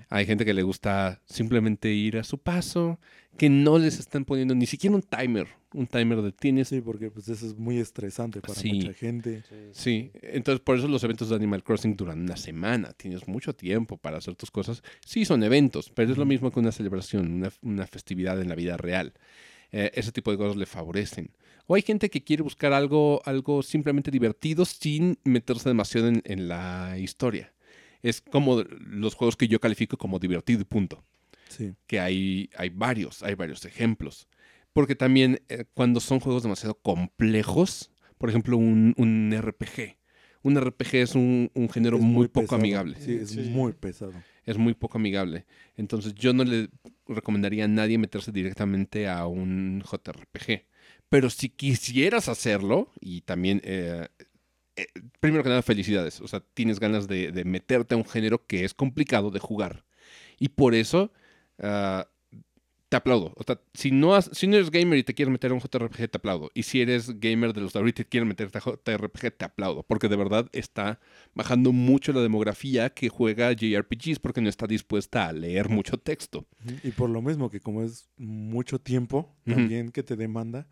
S1: Hay gente que le gusta simplemente ir a su paso, que no les están poniendo ni siquiera un timer, un timer de tienes.
S2: Sí, porque pues eso es muy estresante para
S1: Sí.
S2: mucha gente.
S1: Sí, entonces por eso los eventos de Animal Crossing duran una semana, tienes mucho tiempo para hacer tus cosas. Sí, son eventos, pero es lo mismo que una celebración, una, una festividad en la vida real. Eh, ese tipo de cosas le favorecen. O hay gente que quiere buscar algo, algo simplemente divertido sin meterse demasiado en, en la historia. Es como los juegos que yo califico como divertido y punto.
S2: Sí.
S1: que hay, hay varios, hay varios ejemplos. Porque también eh, cuando son juegos demasiado complejos, por ejemplo, un, un RPG. Un RPG es un, un género
S2: Es
S1: muy, poco amigable.
S2: Sí, es
S3: Sí.
S2: muy pesado.
S1: Es muy poco amigable. Entonces yo no le recomendaría a nadie meterse directamente a un JRPG. Pero si quisieras hacerlo, y también, eh, eh, primero que nada, felicidades. O sea, tienes ganas de, de meterte a un género que es complicado de jugar. Y por eso ah, te aplaudo. O sea, si no, has- si no eres gamer y te quieres meter a un JRPG, te aplaudo. Y si eres gamer de los de ahorita y quieres meterte a JRPG, te aplaudo. Porque de verdad está bajando mucho la demografía que juega JRPGs porque no está dispuesta a leer mucho texto.
S2: Y por lo mismo que como es mucho tiempo también que te demanda,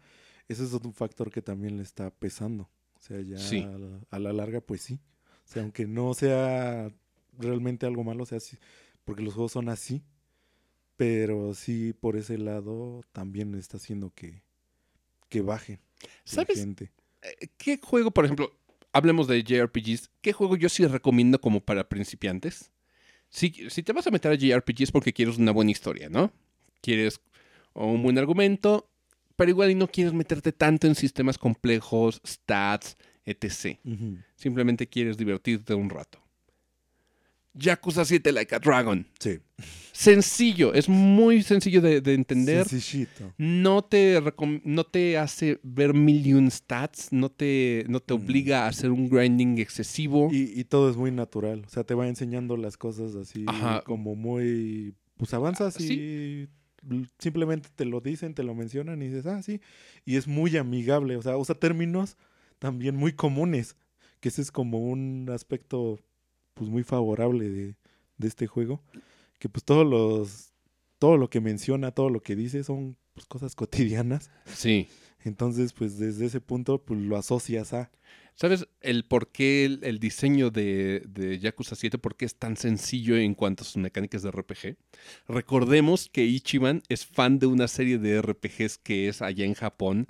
S2: ese es otro factor que también le está pesando. O sea, ya
S1: Sí.
S2: a, la, a la larga, pues sí. O sea, aunque no sea realmente algo malo, o sea, sí, porque los juegos son así, pero sí por ese lado también está haciendo que, que baje la
S1: ¿Sabes
S2: gente.
S1: eh, qué juego, por ejemplo, hablemos de JRPGs, qué juego yo sí recomiendo como para principiantes? Si, si te vas a meter a JRPGs porque quieres una buena historia, ¿no? Quieres un buen argumento, pero igual y no quieres meterte tanto en sistemas complejos, stats, etc. Simplemente quieres divertirte un rato. Yakuza 7 Like a Dragon.
S2: Sí.
S1: Sencillo, es muy sencillo de, de entender.
S2: Sencillito.
S1: No te, no te hace ver mil y un stats, no te, no te
S2: Mm.
S1: obliga a hacer un grinding excesivo.
S2: Y, y todo es muy natural. O sea, te va enseñando las cosas así
S1: Ajá.
S2: como muy... Pues avanzas
S1: Ah,
S2: y l- simplemente te lo dicen, te lo mencionan y dices, ah, sí. Y es muy amigable. O sea, usa términos también muy comunes. Que ese es como un aspecto pues muy favorable de, de este juego. Que pues todos los... Todo lo que menciona, todo lo que dice son pues, cosas cotidianas.
S1: Sí.
S2: Entonces, pues desde ese punto, pues lo asocias a...
S1: ¿Sabes el por qué el, diseño de, de Yakuza 7, por qué es tan sencillo en cuanto a sus mecánicas de RPG? Recordemos que Ichiban es fan de una serie de RPGs que es allá en Japón,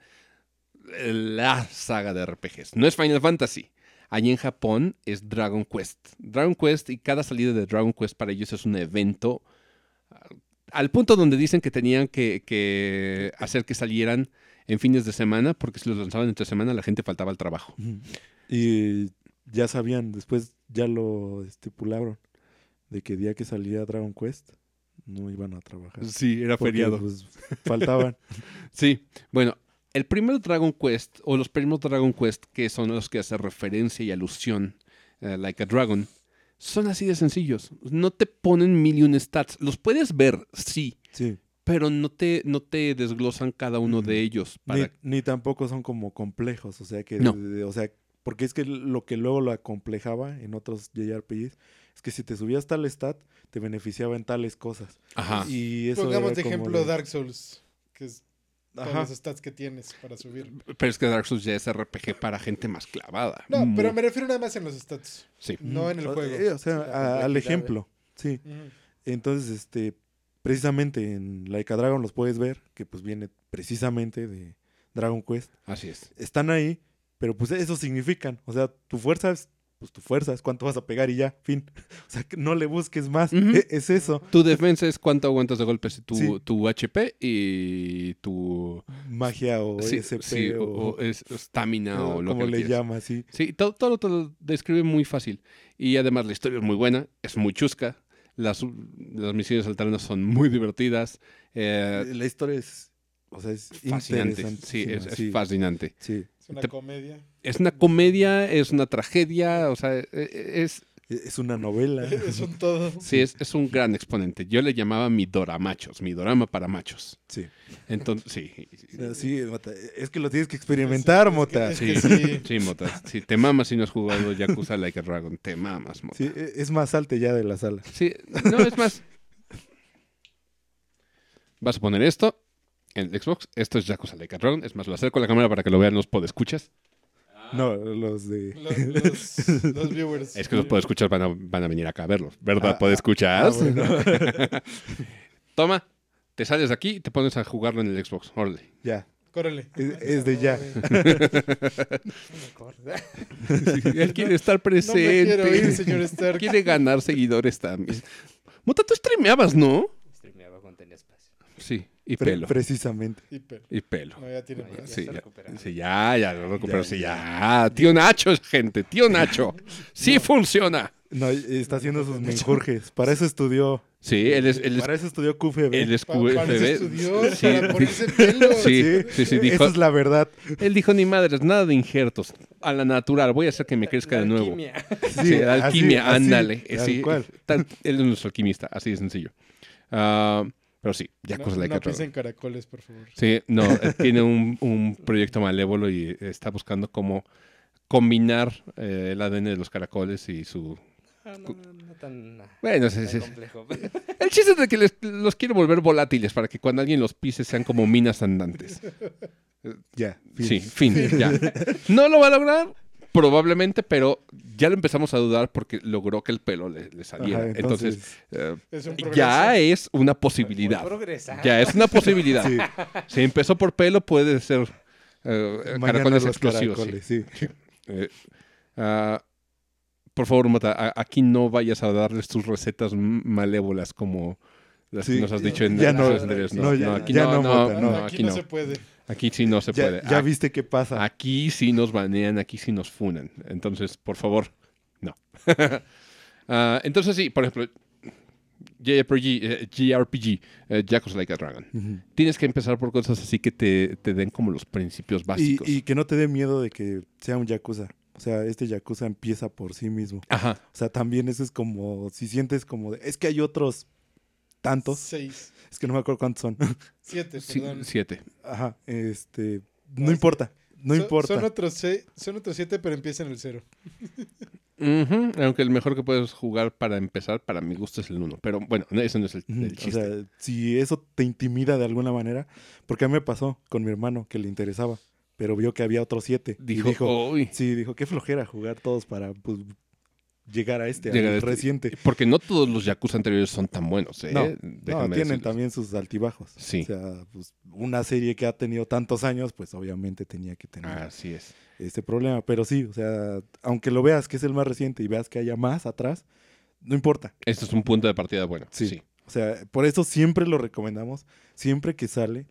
S1: la saga de RPGs. No es Final Fantasy. Allí en Japón es Dragon Quest. Dragon Quest y cada salida de Dragon Quest para ellos es un evento al punto donde dicen que tenían que hacer que salieran en fines de semana, porque si los lanzaban entre semana la gente faltaba al trabajo.
S2: Y ya sabían, después ya lo estipularon, de que día que salía Dragon Quest no iban a trabajar.
S1: Sí, era
S2: Porque,
S1: feriado.
S2: pues, faltaban.
S1: Sí, bueno, el primer Dragon Quest, o los primeros Dragon Quest, que son los que hacen referencia y alusión, eh, like a Dragon, son así de sencillos. No te ponen mil y un stats. Los puedes ver, sí,
S2: Sí.
S1: Pero no te, no te desglosan cada uno de ellos.
S2: Ni,
S1: Para...
S2: ni tampoco son como complejos, o sea que,
S1: No.
S2: de- o sea, porque es que lo que luego lo acomplejaba en otros JRPGs es que si te subías tal stat, te beneficiaba en tales cosas.
S1: Ajá.
S2: Y eso
S3: Pongamos de ejemplo
S2: de-
S3: Dark Souls, que es todos
S2: Ajá.
S3: los stats que tienes para subir.
S1: Pero es que Dark Souls ya es RPG para gente más clavada.
S3: No,
S1: Muy-
S3: pero me refiero nada más en los stats,
S1: Sí.
S3: no en el
S2: O-
S3: juego.
S2: eh, o sea,
S4: Sí, la
S2: a- al ejemplo, sí. Entonces, este, precisamente en Like a Dragon los puedes ver, que pues viene precisamente de Dragon Quest.
S1: Así es.
S2: Están ahí, pero pues eso significan. O sea, tu fuerza es, pues tu fuerza es cuánto vas a pegar y ya, fin. O sea, que no le busques más. E- Es eso.
S1: Tu defensa es cuánto aguantas de golpes, tu,
S2: Sí.
S1: tu HP y tu
S2: Magia o
S1: sí,
S2: SP
S1: sí, o,
S2: o,
S1: o es- estamina o,
S2: o
S1: lo
S2: como
S1: que
S2: le
S1: quieras.
S2: llama, sí.
S1: Sí, todo, todo te lo describe muy fácil. Y además la historia es muy buena, es muy chusca. Las, las misiones alternas son muy divertidas. eh,
S2: La historia es, o sea, es
S1: fascinante. Sí, es, es
S2: sí,
S1: fascinante.
S2: sí.
S3: Es una
S1: Te-
S3: comedia.
S1: Es una comedia, es una tragedia, o sea, e- e- es,
S2: Es una novela.
S3: Es un todo.
S1: sí, es, es un gran exponente. Yo le llamaba mi doramachos, mi dorama para machos.
S2: Sí.
S1: Entonces, sí.
S2: Sí, Mota, es que lo tienes que experimentar,
S3: Es que-
S2: Mota.
S3: es
S1: Sí,
S3: que sí.
S1: sí, Mota. Si te mamas si no has jugado Yakuza Like a Dragon, te mamas, Mota.
S2: Sí, e- es más salte ya de la sala.
S1: Sí, no, es más. Vas a poner esto en el Xbox. Esto es Yakuza Like a Dragon. Es más, lo acerco a la cámara para que lo vean los podescuchas.
S2: No, los de...
S3: Los, los- los viewers.
S1: Es que los podescuchas van a, van a venir acá a verlos. ¿Verdad,
S2: Ah,
S1: podescuchas?
S2: ah, bueno.
S1: Toma, te sales de aquí y te pones a jugarlo en el Xbox. Órale.
S2: ya.
S3: Córrele.
S2: Es, es de ya.
S1: Él quiere estar
S3: No me
S1: presente.
S3: quiero ir, señor Stark.
S1: Quiere ganar seguidores también. Mota, tú streameabas, ¿no?
S4: Streameaba cuando tenía espacio.
S1: Sí, y
S2: Pre-
S1: pelo.
S2: precisamente.
S3: Hiper.
S1: Y pelo.
S3: No, ya tiene
S4: No.
S1: Sí, ya, sí, ya, ya lo.
S2: Ya,
S1: sí,
S2: ya.
S1: ya. Tío Nacho es gente, tío Nacho. Sí funciona.
S2: No, está haciendo sus menjurjes. Para eso estudió.
S1: Sí, él es, él es,
S2: Para eso estudió QFB.
S1: él es
S3: Pa- para eso
S1: QFB.
S3: estudió,
S1: Sí,
S3: para ponerse pelo.
S1: sí, sí, sí, dijo,
S2: Esa es la verdad.
S1: él dijo ni madres, nada de injertos, a la natural, voy a hacer que me crezca
S4: La
S1: de nuevo.
S4: alquimia.
S1: Sí, la
S2: así-
S1: alquimia,
S2: así,
S1: ándale.
S2: tal
S1: sí,
S2: cual.
S1: tal- él es nuestro alquimista, así de sencillo. Ah, pero sí, ya
S3: No,
S1: cosas like
S3: no
S1: a Dragon.
S3: pisen caracoles, por favor.
S1: Sí, no, eh, tiene un, un proyecto malévolo y está buscando cómo combinar eh, el ADN de los caracoles y su...
S4: Ah, no, no, no tan,
S1: Bueno, sí,
S4: tan
S1: sí.
S4: complejo.
S1: El chiste es de que les- los quiere volver volátiles para que cuando alguien los pise sean como minas andantes.
S2: Ya. fin.
S1: Sí, fin, ya. No lo va a lograr, probablemente, pero ya lo empezamos a dudar porque logró que el pelo le, le saliera.
S2: Ajá,
S1: entonces,
S2: entonces,
S1: eh,
S3: Es un progreso.
S1: ya es una posibilidad. Ya es una posibilidad.
S2: sí,
S1: Si empezó por pelo, puede ser eh, caracoles
S2: los
S1: explosivos. sí.
S2: caracoles, sí.
S1: Eh, ah, por favor, Mata, a- aquí no vayas a darles tus recetas malévolas como las que nos has dicho en
S2: ya
S1: en
S2: no,
S1: anteriores.
S2: no, ya-
S1: aquí
S2: ya
S1: no,
S2: no,
S1: no,
S2: Mota,
S1: no,
S2: no.
S3: aquí, no. se puede.
S1: Aquí sí no se
S2: Ya,
S1: puede.
S2: ya viste qué pasa.
S1: Aquí sí nos banean, aquí sí nos funan. Entonces, por favor, no. Ah, entonces sí, por ejemplo, JRPG, eh, JRPG eh, Like a Dragon. Tienes que empezar por cosas así que te, te den como los principios
S2: Y,
S1: básicos.
S2: y que no te dé miedo de que sea un Yakuza. O sea, este Yakuza empieza por sí mismo.
S1: Ajá.
S2: O sea, también eso es como, si sientes como, de, es que hay otros tantos,
S3: Seis.
S2: es que no me acuerdo cuántos son.
S3: Siete,
S1: Sí,
S3: perdón.
S1: siete.
S2: Ajá, este,
S3: No,
S2: importa, no
S3: Son-
S2: importa.
S3: Son otros, seis, son otros siete, pero empiezan en el cero.
S1: Aunque el mejor que puedes jugar para empezar, para mi gusto, es el 1. Pero bueno, no, ese no es el, el
S2: O
S1: chiste.
S2: sea, si eso te intimida de alguna manera, porque a mí me pasó con mi hermano que le interesaba, pero vio que había otros siete. y
S1: dijo,
S2: dijo,
S1: "Uy".
S2: sí, dijo, qué flojera jugar todos para pues, llegar a este,
S1: Llegar a este.
S2: reciente.
S1: Porque no todos los Yakuza anteriores son tan buenos, ¿eh?
S2: No, No, tienen
S1: decirles.
S2: también sus altibajos.
S1: Sí.
S2: O sea, pues, una serie que ha tenido tantos años, pues obviamente tenía que tener
S1: Así es.
S2: este problema. Pero sí, o sea, aunque lo veas que es el más reciente y veas que haya más atrás, no importa.
S1: Este es un punto de partida bueno.
S2: Sí.
S1: sí.
S2: O sea, por eso siempre lo recomendamos. Siempre que sale,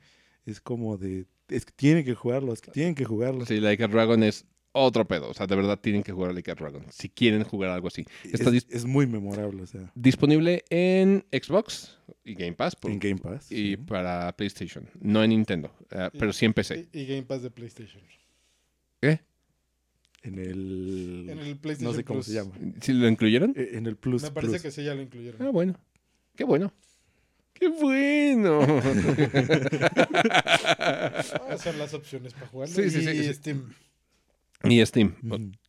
S2: es como de. Es que tienen que jugarlo, es que tienen que jugarlo.
S1: Sí, Like a Dragon es otro pedo. O sea, de verdad tienen que jugar Like a Dragon. Si quieren jugar algo así. Está
S2: Es, muy memorable, o sea,
S1: disponible en Xbox y Game Pass. por-
S2: en Game Pass.
S1: y
S2: sí.
S1: para PlayStation. No en Nintendo, eh, pero sí en PC.
S3: Y, y Game Pass de PlayStation.
S1: ¿Qué?
S2: En el...
S3: En el PlayStation
S2: no sé cómo
S3: Plus.
S2: se llama.
S1: ¿Sí lo incluyeron?
S2: Eh, En el Plus.
S3: Me parece
S2: Plus.
S3: que sí ya lo incluyeron.
S1: Ah, bueno. Qué bueno. ¡Qué bueno!
S3: Son las opciones para jugar.
S1: Sí, sí, sí,
S3: y
S1: sí.
S3: Steam.
S1: Y Steam.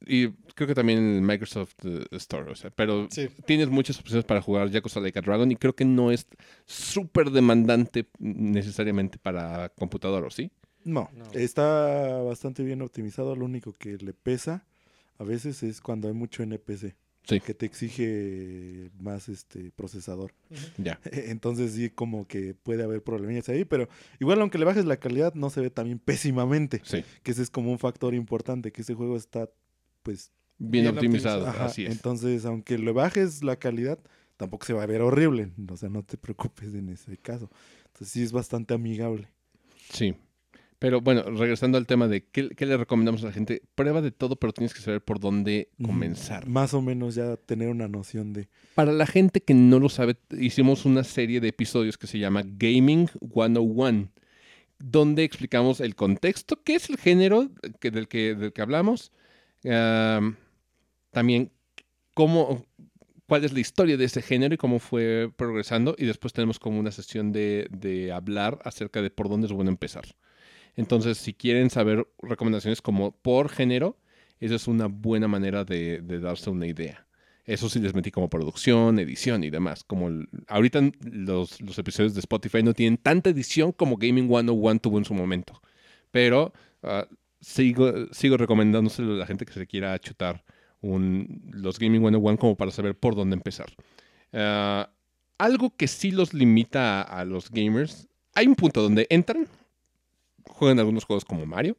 S1: Y creo que también el Microsoft eh, Store. O sea, pero
S3: Sí.
S1: tienes muchas opciones para jugar Yakuza Like a Dragon y creo que no es súper demandante necesariamente para computador, ¿o sí?
S2: No,
S4: No.
S2: está bastante bien optimizado. Lo único que le pesa a veces es cuando hay mucho NPC,
S1: Sí.
S2: que te exige más este procesador.
S1: Ya.
S2: Entonces sí como que puede haber problemillas ahí, pero igual aunque le bajes la calidad no se ve también pésimamente,
S1: Sí.
S2: que ese es como un factor importante, que ese juego está pues
S1: Bien,
S3: Bien
S1: optimizado.
S3: optimizado.
S2: ajá,
S1: Así es.
S2: entonces aunque le bajes la calidad tampoco se va a ver horrible, o sea, no te preocupes en ese caso. Entonces sí es bastante amigable.
S1: Sí. Pero bueno, regresando al tema de qué, qué le recomendamos a la gente, prueba de todo, pero tienes que saber por dónde comenzar.
S2: Más o menos ya tener una noción de
S1: Para la gente que no lo sabe, hicimos una serie de episodios que se llama Gaming 101, donde explicamos el contexto, qué es el género que, del, que, del que hablamos, am, también cómo, cuál es la historia de ese género y cómo fue progresando, y después tenemos como una sesión de, de hablar acerca de por dónde es bueno empezar. Entonces, si quieren saber recomendaciones como por género, esa es una buena manera de, darse una idea. Eso sí les metí como producción, edición y demás. Como ahorita los, episodios de Spotify no tienen tanta edición como Gaming 101 tuvo en su momento. Pero ah, sigo, recomendándoselo a la gente que se quiera chutar los Gaming 101 como para saber por dónde empezar. Ah, algo que sí los limita a los gamers. Hay un punto donde entran, juegan algunos juegos como Mario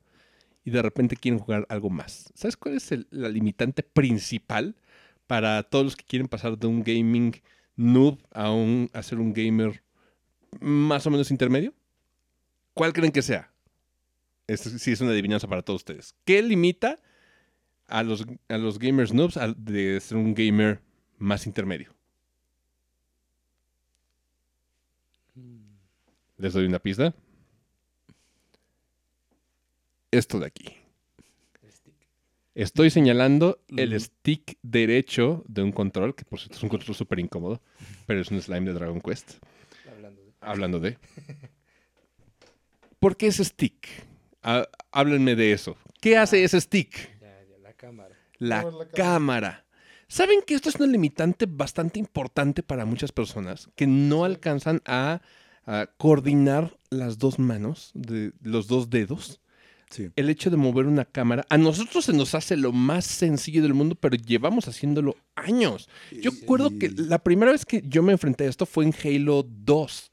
S1: y de repente quieren jugar algo más. ¿Sabes cuál es el- la limitante principal para todos los que quieren pasar de un gaming noob a, un, a ser un gamer más o menos intermedio? ¿Cuál creen que sea? Esto sí es una adivinanza para todos ustedes. ¿Qué limita a los, a los gamers noobs al- de ser un gamer más intermedio? Les doy una pista. Esto de aquí. Estoy señalando el stick derecho de un control, que por cierto es un control súper incómodo, pero es un slime de Dragon Quest.
S4: Hablando de...
S1: Hablando de. ¿Por qué ese stick? Ah, háblenme de eso. ¿Qué hace ese stick?
S4: Ya, ya, la cámara.
S1: La
S3: Mover la cámara.
S1: cámara. ¿Saben que esto es una limitante bastante importante para muchas personas que no alcanzan a, a coordinar las dos manos, de, los dos dedos?
S2: Sí.
S1: El hecho de mover una cámara, a nosotros se nos hace lo más sencillo del mundo, pero llevamos haciéndolo años. Yo recuerdo que la primera vez que yo me enfrenté a esto fue en Halo 2.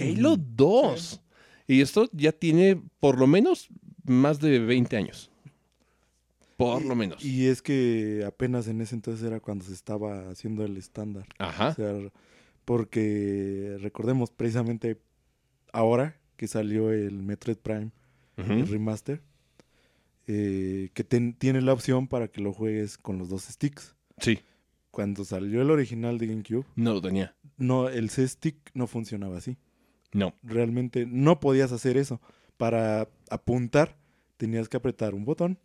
S1: Halo
S2: Ujú.
S1: 2. Y esto ya tiene por lo menos más de 20 años. Por lo menos.
S2: Y es que apenas en ese entonces era cuando se estaba haciendo el estándar. O
S1: Ajá.
S2: sea, porque recordemos precisamente ahora que salió el Metroid Prime El remaster, eh, que ten- tiene la opción para que lo juegues con los dos sticks.
S1: Sí,
S2: Cuando salió el original de GameCube,
S1: no lo tenía.
S2: no, el C-Stick no funcionaba así.
S1: No.
S2: Realmente no podías hacer eso. Para apuntar, tenías que apretar un botón.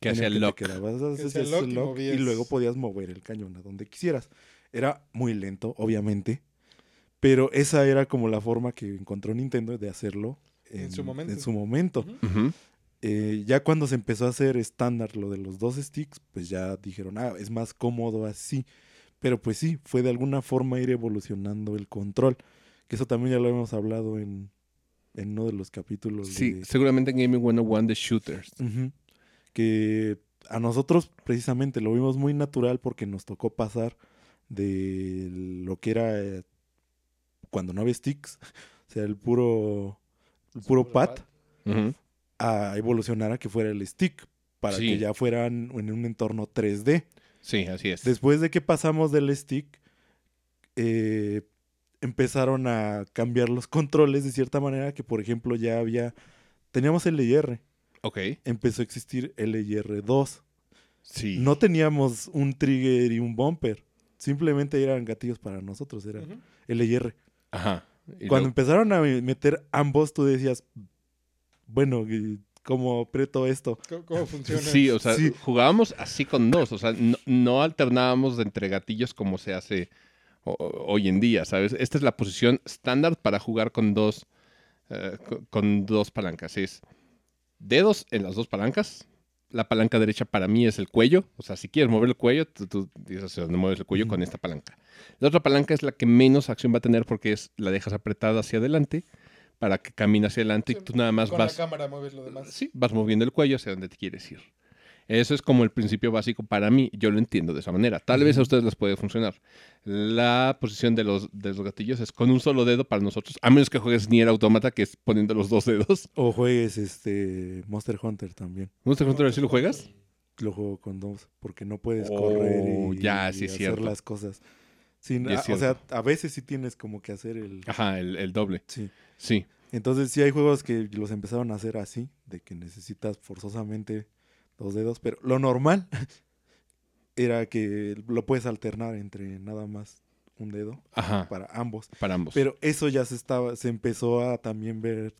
S1: Que hacía
S2: el que te
S1: lock.
S2: quedabas,
S3: Que lock
S2: el
S3: y
S2: lock, y luego podías mover el cañón a donde quisieras. Era muy lento, obviamente. Pero esa era como la forma que encontró Nintendo de hacerlo
S3: En su momento.
S2: en su momento. Eh, ya cuando se empezó a hacer estándar lo de los dos sticks, pues ya dijeron, ah, es más cómodo así. Pero pues sí, fue de alguna forma ir evolucionando el control. Que eso también ya lo hemos hablado en, en uno de los capítulos.
S1: Sí,
S2: de-
S1: seguramente en Gaming 101 de shooters.
S2: Que a nosotros precisamente lo vimos muy natural porque nos tocó pasar de lo que era eh, cuando no había sticks, o sea, el puro, el puro pad,
S1: Ujú.
S2: a evolucionar a que fuera el stick, para
S1: Sí.
S2: que ya fueran en un entorno 3D.
S1: Sí, así es.
S2: Después de que pasamos del stick, eh, empezaron a cambiar los controles de cierta manera que, por ejemplo, ya había... Teníamos el LR,
S1: Ok.
S2: empezó a existir LIR2.
S1: Sí.
S2: No teníamos un trigger y un bumper. Simplemente eran gatillos para nosotros, era
S3: Ujú.
S2: LIR.
S1: Ajá. Y
S2: Cuando
S1: luego-
S2: empezaron a meter ambos, tú decías, bueno, ¿y ¿cómo aprieto esto?
S3: ¿Cómo, cómo funciona?
S1: Sí, o sea,
S2: Sí.
S1: jugábamos así con dos, o sea, no, no alternábamos de entre gatillos como se hace ho- hoy en día, ¿sabes? Esta es la posición estándar para jugar con dos, eh, con dos palancas. Es dedos en las dos palancas. La palanca derecha para mí es el cuello. O sea, si quieres mover el cuello, tú, tú dices hacia dónde mueves el cuello con esta palanca. La otra palanca es la que menos acción va a tener porque es la dejas apretada hacia adelante para que camine hacia adelante y tú nada más
S3: Con
S1: vas
S3: la cámara mueves lo demás.
S1: Sí, vas moviendo el cuello hacia donde te quieres ir. Eso es como el principio básico para mí. Yo lo entiendo de esa manera. Tal vez a ustedes les puede funcionar. La posición de los, de los gatillos es con un solo dedo para nosotros, a menos que juegues Nier Automata, que es poniendo los dos dedos.
S2: O juegues este Monster Hunter también.
S1: ¿Monster Hunter sí lo juegas?
S2: Lo juego con dos, porque no puedes
S1: Oh,
S2: correr y,
S1: ya, sí
S2: hacer
S1: cierto.
S2: las cosas. A- o sea, a veces sí tienes como que hacer el...
S1: Ajá, el, el doble.
S2: Sí.
S1: Sí.
S2: Entonces sí hay juegos que los empezaron a hacer así, de que necesitas forzosamente dos dedos, pero lo normal era que lo puedes alternar entre nada más un dedo
S1: Ajá,
S2: para ambos.
S1: para ambos.
S2: Pero eso ya se estaba, se empezó a también ver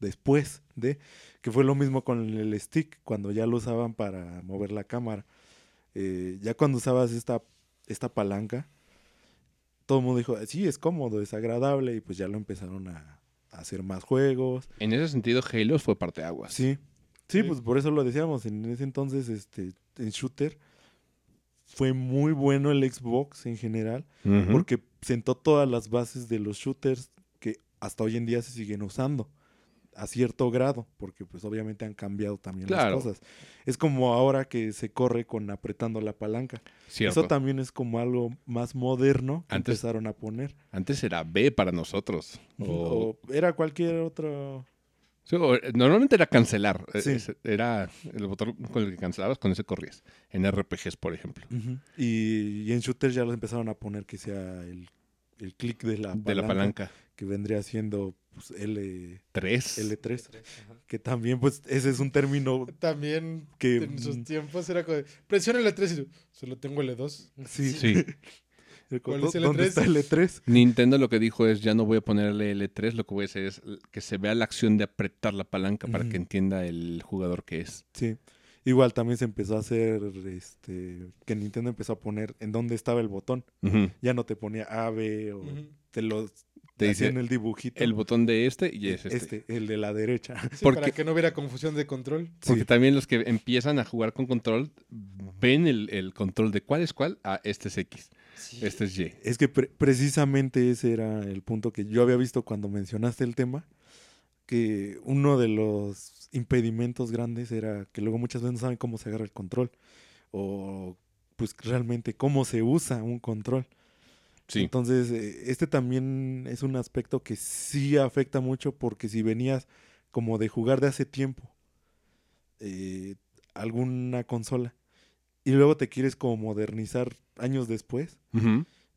S2: después de que fue lo mismo con el stick, cuando ya lo usaban para mover la cámara. Eh, ya cuando usabas esta, esta palanca, todo el mundo dijo, sí, es cómodo, es agradable, y pues ya lo empezaron a, a hacer más juegos.
S1: En ese sentido, Halo fue parte aguas.
S2: Sí, sí,
S3: Sí.
S2: pues por eso lo decíamos. En ese entonces, este, en shooter, fue muy bueno el Xbox en general porque sentó todas las bases de los shooters que hasta hoy en día se siguen usando a cierto grado, porque pues obviamente han cambiado también
S1: Claro.
S2: las cosas. Es como ahora que se corre con apretando la palanca.
S1: Cierto.
S2: Eso también es como algo más moderno que
S1: Antes-
S2: empezaron a poner.
S1: Antes era B para nosotros. O-
S2: O era cualquier otro...
S1: Sí, eh, normalmente era cancelar. eh,
S2: Sí.
S1: Era el botón con el que cancelabas, con ese corrías. En RPGs, por ejemplo.
S2: y, y en shooters ya los empezaron a poner que sea el, el clic de la
S1: De la palanca.
S2: que vendría siendo pues, L,
S1: 3.
S2: L3, que también pues ese es un término
S3: También
S2: que...
S3: en sus tiempos era como, de, presiona L3 y solo tengo L2.
S2: Sí,
S1: Sí.
S3: ¿Cuál
S2: ¿Dó-
S3: es el
S2: ¿Dónde
S3: L3?
S2: está el E3?
S1: Nintendo lo que dijo es, ya no voy a ponerle L3, lo que voy a hacer es que se vea la acción de apretar la palanca para que entienda el jugador que es.
S2: Sí. Igual también se empezó a hacer, este, que Nintendo empezó a poner en dónde estaba el botón. Ya no te ponía A, B o te lo
S1: Te dice
S2: hacían el dibujito.
S1: El botón de este y es este.
S2: este, el de la derecha.
S3: Sí,
S1: Porque-
S3: para que no hubiera confusión de control.
S1: Porque
S2: Sí.
S1: también los que empiezan a jugar con control ven el, el control de cuál es cuál. Ah, este es X,
S4: Sí.
S1: este es Y.
S2: Es que pre- precisamente ese era el punto que yo había visto cuando mencionaste el tema, que uno de los impedimentos grandes era que luego muchas veces no saben cómo se agarra el control o pues realmente cómo se usa un control.
S1: Sí.
S2: Entonces, eh, este también es un aspecto que sí afecta mucho porque si venías como de jugar de hace tiempo eh, alguna consola y luego te quieres como modernizar años después,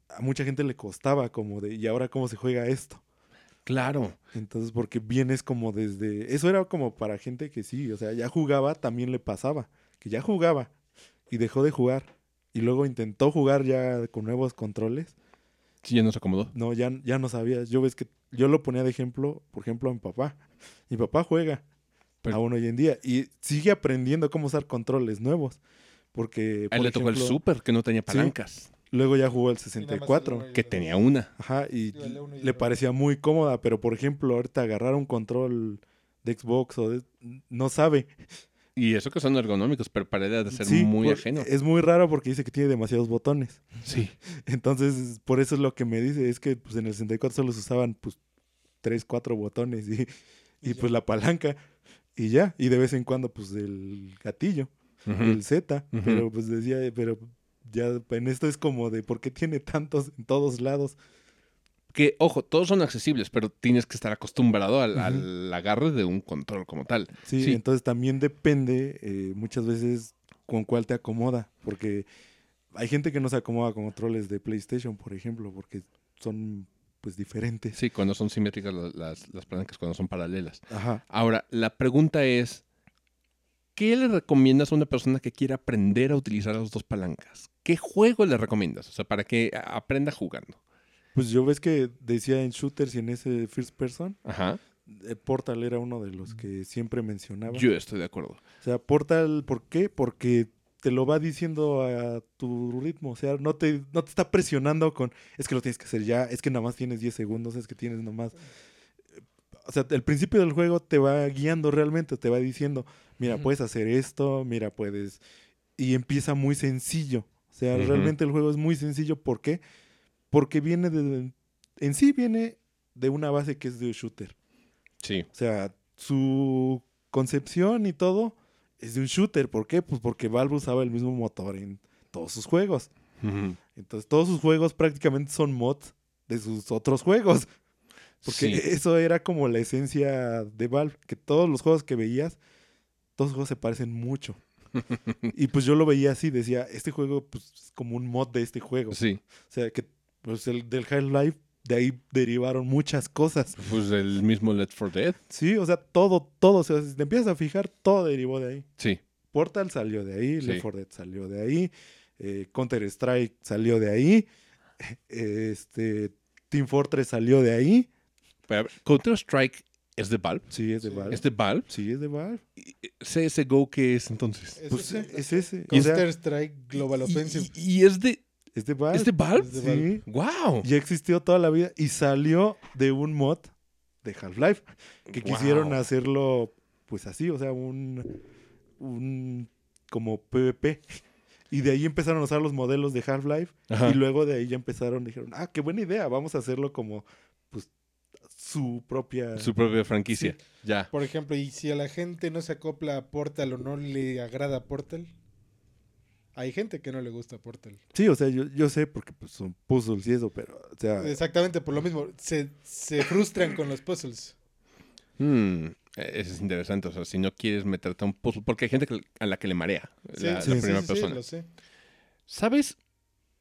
S2: a mucha gente le costaba como de, ¿y ahora cómo se juega esto?
S1: Claro.
S2: Entonces, porque vienes como desde... Eso era como para gente que sí, o sea, ya jugaba, también le pasaba, que ya jugaba y dejó de jugar y luego intentó jugar ya con nuevos controles
S1: Sí, ya no se acomodó.
S2: no, ya, ya no sabías. Yo ves que yo lo ponía de ejemplo, por ejemplo, a mi papá. Mi papá juega
S1: Pero-
S2: aún hoy en día y sigue aprendiendo cómo usar controles nuevos. Porque,
S1: A él
S2: por
S1: le tocó el Super, que no tenía palancas.
S2: luego ya jugó el
S3: Y nada más el
S2: 64.
S3: uno y el
S1: Que tenía una.
S2: Ajá, y le parecía muy cómoda, pero por ejemplo, ahorita agarrar un control de Xbox o de- no sabe.
S1: Y eso que son ergonómicos, pero para él ha de ser
S2: Sí,
S1: muy
S2: por-
S1: ajeno.
S2: Es muy raro porque dice que tiene demasiados botones.
S1: Sí.
S2: Entonces, por eso es lo que me dice, es que pues en el 64 solo se usaban pues tres, cuatro botones y, y
S3: Y
S2: pues la palanca y ya, y de vez en cuando pues el gatillo, El Z, pero pues decía, pero ya en esto es como de ¿por qué tiene tantos en todos lados?
S1: Que, ojo, todos son accesibles, pero tienes que estar acostumbrado al, agarre de un control como tal.
S2: Sí,
S1: Sí.
S2: entonces también depende eh, muchas veces con cuál te acomoda, porque hay gente que no se acomoda con controles de PlayStation, por ejemplo, porque son pues diferentes.
S1: Sí, cuando son simétricas la- las, las palancas, cuando son paralelas.
S2: Ajá.
S1: Ahora, la pregunta es, ¿qué le recomiendas a una persona que quiera aprender a utilizar las dos palancas? ¿Qué juego le recomiendas? O sea, para que aprenda jugando.
S2: Pues yo ves que decía en shooters y en ese first person,
S1: Ajá.
S2: eh, Portal era uno de los que siempre mencionaba.
S1: Yo estoy de acuerdo.
S2: O sea, Portal, ¿por qué? Porque te lo va diciendo a tu ritmo. O sea, no te, no te está presionando con, es que lo tienes que hacer ya, es que nada más tienes 10 segundos, es que tienes nomás... O sea, el principio del juego te va guiando realmente, te va diciendo, mira, puedes hacer esto, mira, puedes... Y empieza muy sencillo. O sea, realmente el juego es muy sencillo. ¿Por qué? Porque viene de... En sí viene de una base que es de shooter.
S1: Sí.
S2: O sea, su concepción y todo es de un shooter. ¿Por qué? Pues porque Valve usaba el mismo motor en todos sus juegos. Entonces, todos sus juegos prácticamente son mods de sus otros juegos. Porque
S1: Sí.
S2: eso era como la esencia de Valve, que todos los juegos que veías, todos los juegos se parecen mucho. y pues yo lo veía así, decía, este juego pues, es como un mod de este juego.
S1: Sí.
S2: O sea, que pues el del Half-Life, de ahí derivaron muchas cosas.
S1: Pues el mismo Let's for Dead.
S2: Sí, o sea, todo, todo, o sea, si te empiezas a fijar, todo derivó de ahí.
S1: Sí.
S2: Portal salió de ahí,
S1: Sí.
S2: Left 4 Dead salió de ahí, eh, Counter Strike salió de ahí, este Team Fortress salió de ahí.
S1: Counter-Strike es de Valve.
S2: Sí, es de
S3: Sí.
S2: Valve.
S1: ¿Es de Valve?
S2: Sí, es de Valve.
S1: CSGO, ¿qué es entonces?
S3: Ese
S2: Pues
S3: es,
S2: es ese. O
S3: Counter
S2: sea,
S3: Strike Global Offensive.
S1: Y, y es de,
S2: es de Valve.
S1: ¿Es de Valve?
S3: Es de Valve.
S2: Sí.
S1: ¡Wow!
S2: Ya existió toda la vida y salió de un mod de Half-Life que
S1: Wow.
S2: quisieron hacerlo pues así, o sea, un un como PvP. Y de ahí empezaron a usar los modelos de Half-Life. Y luego de ahí ya empezaron, dijeron, ah, qué buena idea, vamos a hacerlo como, su propia...
S1: Su propia franquicia. Ya.
S3: Por ejemplo, y si a la gente no se acopla a Portal o no le agrada Portal, hay gente que no le gusta Portal.
S2: Sí, o sea, yo, yo sé porque pues, son puzzles y eso, pero, o sea,
S3: Exactamente por lo mismo. Se, se frustran con los puzzles.
S1: Hmm, Eso es interesante. O sea, si no quieres meterte a un puzzle, porque hay gente que- a la que le marea
S3: Sí,
S1: la,
S2: sí,
S1: primera
S3: sí, sí,
S1: persona.
S3: lo sé.
S1: ¿Sabes?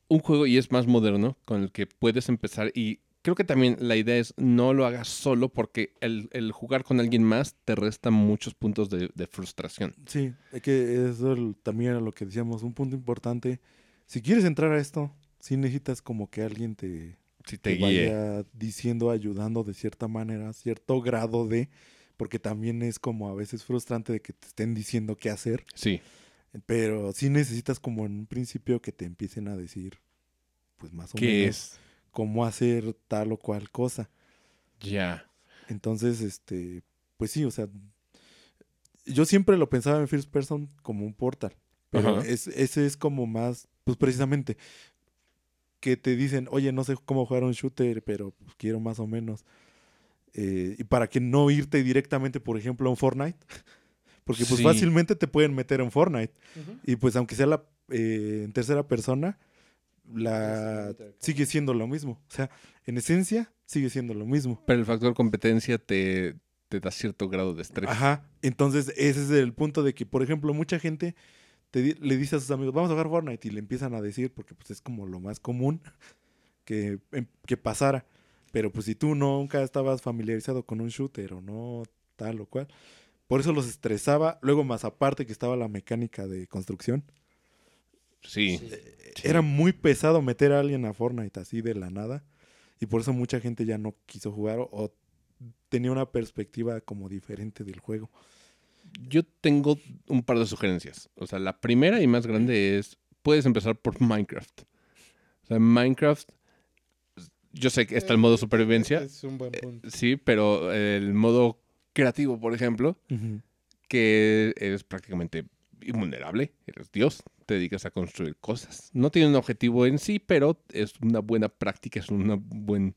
S1: Un juego, y es más moderno, con el que puedes empezar. Y creo que también la idea es no lo hagas solo, porque el, el jugar con alguien más te resta muchos puntos de, de frustración.
S2: sí, es que eso también era lo que decíamos, un punto importante. Si quieres entrar a esto, sí necesitas como que alguien te,
S1: Si te
S2: te
S1: guíe.
S2: vaya diciendo, ayudando de cierta manera, cierto grado de, porque también es como a veces frustrante de que te estén diciendo qué hacer.
S1: Sí.
S2: Pero sí necesitas como en un principio que te empiecen a decir, pues más o
S1: ¿Qué
S2: menos,
S1: es?
S2: Cómo hacer tal o cual cosa.
S1: Ya.
S2: Entonces, este, pues sí, o sea, yo siempre lo pensaba en First Person como un portal, pero es, ese es como más, pues precisamente, que te dicen, oye, no sé cómo jugar un shooter, pero pues, quiero más o menos. Eh, y para que no irte directamente, por ejemplo, a un Fortnite, porque pues
S1: Sí.
S2: fácilmente te pueden meter en Fortnite. Y pues aunque sea la, eh, en tercera persona, la sigue siendo lo mismo. O sea, en esencia sigue siendo lo mismo.
S1: Pero el factor competencia te, te da cierto grado de estrés.
S2: Ajá. Entonces, ese es el punto de que, por ejemplo, mucha gente te le dice a sus amigos, vamos a jugar Fortnite, y le empiezan a decir, porque pues es como lo más común que, em- que pasara. Pero pues si tú nunca estabas familiarizado con un shooter o no tal o cual, por eso los estresaba. Luego, más aparte que estaba la mecánica de construcción.
S1: Sí.
S4: Sí.
S1: Sí.
S2: Era muy pesado meter a alguien a Fortnite así de la nada. Y por eso mucha gente ya no quiso jugar o, o tenía una perspectiva como diferente del juego.
S1: Yo tengo un par de sugerencias. O sea, la primera y más grande es, puedes empezar por Minecraft. O sea, Minecraft, yo sé que está el modo supervivencia,
S3: Es un buen punto.
S1: sí, pero el modo creativo, por ejemplo, que eres prácticamente invulnerable, eres Dios, te dedicas a construir cosas. No tiene un objetivo en sí, pero es una buena práctica, es una buen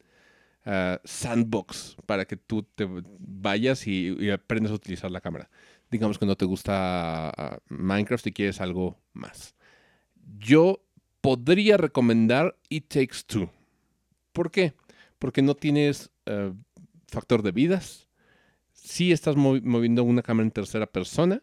S1: ah, sandbox para que tú te vayas y, aprendas a utilizar la cámara. Digamos que no te gusta ah, Minecraft y quieres algo más. Yo podría recomendar It Takes Two. ¿Por qué? Porque no tienes eh, factor de vidas. Sí estás movi- moviendo una cámara en tercera persona,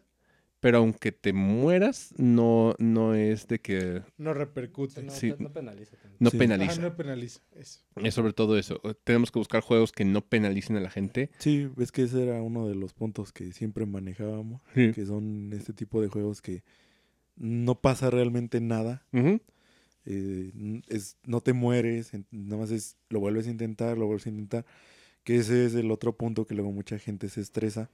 S1: pero aunque te mueras, no, no es de que
S3: No repercute.
S4: No,
S1: Sí.
S4: no penaliza
S1: no
S2: Sí.
S1: penaliza.
S3: Ajá, no penaliza. Eso.
S1: Es sobre todo eso. Tenemos que buscar juegos que no penalicen a la gente.
S2: Sí, es que ese era uno de los puntos que siempre manejábamos, que son este tipo de juegos que no pasa realmente nada, eh, es, no te mueres, nada más es, lo vuelves a intentar, lo vuelves a intentar, que ese es el otro punto que luego mucha gente se estresa,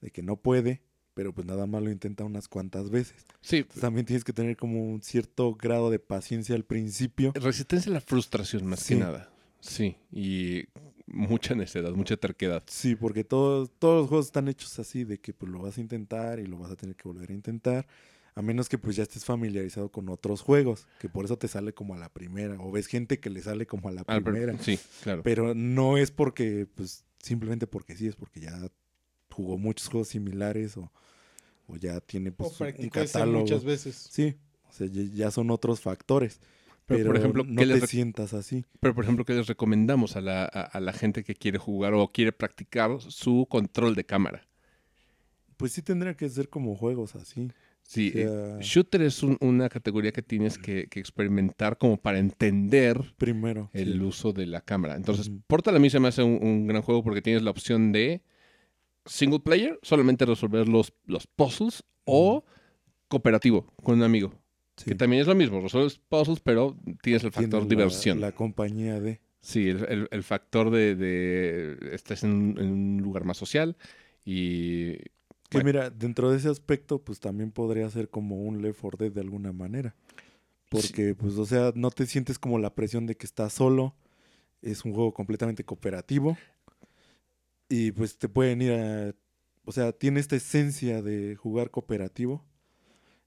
S2: de que no puede, pero pues nada más lo intenta unas cuantas veces.
S1: Sí,
S2: Entonces, también tienes que tener como un cierto grado de paciencia al principio.
S1: resistencia a la frustración más que
S2: Sí.
S1: nada. Sí, y mucha necedad, mucha terquedad.
S2: Sí, porque todos, todos los juegos están hechos así, de que pues lo vas a intentar y lo vas a tener que volver a intentar, a menos que pues ya estés familiarizado con otros juegos, que por eso te sale como a la primera, o ves gente que le sale como a la
S1: Ah, pero-
S2: primera,
S1: sí, claro.
S2: pero no es porque, pues simplemente porque sí, es porque ya jugó muchos juegos similares o, o ya tiene
S3: O
S2: pues un
S3: practicó ese
S2: catálogo.
S3: muchas veces.
S2: Sí, o sea, ya, ya son otros factores,
S1: Pero,
S2: pero,
S1: por ejemplo,
S2: no
S1: ¿qué
S2: te sientas así.
S1: Pero, por ejemplo, ¿qué les recomendamos a la, a, a la gente que quiere jugar o quiere practicar su control de cámara?
S2: Pues sí tendría que ser como juegos así.
S1: Sí,
S2: O
S1: eh, shooter es un- una categoría que tienes que, que experimentar como para entender
S2: Primero.
S1: el
S2: sí.
S1: uso de la cámara. Entonces,
S2: Ujú.
S1: Portal a mí se me hace un, un gran juego porque tienes la opción de single player, solamente resolver los, los puzzles, o cooperativo con un amigo.
S2: Sí.
S1: Que también es lo mismo, resuelves puzzles, pero tienes el factor
S2: la-
S1: diversión.
S2: La, compañía de.
S1: Sí, el, el- el factor de, de estás en, un- en un lugar más social y...
S2: Que
S1: bueno,
S2: mira, dentro de ese aspecto, pues también podría ser como un Left 4 Dead de alguna manera. Porque, pues, o sea, no te sientes como la presión de que estás solo. Es un juego completamente cooperativo. Y pues te pueden ir a. O sea, tiene esta esencia de jugar cooperativo.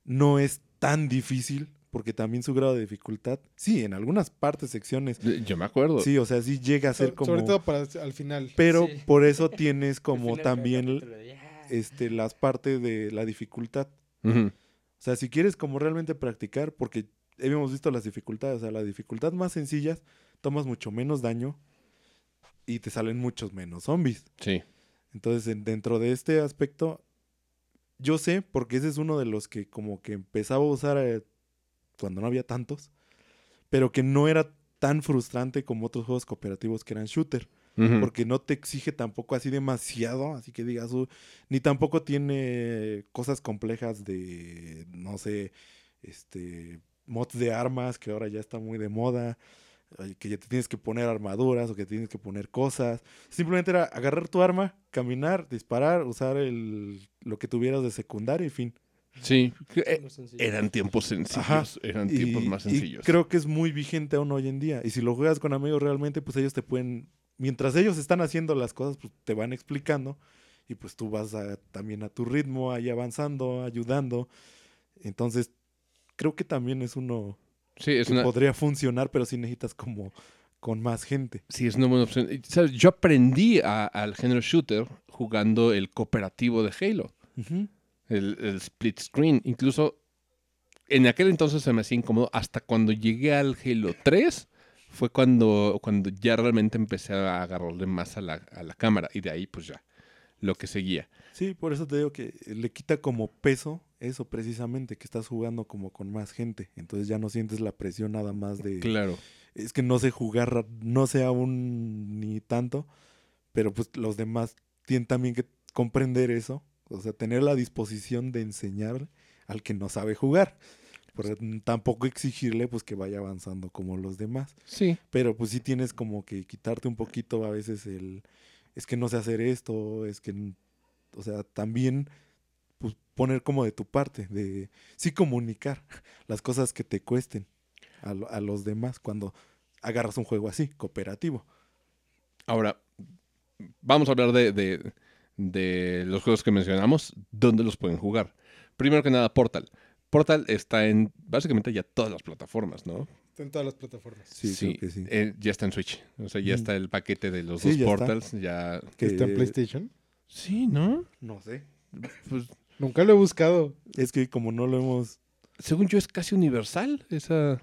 S2: No es tan difícil, porque también su grado de dificultad. Sí, en algunas partes, secciones.
S1: yo me acuerdo.
S2: Sí, o sea, sí llega a ser
S3: So-
S2: como.
S3: Sobre todo para al final.
S2: Pero
S4: Sí.
S2: por eso tienes como también este, las partes de la dificultad. O sea, si quieres como realmente practicar, porque hemos visto las dificultades, o sea, la dificultad más sencillas, tomas mucho menos daño y te salen muchos menos zombies.
S1: Sí.
S2: Entonces, en- dentro de este aspecto, yo sé, porque ese es uno de los que como que empezaba a usar eh, cuando no había tantos, pero que no era tan frustrante como otros juegos cooperativos que eran shooter porque no te exige tampoco así demasiado, así que digas, "Uh", ni tampoco tiene cosas complejas de, no sé, este, mods de armas, que ahora ya está muy de moda, que ya te tienes que poner armaduras o que tienes que poner cosas. Simplemente era agarrar tu arma, caminar, disparar, usar el, lo que tuvieras de secundaria y fin.
S1: Sí. Eh. Eran tiempos sencillos.
S2: Ajá.
S1: Eran
S2: Y-
S1: tiempos más
S2: y
S1: sencillos.
S2: creo que es muy vigente aún hoy en día. Y si lo juegas con amigos realmente, pues ellos te pueden, mientras ellos están haciendo las cosas, pues te van explicando y pues tú vas a- también a tu ritmo, ahí avanzando, ayudando. Entonces, creo que también es uno
S1: Sí, es
S2: que
S1: una,
S2: podría funcionar, pero sí necesitas como con más gente.
S1: sí, es una buena opción. Yo aprendí a- al género shooter jugando el cooperativo de Halo. El split screen. Incluso en aquel entonces se me hacía incómodo. Hasta cuando llegué al Halo 3 fue cuando, cuando ya realmente empecé a agarrarle más a la, a la cámara. Y de ahí pues ya, lo que seguía.
S2: Sí, por eso te digo que le quita como peso eso precisamente, que estás jugando como con más gente. Entonces ya no sientes la presión nada más de...
S1: Claro.
S2: es que no sé jugar, no sé aún ni tanto, pero pues los demás tienen también que comprender eso, o sea, tener la disposición de enseñar al que no sabe jugar, pero tampoco exigirle pues que vaya avanzando como los demás,
S1: Sí.
S2: pero pues sí tienes como que quitarte un poquito a veces el, es que no sé hacer esto, es que, o sea, también poner como de tu parte, de sí comunicar las cosas que te cuesten a, lo- a los demás cuando agarras un juego así, cooperativo.
S1: Ahora, vamos a hablar de, de- de los juegos que mencionamos, dónde los pueden jugar. Primero que nada, Portal. Portal está en básicamente ya todas las plataformas, ¿no?
S3: Está en todas las plataformas.
S2: Sí, creo que sí.
S1: eh, ya está en Switch. O sea, ya
S2: Mm.
S1: está el paquete de los
S2: Sí,
S1: dos
S2: ya está.
S1: Portals. Ya.
S2: Que-
S3: ¿Está en PlayStation?
S1: Sí, ¿no?
S2: No sé.
S1: Pues
S3: Nunca lo he buscado.
S2: Es que como no lo hemos...
S1: según yo es casi universal. Esa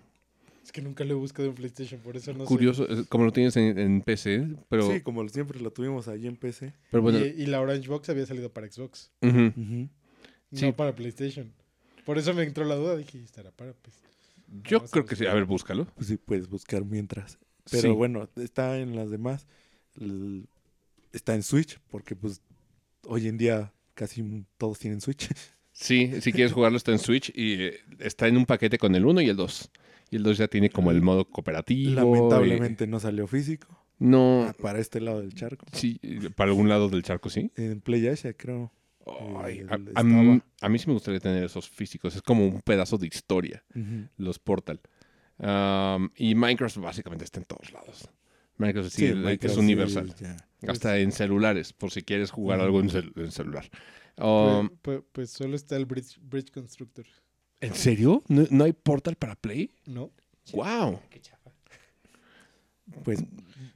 S3: Es que nunca lo he buscado en PlayStation, por eso no sé.
S1: curioso, como lo tienes en, en PC, pero,
S2: sí, como siempre lo tuvimos allí en PC.
S1: pero bueno,
S3: y, y la Orange Box había salido para Xbox.
S1: Ujú.
S3: no
S1: Sí.
S3: para PlayStation. Por eso me entró la duda, dije, ¿estará para pues?
S1: Yo creo que sí. A ver, búscalo.
S2: Pues sí, puedes buscar mientras. Pero
S1: Sí.
S2: bueno, está en las demás. Está en Switch, porque pues hoy en día casi todos tienen Switch.
S1: Sí, si quieres jugarlo está en Switch y eh, está en un paquete con el 1 y el 2. Y el 2 ya tiene como el modo cooperativo. y-
S2: Lamentablemente no salió físico.
S1: No,
S2: ah, para este lado del charco.
S1: sí, para algún lado del charco sí.
S2: En Play Asia, creo.
S1: Ay,
S2: Eh,
S1: a,
S2: el-
S1: a mí,
S2: estaba.
S1: a mí sí me gustaría tener esos físicos. Es como un pedazo de historia, los Portal. Am, y Minecraft básicamente está en todos lados. Minecraft sí,
S2: Minecraft
S1: es universal. Hasta en celulares, por si quieres jugar algo en, cel- en celular.
S3: Pues,
S1: Um,
S3: pues, pues solo está el Bridge, Bridge Constructor.
S1: ¿En serio? ¿No, no hay Portal para Play?
S3: ¿No?
S1: ¡Wow!
S4: Qué chafa.
S2: Pues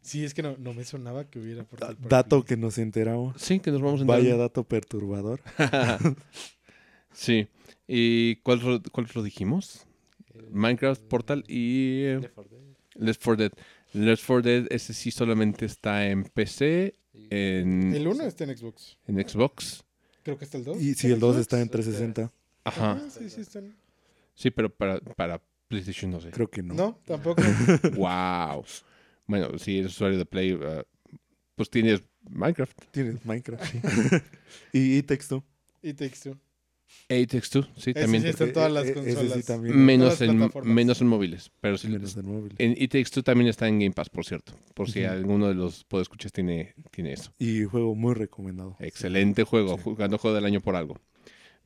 S3: Sí, es que no, no me sonaba que hubiera Portal para
S2: dato
S3: Play.
S2: que nos enteramos.
S1: Sí, que nos vamos a entrar.
S2: Vaya dato perturbador.
S1: sí. ¿Y cuál, cuál otro dijimos?
S4: El-
S1: Minecraft, Portal y eh,
S4: Left 4 Dead.
S1: Left 4 Dead. Left 4 Dead, ese sí solamente está en PC, en,
S3: El 1 está en Xbox.
S1: en Xbox.
S3: Creo que está el 2.
S2: Y si el 2 está en 360,
S1: Ajá.
S3: Ah, sí, sí están.
S1: Sí, pero para, para PlayStation no sé.
S2: creo que no.
S3: No, tampoco.
S1: ¡Wow! Bueno, si eres usuario de Play, uh, pues tienes Minecraft.
S2: Tienes Minecraft. sí. y, y texto.
S3: y Takes Two.
S1: Apex 2, sí,
S3: Ese
S1: también.
S3: sí está en todas las
S2: E- e- ese sí
S3: consolas.
S2: también.
S1: menos,
S3: todas las
S1: en, menos en móviles. Pero sí,
S2: Menos en móvil.
S1: en It Takes Two también está en Game Pass, por cierto. Por si alguno de los podescuchas tiene, tiene eso.
S2: Y juego muy recomendado.
S1: Excelente juego,
S2: Sí.
S1: jugando juego del año por algo.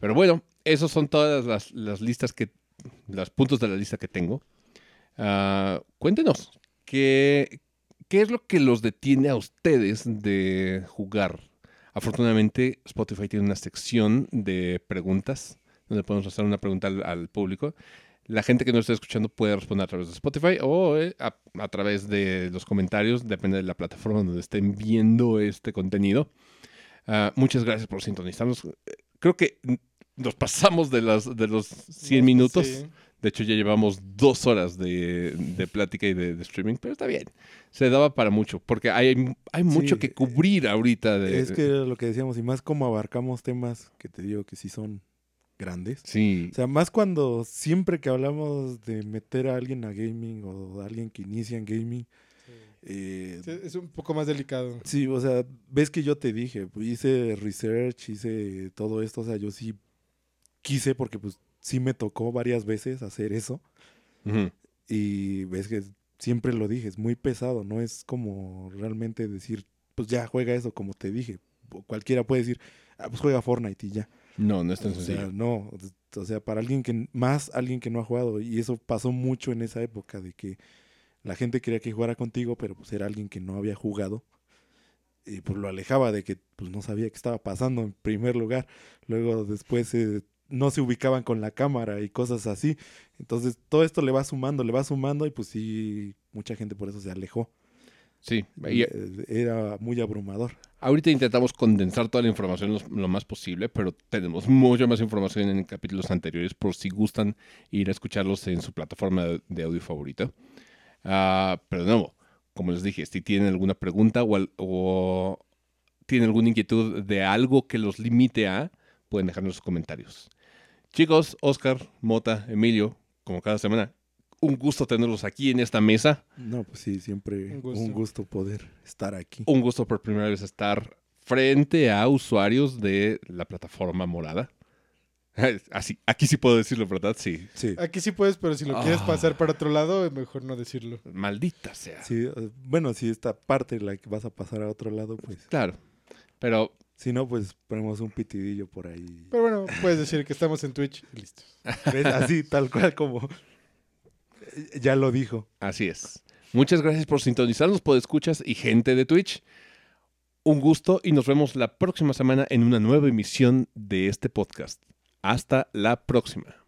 S1: Pero bueno, esos son todas las, las listas que, los puntos de la lista que tengo. Ah, cuéntenos, ¿qué, ¿qué es lo que los detiene a ustedes de jugar? Afortunadamente, Spotify tiene una sección de preguntas donde podemos hacer una pregunta al, al público. La gente que nos está escuchando puede responder a través de Spotify o eh, a, a través de los comentarios, depende de la plataforma donde estén viendo este contenido. Ah, muchas gracias por sintonizarnos. Eh, Creo que nos pasamos de, las, de los 100
S3: No,
S1: minutos.
S3: sí.
S1: De hecho, ya llevamos dos horas de, de plática y de, de streaming, pero está bien. Se daba para mucho, porque hay, hay mucho
S2: Sí,
S1: que cubrir ahorita. De,
S2: Es que era lo que decíamos, y más como abarcamos temas que te digo que sí son grandes.
S1: Sí,
S2: O sea, más cuando siempre que hablamos de meter a alguien a gaming o a alguien que inicia en gaming, eh,
S3: Sí, Es un poco más delicado.
S2: sí, o sea, ves que yo te dije, pues, hice research, hice todo esto, o sea, yo sí quise porque pues sí me tocó varias veces hacer eso y ves que siempre lo dije, es muy pesado, no es como realmente decir, pues ya juega eso como te dije. Cualquiera puede decir, ah, pues juega Fortnite y ya.
S1: no, no es tan
S2: O
S1: sencillo.
S2: sea, no, o sea, para alguien que, más alguien que no ha jugado, y eso pasó mucho en esa época, de que la gente quería que jugara contigo, pero pues era alguien que no había jugado, y pues lo alejaba de que pues no sabía qué estaba pasando en primer lugar, luego después eh, no se ubicaban con la cámara y cosas así, entonces todo esto le va sumando, le va sumando, y pues sí, mucha gente por eso se alejó,
S1: Sí, y
S2: Eh, era muy abrumador.
S1: ahorita intentamos condensar toda la información lo, lo más posible, pero tenemos mucha más información en capítulos anteriores por si gustan ir a escucharlos en su plataforma de, de audio favorita. Ah, pero de nuevo, como les dije, si tienen alguna pregunta o, al- o tienen alguna inquietud de algo que los limite a, pueden dejarnos sus comentarios. Chicos, Oscar, Mota, Emilio, como cada semana, un gusto tenerlos aquí en esta mesa.
S2: No, pues sí, siempre
S3: Un
S2: un
S3: gusto.
S2: gusto, poder estar aquí.
S1: Un gusto por primera vez estar frente a usuarios de la plataforma morada. Así, aquí sí puedo decirlo, ¿verdad? Sí.
S2: Sí.
S3: Aquí sí puedes, pero si lo quieres
S1: Ah.
S3: pasar para otro lado, mejor no decirlo.
S1: Maldita sea.
S2: Sí, eh, bueno, si esta parte la que vas a pasar a otro lado, pues.
S1: Claro. Pero
S2: Si no, pues ponemos un pitidillo por ahí.
S3: Pero bueno, puedes decir que estamos en Twitch y listo.
S2: ¿Ves? Así, tal cual como. Ya lo dijo.
S1: así es. Muchas gracias por sintonizarnos, por escuchas y gente de Twitch. Un gusto y nos vemos la próxima semana en una nueva emisión de este podcast. Hasta la próxima.